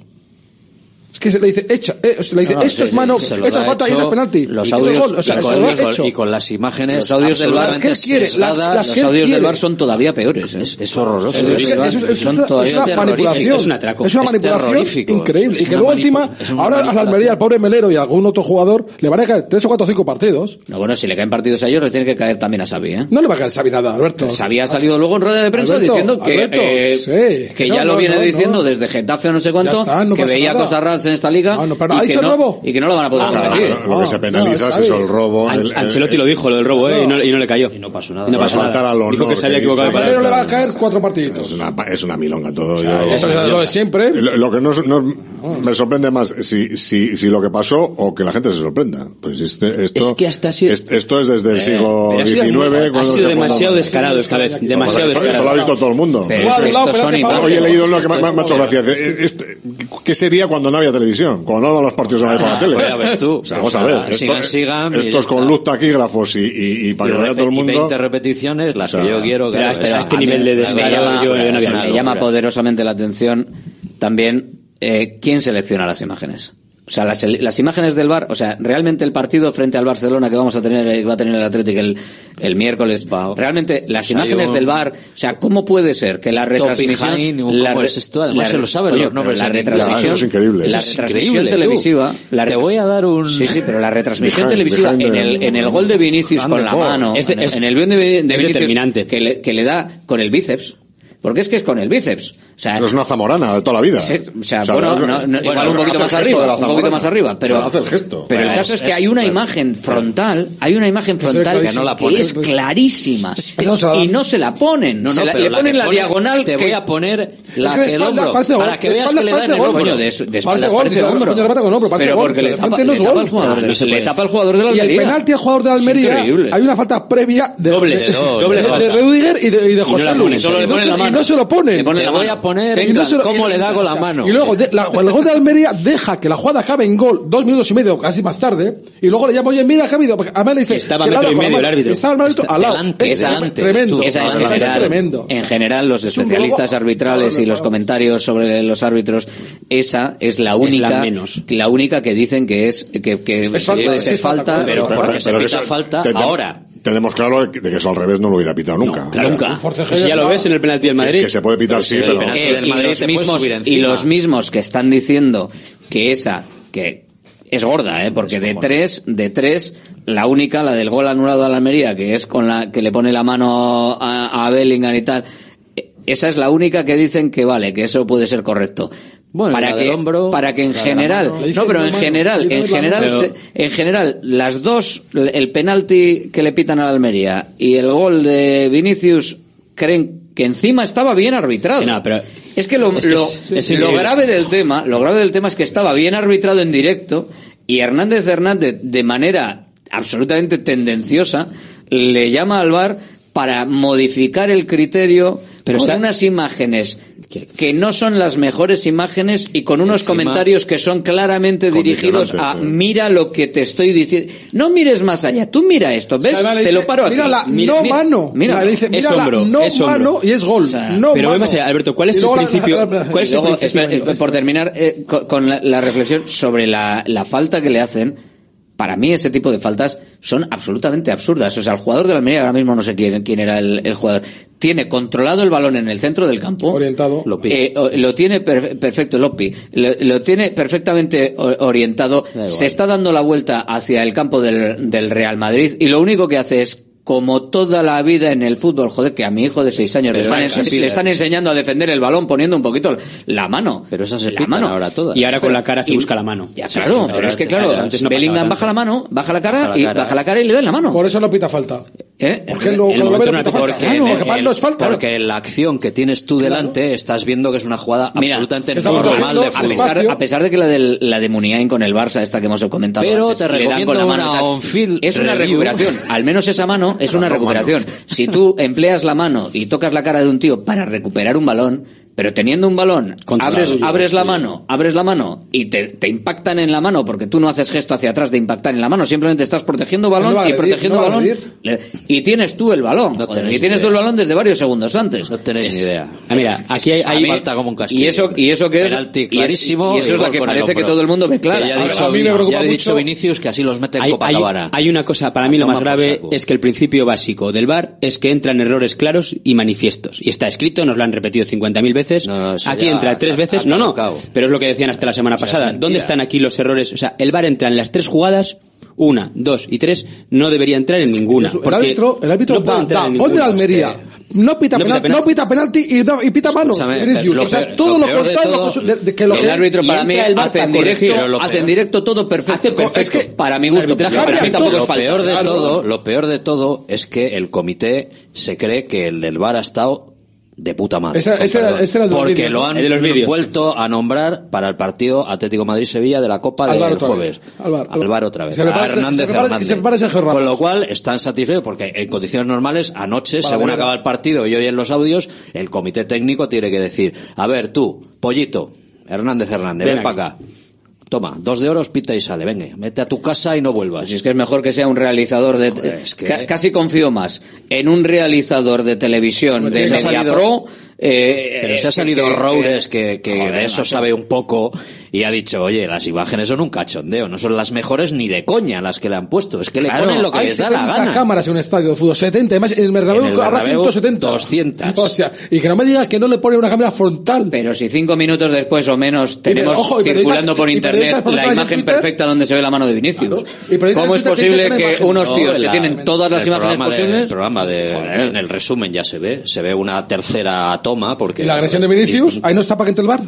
Es que se le dice hecha, eh, se le dice No, no, esto es mano, esto es falta y esto es penalti. Los es audios, gol. o sea, y, con, lo da y con- hecho. y con las imágenes Los audios del VAR, absolutamente ¿qué quiere? Las- las los que él audios del quiere. bar son todavía peores. ¿eh? es, es horroroso. Es que Es- eso Son es una- todavía es una manipulación. Es un atraco. Es una Es manipulación increíble. Es y que luego encima, es ahora al manipulación. Almería, al pobre Melero y a algún otro jugador, le van a caer tres o cuatro o cinco partidos. No, bueno, si le caen partidos a ellos, les tiene que caer también a Xavi, ¿eh? No le va a caer Xavi nada, Alberto. Xavi ha salido luego en rueda de prensa diciendo que, eh, que ya lo viene diciendo desde Getafe o no sé cuánto, que veía cosas raras en esta liga Ah, no, pero y, ¿ha que dicho no, robo? y que no lo van a poder Ah, competir. lo que se No, penaliza no, es eso, el robo. An- el- el- Ancelotti lo dijo, lo del robo, ¿eh? Y, no, y no le cayó. Y no pasó nada. Y no pasó nada. al honor Dijo que se había equivocado de Melero le va a caer cuatro partidos. Es una, es una milonga todo. yo- Eso es lo de siempre. Lo, lo que no, me sorprende más si, si, si lo que pasó o que la gente se sorprenda. Pues este- esto, Es que hasta ha sido- es- esto es desde el siglo Pero ha sido XIX. Ha sido demasiado descarado esta vez. Demasiado descarado. lo ha visto todo el mundo. Pero. Hoy he leído uno que me, me ha hecho gracia. Esto- ¿Qué sería cuando no había televisión? Cuando no los partidos en la por la tele. pues ya ves tú. O sea, vamos a ver. Sigan, esto- sigan, y Estos con luz taquígrafos y, y, y para que vea todo el y mundo. 20 repeticiones, las O sea, que yo quiero. pero este a mí nivel de llama- yo- yo no me llama poderosamente la atención también eh, quién selecciona las imágenes. O sea, las, las imágenes del bar, o sea, realmente el partido frente al Barcelona que vamos a tener, eh, va a tener el Atlético el, el miércoles, realmente las imágenes del bar, o sea, ¿cómo puede ser que la retransmisión, behind, ¿cómo la re- es esto? Además la se lo saben Oye, pero la retransmisión, Eso es increíble. la retransmisión increíble, televisiva, la Te voy a dar un... Sí, sí, pero la retransmisión televisiva en el, en el gol de Vinicius con la mano, Es de- en, el- es- en el gol de, de Vinicius que le, que le da con el bíceps, porque es que es con el bíceps. O sea, pero es una zamorana de toda la vida. Se, o sea, o sea bueno, no, no, igual bueno, un poquito más arriba, un poquito más arriba, pero, hace el, gesto. pero el caso es, es que hay una es, imagen es, frontal, hay una imagen frontal que, no la ponen, que es clarísima y no se la ponen, no, se la, le ponen la, pone, diagonal. Te voy a poner la, que el hombro para que veas que le dan el hombro. De, espaldas parece hombro, pero porque le tapa, el jugador, le tapa el jugador de la Almería. Y el penalti al jugador de la Almería, hay una falta previa de Rudiger y de José Luis. Y no se lo pone poner, eh, y plan, cómo eh, le da con la mano. Y luego de, la, el gol de Almería deja que la jugada acabe en gol dos minutos y medio, casi más tarde, y luego le llama, oye, mira, que ha habido. Además le dice, estaba metro y medio el árbitro. Estaba el árbitro al lado. es tremendo. es tremendo. En general, los especialistas arbitrales y los comentarios sobre los árbitros, esa es la única, menos. la única que dicen que es, que, que es falta, falta, pero, porque se pita falta ahora tenemos claro de que eso al revés no lo hubiera pitado nunca. Nunca. Ya lo ves en el penalti del Madrid. Que, se puede pitar, sí, pero... Eh, y, los mismos, que están diciendo que esa, que es gorda, ¿eh? porque de tres, de tres, la única, la del gol anulado a la Almería, que es con la que le pone la mano a, a Bellingham y tal, eh, esa es la única que dicen que vale, que eso puede ser correcto. Bueno, para que, para que en general, no, pero en general, en general, en general, las dos, el penalti que le pitan a la Almería y el gol de Vinicius, creen que encima estaba bien arbitrado. No, pero es que lo, lo, grave del tema, lo grave del tema es que estaba bien arbitrado en directo y Hernández Hernández de manera absolutamente tendenciosa le llama al bar para modificar el criterio con unas imágenes que no son las mejores imágenes y con unos comentarios que son claramente dirigidos a mira lo que te estoy diciendo. No mires más allá, tú mira esto, ¿ves? Te lo paro aquí. Mira la mira, no mira, mano. Mira, dice, mira es hombro, no es mano y es gol. No pero mano. vemos allá, Alberto, ¿cuál es el principio? por terminar eh, con, la, reflexión sobre la, la falta que le hacen para mí ese tipo de faltas son absolutamente absurdas. O sea, el jugador de la Almería ahora mismo no sé quién, quién era el, jugador tiene controlado el balón en el centro del campo. Orientado. Eh, lo tiene per perfecto, Lopi. Lo, tiene perfectamente orientado. Se está dando la vuelta hacia el campo del Real Madrid y lo único que hace es como toda la vida en el fútbol, joder, que a mi hijo de seis años le están, es, le están, enseñando a defender el balón poniendo un poquito la mano. Pero esa es la mano. ahora todas. Y ahora con la cara se busca la mano. Ya, claro, pero es que claro, antes no Bellingham baja la mano, baja la cara, y baja la cara y le dan la mano. Por eso no pita falta. ¿Eh? eh porque el, lo, el lo no, porque el, no es falta. Porque la acción que tienes tú delante estás viendo que es una jugada absolutamente normal de fútbol. A pesar, de que la de, la de Muniain con el Barça, esta que hemos comentado, pero te recomiendo le dan con la mano. Es una recuperación. Al menos esa mano es una recuperación. Si tú empleas la mano y tocas la cara de un tío para recuperar un balón, pero teniendo un balón, abres, la mano, abres la mano y te, impactan en la mano porque tú no haces gesto hacia atrás de impactar en la mano, simplemente estás protegiendo balón y protegiendo no balón. Y tienes tú el balón, y tienes idea. tú el balón desde varios segundos antes. No tenéis ni idea. Ah, mira, aquí hay, falta como un castillo. Y eso, y eso que es, clarísimo, y, eso es la que parece que todo el mundo ve clara. Ya dicho, a mí me preocupa ya mucho. Dicho Vinicius que así los mete en hay, hay, hay una cosa, para mí lo más grave es que el principio básico del VAR es que entran errores claros y manifiestos. Y está escrito, nos lo han repetido 50.000 veces no, no, aquí entra tres veces, no, no, pero es lo que decían hasta la semana pasada. ¿Dónde están aquí los errores? O sea, el VAR entra en las tres jugadas, una, dos y tres, no debería entrar en ninguna. El árbitro, el árbitro no da, entrar Almería. No pita, no, pita penalti y, da, y pita mano. Todo lo, lo de, de el árbitro para mí hace en directo, todo perfecto. perfecto. Es que para mi gusto, para mí tampoco peor de todo, lo peor de todo es que el comité se cree que el del VAR ha estado de puta madre. Esa, era porque lo han vuelto a nombrar para el partido Atlético Madrid-Sevilla de la Copa del de jueves. Álvaro, Álvaro, otra vez. Se a Hernández Hernández. Con lo cual están satisfechos porque en condiciones normales, anoche, según acaba el partido y hoy en los audios, el comité técnico tiene que decir, a ver tú, pollito, Hernández Hernández, ven para acá. Toma, dos de oros, pita y sale. Venga, mete a tu casa y no vuelvas. Si es que es mejor que sea un realizador de... Casi confío más en un realizador de televisión de Media Pro eh, Pero se ha eh, salido que- que- Roures que, que Joder, de eso macho. sabe un poco y ha dicho, oye, las imágenes son un cachondeo, no son las mejores ni de coña las que le han puesto, es que le ponen lo que les da la 70 gana. cámaras en un estadio de fútbol, 70, además en el Bernabéu habrá Bernabéu, 170. 200. O sea, y que no me diga que no le pone una cámara frontal. Pero si cinco minutos después o menos tenemos ojo, circulando por internet la imagen perfecta donde se ve la mano de Vinicius. Periodistas ¿Cómo es posible que que unos No, tíos que la- tienen todas las el imágenes programa de- posibles el programa de, en el resumen ya se ve, se ve una tercera toma porque... ¿Y la agresión de Vinicius? ¿Ahí no está para que entre el bar?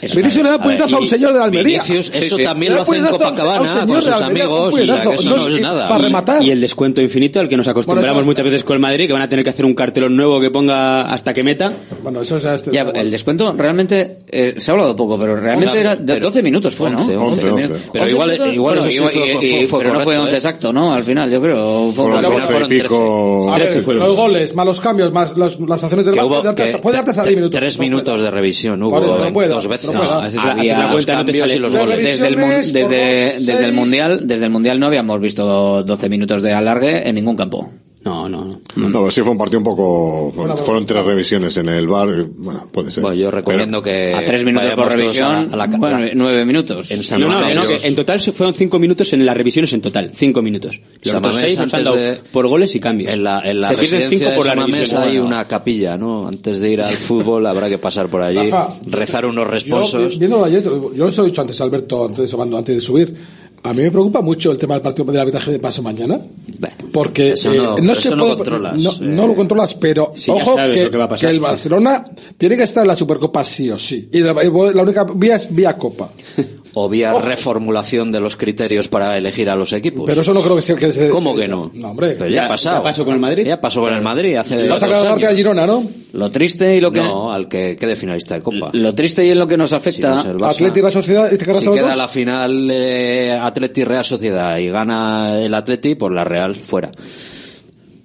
Vinicius le da puñetazo a un señor de Almería. Vinicius, eso Sí, sí. también lo hace en Copacabana con sus Almería, amigos, o sea, puñetazo. que eso no es nada. Para rematar. Y el descuento infinito al que nos acostumbramos Bueno, eso muchas veces con el Madrid, que van a tener que hacer un cartelón nuevo que ponga hasta que meta. Bueno, eso ya este- Ya, el descuento realmente eh, se ha hablado poco, pero realmente era de pero- 12 minutos fue, ¿no? 11, 11, minutos. Pero 11 igual- igual bueno, eso sí igual- fue- y- fue- y- fue pero no fue 11 ¿eh? exacto, ¿no? Al final, yo creo. Fue Fueron, un poco- fueron y pico. A ver, 13 fueron. los goles, más los cambios, más las acciones del Que bar, hubo puede darte que hasta- puede darte hasta tre- 10 minutos. tres No minutos puede. de revisión hubo eso, dos veces. No es Había los no te los goles. desde el, desde, desde mundial desde el mundial no habíamos visto 12 minutos de alargue en ningún campo No, no, no. No, pero sí fue un partido un poco. fueron tres revisiones en el bar. Bueno, puede ser. Bueno, yo recomiendo que a tres minutos por revisión a la- a la- bueno, nueve minutos En San No, no, no, que en total se fueron cinco minutos en las revisiones en total. Cinco minutos. Los otros seis nos han antes dado de- por goles y cambios. En la, en la se pierden residencia cinco de por la San Mamés revisión. hay Bueno, una capilla, ¿no? Antes de ir al fútbol habrá que pasar por allí, Rafa, rezar unos Yo, responsos. viendo ayer, yo os he dicho antes, Alberto, antes, hablando- antes de subir, a mí me preocupa mucho el tema del partido del arbitraje de pase mañana. Porque Eso eh, no, no, pero se eso no puede, controlas, no, eh. no lo controlas, pero ojo que, pasar. el Barcelona tiene que estar en la Supercopa sí o sí. Y la, la única vía es vía Copa. O vía reformulación de los criterios para elegir a los equipos. Pero eso no creo que sea que se ¿Cómo que no? No, hombre. Pero ya, Ya- ha pasado. ya pasó con el Madrid. Ya pasó con el Madrid hace Vas a dos cargarte a años. Girona, ¿no? lo triste y lo que No, al que quede finalista de Copa. lo triste y en lo que nos Si afecta no es el Barça. Atleti y la Sociedad y te cargas Si a queda dos. la final eh, Atleti Real Sociedad y gana el Atleti, pues la Real fuera.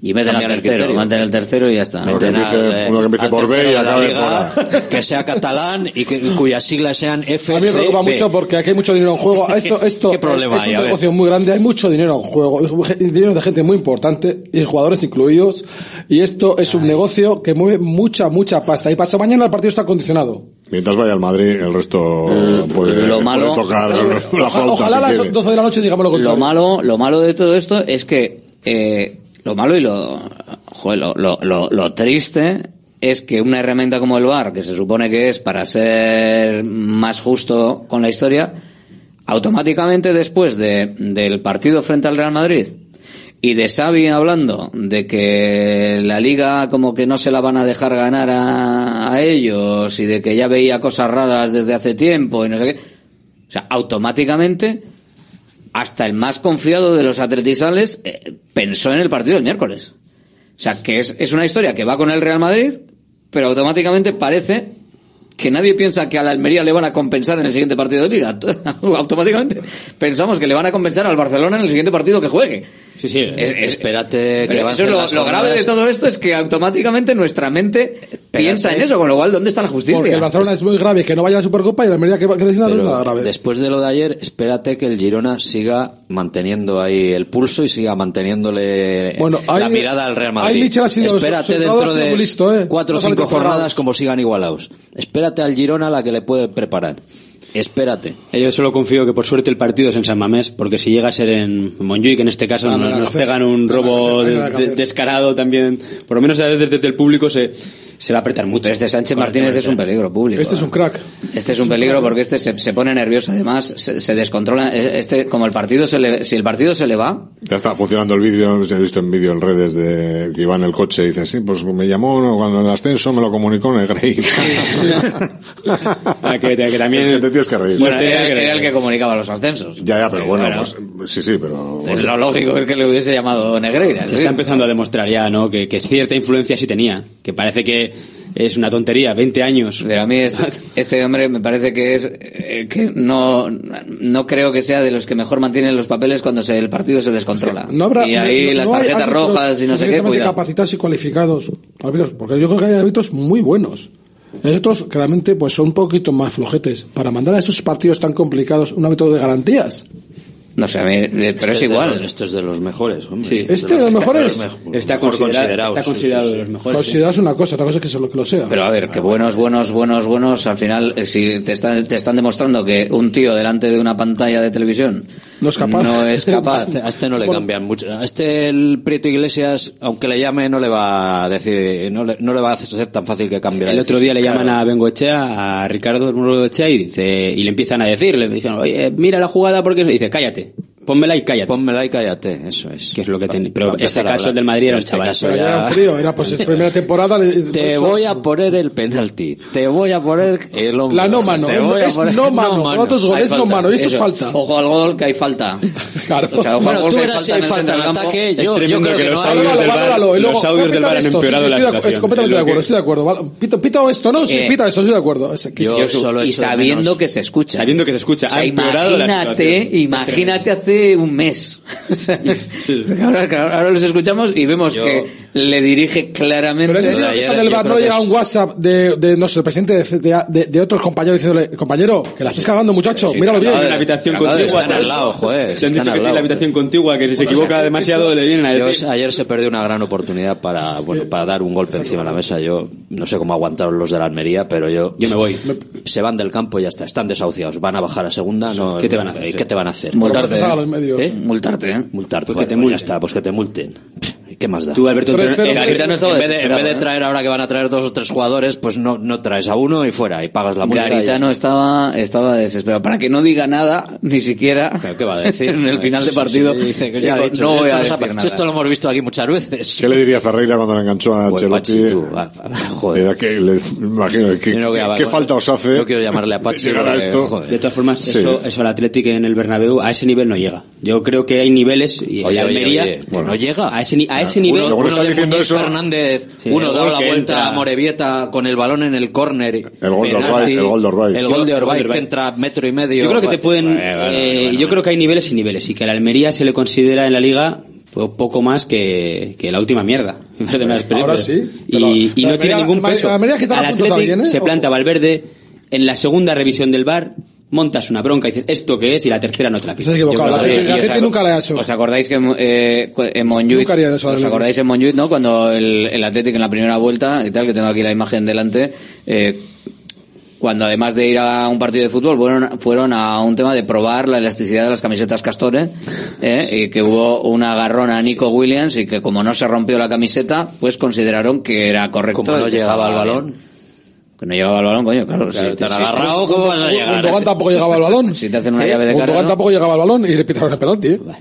Y meten al el tercero meten el tercero y ya está que empiece- eh, uno que empiece por B y acabe Liga, por A. que sea catalán y, que, y cuyas siglas sean F. A mí me preocupa mucho porque aquí hay mucho dinero en juego. Esto, esto ¿Qué problema es hay? un negocio muy grande, hay mucho dinero en juego, hay dinero de gente muy importante y jugadores incluidos. Y esto es un negocio que mueve mucha, mucha pasta. Y pasa mañana el partido está condicionado. Mientras vaya al Madrid, el resto puede, lo malo- puede tocar la Ojalá, flauta ojalá si a las quiere. 12 de la noche digamos lo lo contrario. malo lo malo de todo esto es que eh, lo malo y lo, joder, lo, lo, lo- lo triste es que una herramienta como el VAR, que se supone que es para ser más justo con la historia, automáticamente después de, del partido frente al Real Madrid y de Xavi hablando de que la liga como que no se la van a dejar ganar a, a ellos y de que ya veía cosas raras desde hace tiempo y no sé qué. O sea, automáticamente hasta el más confiado de los atletizales eh, pensó en el partido del miércoles. O sea, que es, es una historia que va con el Real Madrid, pero automáticamente parece que nadie piensa que a la Almería le van a compensar en el siguiente partido de liga. automáticamente pensamos que le van a compensar al Barcelona en el siguiente partido que juegue. Sí, sí. Es- es- Espérate que eso es lo, lo grave de todo esto es que automáticamente nuestra mente piensa en eso, con lo cual, ¿dónde está la justicia? Porque el Barcelona es muy grave que no vaya a Supercopa y la Almería que, que decida no es Pero nada grave. después de lo de ayer, espérate que el Girona siga manteniendo ahí el pulso y siga manteniéndole Bueno, la mirada al Real Madrid. Michel ha sido- espérate su- su dentro de listo, ¿eh? cuatro o cinco jornadas como sigan igualados. Espérate al Girona la que le puede preparar. Espérate. Eh, Yo solo confío que por suerte el partido es en San Mamés, porque si llega a ser en Montjuic, en este caso, No, no, nos, no, nos no, pegan un robo no, no, no, de- no, no, no, de- no. descarado también. Por lo menos desde, desde el público se, se va a apretar mucho. Pero este Sánchez el Martínez es un peligro público. Este es un crack. Este es un peligro porque este se, se pone nervioso, además se, se descontrola. Este, como el partido se le, si el partido se le va, Ya está funcionando el vídeo, se ha visto en vídeo en redes de que iba en el coche y dice, sí, pues me llamó ¿no? cuando en el ascenso me lo comunicó Negreira. Ah, que, que también Es que te tienes que reír. bueno, era, el que comunicaba los ascensos. ya, ya, pero bueno, Bueno. pues, sí, sí, pero... Es lo lógico es que le hubiese llamado Negreira. Se ¿sí? está empezando a demostrar ya, ¿no? Que, que cierta influencia sí tenía. Que parece que es una tontería, 20 años. Pero a mí este, este hombre me parece que es eh, que no no creo que sea de los que mejor mantienen los papeles cuando se, el partido se descontrola. No habrá, y ahí no- las tarjetas rojas y no sé qué, cuidado. capacitados y cualificados. árbitros, porque yo creo que hay árbitros muy buenos. Hay otros que realmente pues son un poquito más flojetes. Para mandar a esos partidos tan complicados un árbitro de garantías. No sé, a mí, eh, pero es de igual. esto es de los mejores, hombre. Sí. Este de los mejores. mejor- Está mejor considerado, está sí, considerado sí. de los mejores. Consideras una cosa, otra cosa es que se lo que lo sea. Pero a ver, que buenos, buenos, buenos, buenos, al final, eh, si te están, te están demostrando que un tío delante de una pantalla de televisión No es capaz. no es A capaz. este, a este no le cambian mucho. A este el Prieto Iglesias, aunque le llame, no le va a decir, no le, no le va a ser tan fácil que cambie. la El otro día le llaman a Bengoechea, a Ricardo Bengoechea y dice, y le empiezan a decir, le dicen, oye, mira la jugada porque, y dice, cállate. Pónmela y cállate. Pónmela y cállate, eso es. Que es lo que ah, tenía. Pero este caso el del Madrid era un chaval. Era frío, era pues primera temporada. Te voy a poner el penalti. Te voy a poner el hombro. La no mano. Es no mano. No goles no mano. Esto es falta. Ojo al gol que hay falta. Claro. O sea, ojo al gol que falta. Yo, yo. Completamente de acuerdo, estoy de acuerdo. Pito esto, ¿no? Sí, eh, pita esto, estoy de acuerdo. Y sabiendo que se escucha. Sabiendo que se escucha. Ha. Imagínate, imagínate hace un mes. ahora, los escuchamos y vemos que le dirige claramente. Pero ese señor del bar no llega un WhatsApp de, de, no sé, el presidente de, de, otros compañeros diciéndole, compañero, que la estás cagando, muchacho, sí, míralo bien. En la habitación contigua. Están al pues, lado, joder. Se han dicho que tiene la habitación contigua, que si se equivoca demasiado le vienen a decir. Ayer se perdió una gran oportunidad para, bueno, para dar un golpe encima de la mesa. Yo no sé cómo aguantaron los de la Almería, pero yo. Yo me voy. Se van del campo y ya está. Están desahuciados. Van a bajar a segunda. No, ¿Qué te van a hacer? ¿Qué te van a hacer? Multarte. ¿eh? ¿Eh? Multarte, ¿eh? Multarte. Pues que. Pues, pues que te multen. ¿qué más da? Tú, Alberto, en, en, en, vez de, en, vez de, traer ahora que van a traer dos o tres jugadores, pues no, no traes a uno y fuera, y pagas la multa. Garitano estaba, estaba desesperado. Para que no diga nada, ni siquiera. Pero, ¿Qué va a decir? en el pues final de partido. Sí, sí, dice ya dijo, dicho, no voy a decir nada. Esto lo hemos visto aquí muchas veces. ¿Qué le diría Ferreira cuando le enganchó a pues, Ancelotti? Joder. Que, le, imagino, que, no ¿qué falta os hace? No quiero llamarle a Pachi. Esto. De todas formas, eso, eso el Athletic en el Bernabéu, a ese nivel no llega. Yo creo que hay niveles y oye, Almería oye, oye, que bueno. no llega. A ese, a ese ese nivel, uno, uno de diciendo eso, Fernández, sí, uno da la vuelta entra. a Morevieta con el balón en el córner. Eh, el gol de Orbaiz. El gol de Orbaiz que entra metro y medio. Yo creo que te pueden. Eh. Yo creo que hay niveles y niveles. Y que a la Almería se le considera en la liga poco más que, que la última mierda. Ahora sí. Y, y no tiene ningún peso. La Almería que está a la Atlético, ¿eh? se planta Valverde. En la segunda revisión del bar montas una bronca y dices, ¿esto qué es? Y la tercera no te la pides. os, acordáis que eh, en Monjuit, ¿Os acordáis en Monjuit, no? Cuando el, el Atlético en la primera vuelta y tal, que tengo aquí la imagen delante, eh, cuando además de ir a un partido de fútbol fueron, fueron a un tema de probar la elasticidad de las camisetas Castore ¿eh? y que hubo una agarrona a Nico Williams y que como no se rompió la camiseta pues consideraron que era correcto como no llegaba al balón que no llegaba al balón, coño, claro, claro si te han agarrado, ¿cómo vas a llegar? Gundogan tampoco llegaba al balón. si te hacen una ¿Eh? llave de cara. Gundogan ¿no? tampoco llegaba al balón y le pitaron el penalti. Vale.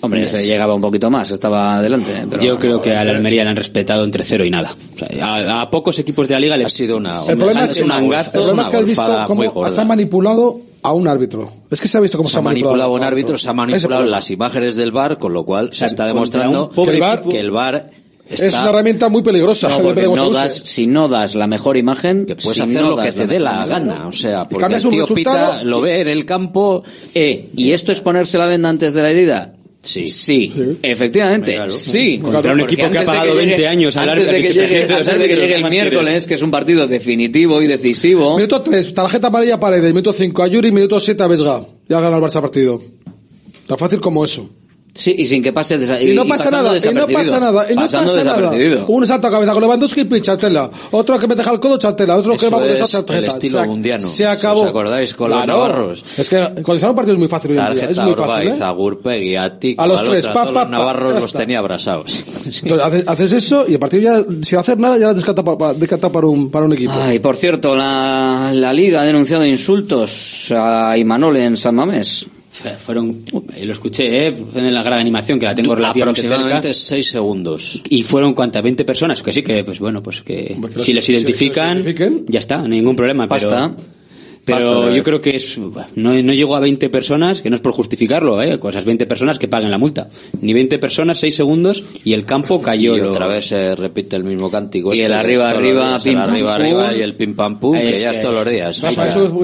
Hombre, yes. se llegaba un poquito más, estaba adelante. ¿eh? Pero Yo creo que a la Almería le han respetado entre cero y nada. O sea, a, a, pocos equipos de la liga le ha sido una. El problema es, que, un angazo, el problema es que has visto cómo se ha manipulado a un árbitro. Es que se ha visto cómo se, se ha manipulado, manipulado a un árbitro, se ha manipulado las imágenes del bar, con lo cual se está demostrando que el bar Está, es una herramienta muy peligrosa. No, no das, si no das la mejor imagen, que puedes si hacer no lo que te dé la, gana. O sea, porque el tío pita, lo ve en el campo. Eh, ¿Y esto es ponerse la venda antes de la herida? Sí. sí. Sí, efectivamente. Claro. Sí. Contra un equipo que ha pagado que llegue, 20 años al Antes de que, llegue, de que llegue el miércoles, que es un partido definitivo y decisivo. Minuto 3, tarjeta amarilla Paredes. Minuto 5, Ayuri. Minuto 7, a Vesga. Ya gana el Barça partido. Tan fácil como eso. Sí, y sin que pase y, y no pasa y nada, y no pasa nada, y no pasa nada. Un salto a cabeza con Lewandowski y chatela. Otro que me deja el codo, chatela. Otro Eso que va a el estilo se, mundiano. Se acabó. ¿Os acordáis con claro. los navarros? Es que condicionar un partido es muy fácil Tarjeta es muy fácil, Orbaiz, ¿eh? Agurpe, A los tres, papá. Pa, pa, los navarros los tenía abrasados. sí. Entonces, haces, haces, eso y a partir ya, sin hacer nada, ya las descarta, pa, descarta para, un, para un equipo. Ah, y por cierto, la, la Liga ha denunciado insultos a Imanol en San Mamés fueron, eh, lo escuché, ¿eh? En la gran animación que la tengo relativamente Aproximadamente 6 segundos. Y fueron cuántas, 20 personas, que sí que, pues bueno, pues que si les identifican, ya está, ningún problema. Pasta. Pero, pero yo creo que es, no, no llego a 20 personas, que no es por justificarlo, ¿eh? con esas 20 personas que paguen la multa. Ni 20 personas, 6 segundos y el campo cayó. Y otra vez se repite el mismo cántico. Y el arriba, arriba, pim, pam, arriba, pum, arriba y el pim, pam, pum, que, ya es todos los días.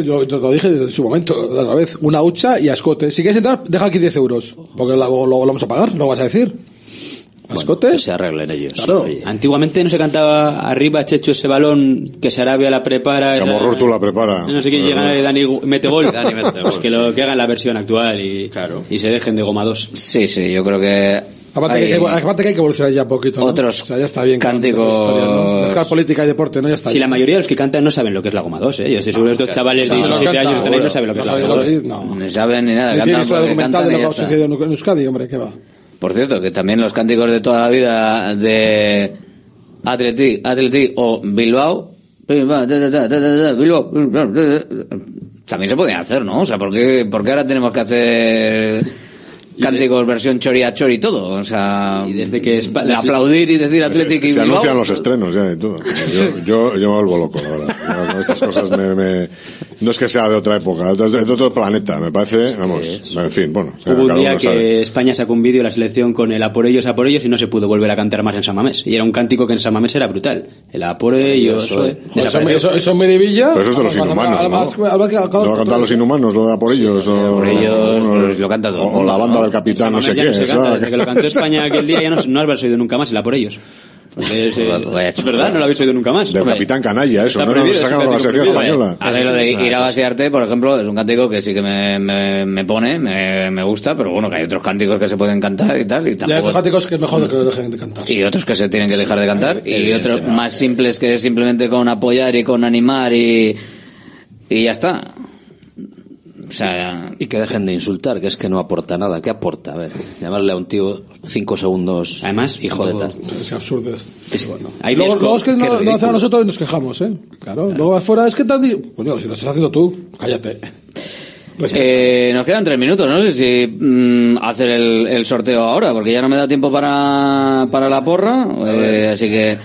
Yo, yo, lo dije en su momento, otra vez, una hucha y a escote. Si quieres entrar, deja aquí 10 euros, porque lo, lo vamos a pagar, no vas a decir mascotes. Bueno, que se arreglen ellos. Claro. Antiguamente no se cantaba arriba, Checho, ese balón que Sarabia la prepara. Camorros tú la prepara. No sé qué, llega Dani mete. Dani mete gol. Pues que, lo, que hagan la versión actual y, claro. y se dejen de gomados. Sí, sí, yo creo que Aparte, hay, que, aparte que hay que evolucionar ya un poquito. ¿no? Otros. O sea, ya está bien. Cánticos. ¿no? Política y deporte, ¿no? Ya está. Si la mayoría de los que cantan no saben lo que es la goma 2, ¿eh? Yo estoy seguro que estos chavales de 17 años no saben lo que es la goma 2. No saben ni nada. No tienen historia documental de lo que ha sucedido en Euskadi, hombre, ¿qué va? Por cierto, que también los cánticos de toda la vida de Atleti, Atleti o Bilbao, Bilbao, también se podían hacer, ¿no? O sea, ¿por qué, por qué ahora tenemos que hacer cánticos versión chori a chori y todo. O sea, Y desde que de aplaudir y decir Atlético y se, se Bilbao. anuncian los estrenos ya y todo. Yo, yo, yo me vuelvo loco, la verdad. Con estas cosas me, me- no es que sea de otra época, es de, de otro planeta, me parece, vamos, en fin, bueno. Hubo un día que sabe. España sacó un vídeo de la selección con el a por ellos, a por ellos y no se pudo volver a cantar más en San Mamés. Y era un cántico que en San Mamés era brutal. El a por ellos, Eso, eh, desapareció. eso, eso en Miribilla. Pero eso es de los inhumanos, ¿no? ¿Lo va a cantar los inhumanos, lo da por ellos? o, por ellos, o- pues, lo canta todo el o, mundo, la banda ¿no? del capitán, no sé qué. no desde que lo cantó España aquel día ya no, no habéis oído nunca más el a por ellos. Porque es, es verdad, no lo habéis oído nunca más. Del capitán canalla, eso, Está no nos sacan con la prohibido. española. A mí lo de ir a vaciarte, por ejemplo, es un cántico que sí que me, me, me pone, me, me gusta, pero bueno, que hay otros cánticos que se pueden cantar y tal, y Ya hay tampoco... otros cánticos que es mejor que lo dejen de cantar. Y otros que se tienen que dejar de cantar, y otros más simples que simplemente con apoyar y con animar y, y ya está. O sea, Y que dejen de insultar, que es que no aporta nada. ¿Qué aporta? A ver, llamarle a un tío cinco segundos. Además, hijo de tal. Es absurdo. Hay luego, luego es que no, lo hacen a nosotros y nos quejamos, ¿eh? Claro. Luego afuera es que te han dicho. Coño, si lo estás haciendo tú, cállate. Eh, nos quedan tres minutos, no sé si mm, hacer el, el sorteo ahora, porque ya no me da tiempo para, para la porra, eh, así que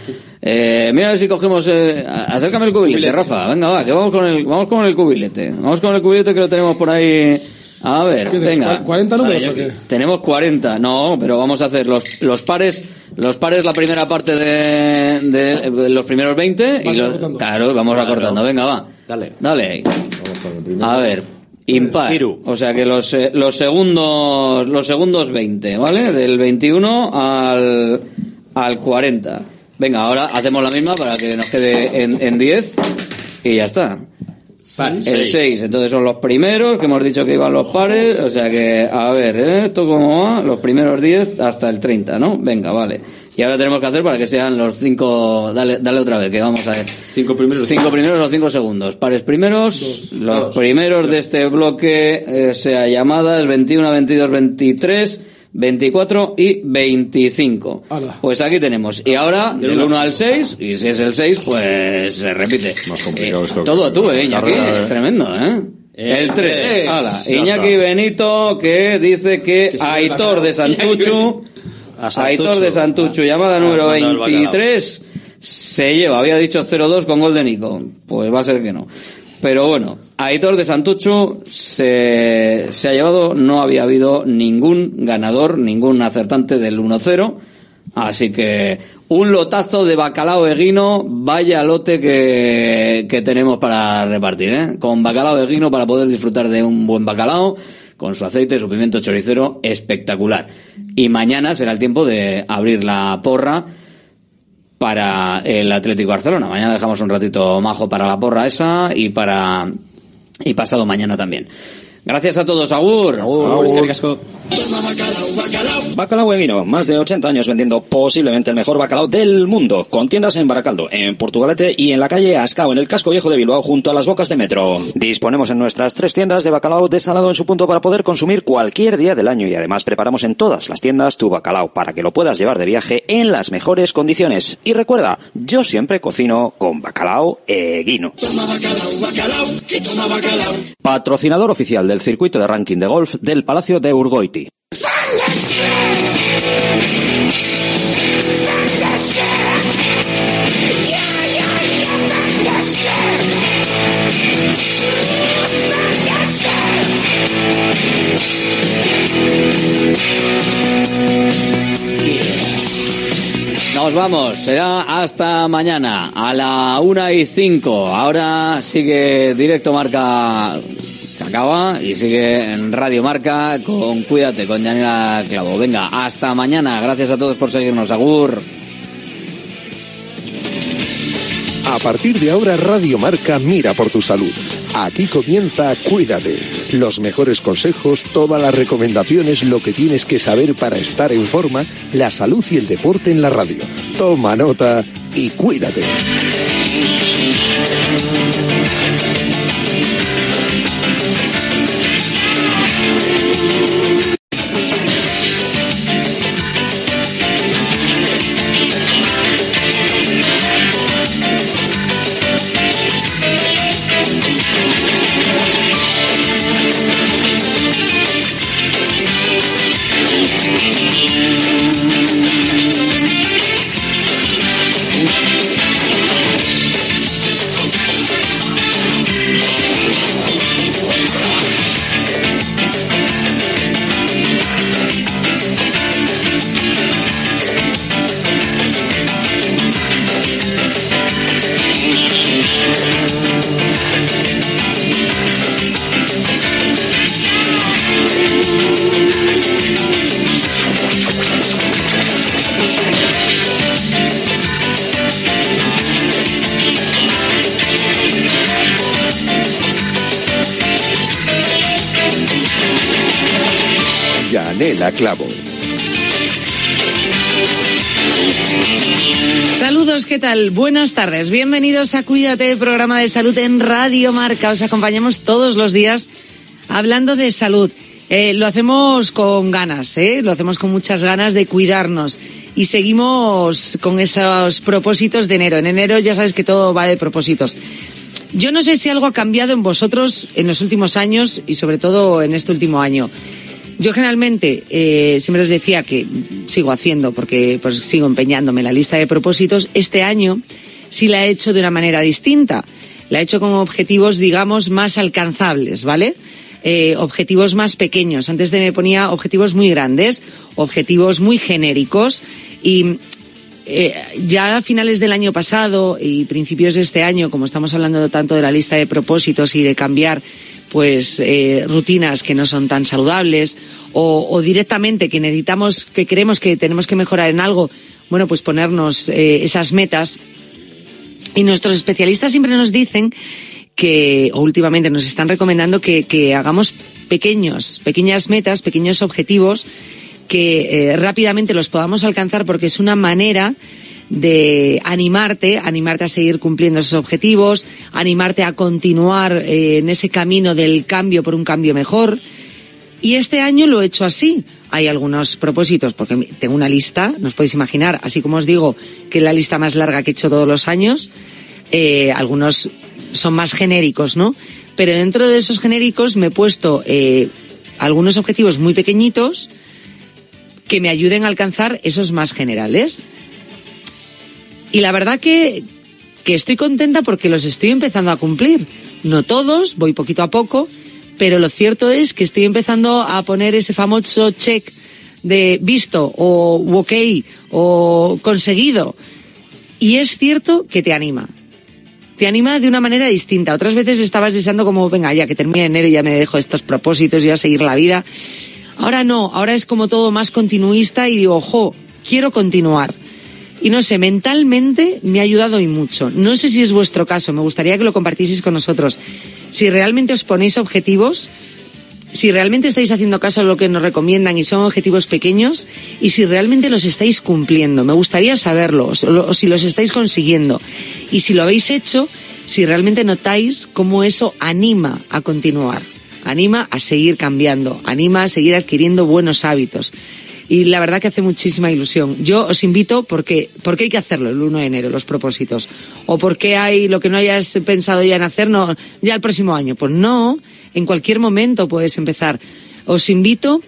eh, mira a ver si cogemos, eh, acércame el cubilete, Rafa, venga va, que vamos con el, vamos con el cubilete, vamos con el cubilete que lo tenemos por ahí, a ver, ¿Qué tienes, venga. cua- 40 números o qué? Tenemos 40, no, pero vamos a hacer los, los pares, los pares la primera parte de, de, eh, los primeros 20 y los, claro, vamos acortando, venga va. Dale. Dale ahí. A ver, impar. O sea que los, eh, los segundos los segundos 20, ¿vale? Del 21 al, al 40. Venga, ahora hacemos la misma para que nos quede en, en 10 y ya está. El 6, entonces son los primeros, que hemos dicho que iban los pares, o sea que, a ver, ¿eh? ¿esto cómo va? Los primeros 10 hasta el 30, ¿no? Venga, vale. Y ahora tenemos que hacer para que sean los 5, dale, dale otra vez, que vamos a ver. Cinco primeros. Cinco primeros o cinco segundos. Pares primeros, los primeros de este bloque, eh, sea llamadas 21, 22, 23, 24 y 25. Hala. Pues aquí tenemos. Y ahora, del 1 al 6, y si es el 6, pues se repite. Más complicado esto. Todo tú, eh, Iñaki. Carrera, Es eh. tremendo, ¿eh? El 3. Hala. Ya Iñaki está. Benito, que dice que Aitor de Santuchu, A Santucho. Aitor de Santuchu, llamada número mandado el bacalao. 23, se lleva, había dicho 0-2 con gol de Nico. Pues va a ser que no. Pero bueno, Aitor de Santucho se, se ha llevado, no había habido ningún ganador, ningún acertante del 1-0. Así que un lotazo de bacalao eguino, vaya lote que, tenemos para repartir, ¿eh? Con bacalao eguino para poder disfrutar de un buen bacalao, con su aceite, su pimiento choricero, espectacular. Y mañana será el tiempo de abrir la porra para el Atlético Barcelona. Mañana dejamos un ratito majo para la porra esa y para y pasado mañana también. Gracias a todos, Agur. Bacalao Eguino, más de 80 años vendiendo posiblemente el mejor bacalao del mundo, con tiendas en Baracaldo, en Portugalete y en la calle Ascao, en el casco viejo de Bilbao, junto a las bocas de metro. Disponemos en nuestras tres tiendas de bacalao desalado en su punto para poder consumir cualquier día del año y además preparamos en todas las tiendas tu bacalao para que lo puedas llevar de viaje en las mejores condiciones. Y recuerda, yo siempre cocino con bacalao Eguino. Patrocinador oficial del circuito de ranking de golf del Palacio de Urgoiti. Nos vamos, será hasta mañana a la una y cinco. Ahora sigue directo marca, se acaba y sigue en Radio Marca con Cuídate con Daniela Clavo. Venga, hasta mañana. Gracias a todos por seguirnos. Agur. A partir de ahora, Radio Marca mira por tu salud. Aquí comienza Cuídate. Los mejores consejos, todas las recomendaciones, lo que tienes que saber para estar en forma, la salud y el deporte en la radio. Toma nota y cuídate. Clavo. Saludos, ¿qué tal? Buenas tardes. Bienvenidos a Cuídate, programa de salud en Radio Marca. Os acompañamos todos los días hablando de salud. Eh, lo hacemos con ganas, ¿eh? lo hacemos con muchas ganas de cuidarnos y seguimos con esos propósitos de enero. En enero ya sabes que todo va de propósitos. Yo no sé si algo ha cambiado en vosotros en los últimos años y sobre todo en este último año. Yo generalmente eh, siempre os decía que sigo haciendo porque pues sigo empeñándome en la lista de propósitos. Este año sí la he hecho de una manera distinta. La he hecho con objetivos, digamos, más alcanzables, ¿vale? Eh, objetivos más pequeños. Antes de me ponía objetivos muy grandes, objetivos muy genéricos y eh, ya a finales del año pasado y principios de este año, como estamos hablando tanto de la lista de propósitos y de cambiar pues eh, rutinas que no son tan saludables o, directamente que necesitamos, que creemos que tenemos que mejorar en algo, bueno, pues ponernos eh, esas metas. Y nuestros especialistas siempre nos dicen que, o últimamente nos están recomendando que, que hagamos pequeños, pequeñas metas, pequeños objetivos que eh, rápidamente los podamos alcanzar porque es una manera de animarte, animarte a seguir cumpliendo esos objetivos, animarte a continuar eh, en ese camino del cambio por un cambio mejor. Y este año lo he hecho así. Hay algunos propósitos, porque tengo una lista, nos podéis imaginar, así como os digo que es la lista más larga que he hecho todos los años, eh, algunos son más genéricos, ¿no? Pero dentro de esos genéricos me he puesto eh, algunos objetivos muy pequeñitos que me ayuden a alcanzar esos más generales. Y la verdad que, que estoy contenta porque los estoy empezando a cumplir. No todos, voy poquito a poco, pero lo cierto es que estoy empezando a poner ese famoso check de visto o ok o conseguido. Y es cierto que te anima. Te anima de una manera distinta. Otras veces estabas deseando como, venga, ya que termine enero ya me dejo estos propósitos y a seguir la vida. Ahora no, ahora es como todo más continuista y digo, ojo, quiero continuar. Y no sé, mentalmente me ha ayudado y mucho. No sé si es vuestro caso, me gustaría que lo compartieseis con nosotros. Si realmente os ponéis objetivos, si realmente estáis haciendo caso a lo que nos recomiendan y son objetivos pequeños, y si realmente los estáis cumpliendo. Me gustaría saberlo, o si los estáis consiguiendo. Y si lo habéis hecho, si realmente notáis cómo eso anima a continuar, anima a seguir cambiando, anima a seguir adquiriendo buenos hábitos y la verdad que hace muchísima ilusión. Yo os invito porque, porque hay que hacerlo el 1 de enero, los propósitos. O porque hay lo que no hayas pensado ya en hacer, no, ya el próximo año. Pues no, en cualquier momento puedes empezar. Os invito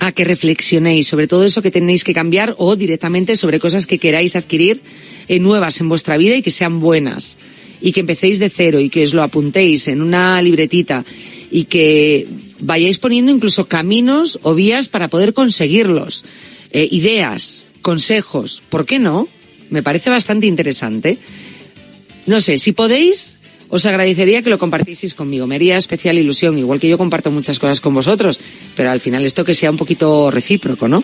a que reflexionéis sobre todo eso que tenéis que cambiar o directamente sobre cosas que queráis adquirir eh, nuevas en vuestra vida y que sean buenas y que empecéis de cero y que os lo apuntéis en una libretita y que vayáis poniendo incluso caminos o vías para poder conseguirlos, eh, ideas, consejos, ¿por qué no? Me parece bastante interesante. No sé, si podéis, os agradecería que lo compartieseis conmigo. Me haría especial ilusión, igual que yo comparto muchas cosas con vosotros, pero al final esto que sea un poquito recíproco, ¿no?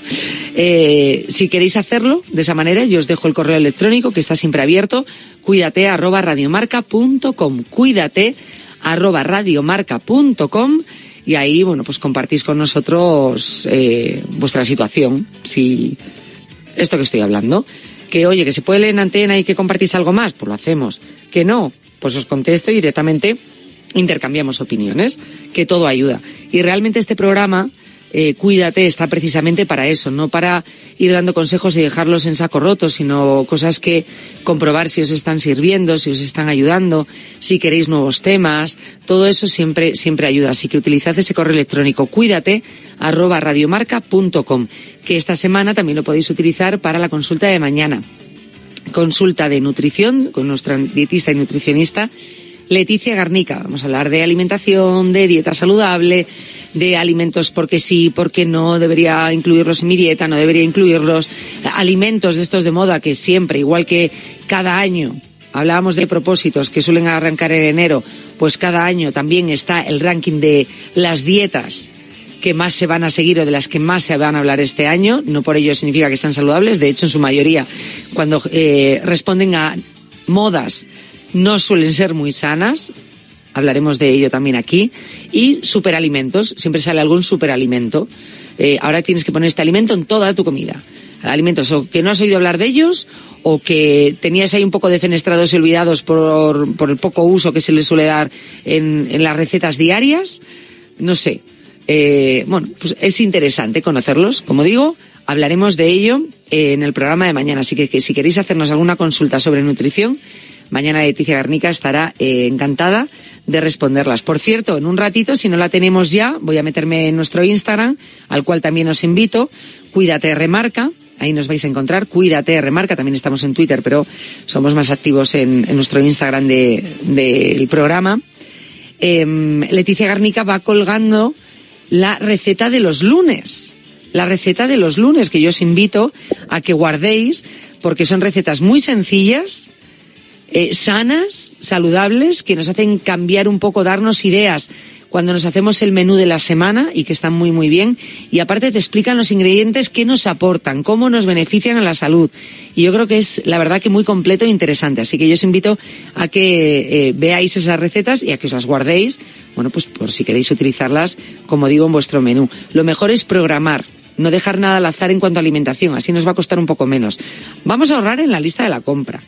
Eh, si queréis hacerlo de esa manera, yo os dejo el correo electrónico que está siempre abierto, cuídate arroba radiomarca.com, cuídate arroba radiomarca.com y ahí, bueno, pues compartís con nosotros eh, vuestra situación, si esto que estoy hablando. Que oye, que se puede leer en antena y que compartís algo más, pues lo hacemos. Que no, pues os contesto y directamente intercambiamos opiniones, que todo ayuda. Y realmente este programa eh, cuídate está precisamente para eso, no para ir dando consejos y dejarlos en saco roto, sino cosas que comprobar si os están sirviendo, si os están ayudando, si queréis nuevos temas, todo eso siempre, siempre ayuda. Así que utilizad ese correo electrónico cuídate arroba radiomarca.com, que esta semana también lo podéis utilizar para la consulta de mañana. Consulta de nutrición con nuestra dietista y nutricionista Leticia Garnica. Vamos a hablar de alimentación, de dieta saludable, de alimentos porque sí, porque no, debería incluirlos en mi dieta, no debería incluirlos. Alimentos de estos de moda que siempre, igual que cada año, hablábamos de propósitos que suelen arrancar en enero, pues cada año también está el ranking de las dietas que más se van a seguir o de las que más se van a hablar este año. No por ello significa que están saludables, de hecho en su mayoría cuando eh, responden a modas no suelen ser muy sanas, hablaremos de ello también aquí, y superalimentos, siempre sale algún superalimento. eh, ahora tienes que poner este alimento en toda tu comida. Alimentos o que no has oído hablar de ellos o que tenías ahí un poco defenestrados y olvidados por, por el poco uso que se les suele dar en, en las recetas diarias. No sé. Eh, bueno, pues es interesante conocerlos, como digo. Hablaremos de ello en el programa de mañana. Así que, que si queréis hacernos alguna consulta sobre nutrición, mañana Leticia Garnica estará eh, encantada de responderlas. Por cierto, en un ratito, si no la tenemos ya, voy a meterme en nuestro Instagram, al cual también os invito. Cuídate, remarca. Ahí nos vais a encontrar. Cuídate, remarca. También estamos en Twitter, pero somos más activos en, nuestro Instagram del de, programa. Eh, Leticia Garnica va colgando la receta de los lunes. La receta de los lunes que yo os invito a que guardéis porque son recetas muy sencillas, eh, sanas, saludables, que nos hacen cambiar un poco, darnos ideas cuando nos hacemos el menú de la semana y que están muy muy bien y aparte te explican los ingredientes que nos aportan, cómo nos benefician a la salud y yo creo que es la verdad que muy completo e interesante, así que yo os invito a que eh, veáis esas recetas y a que os las guardéis, bueno pues por si queréis utilizarlas como digo en vuestro menú. Lo mejor es programar, no dejar nada al azar en cuanto a alimentación, así nos va a costar un poco menos. Vamos a ahorrar en la lista de la compra.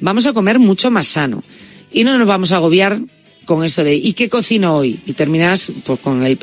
Vamos a comer mucho más sano. Y no nos vamos a agobiar con eso de ¿y qué cocino hoy? Y terminas pues con el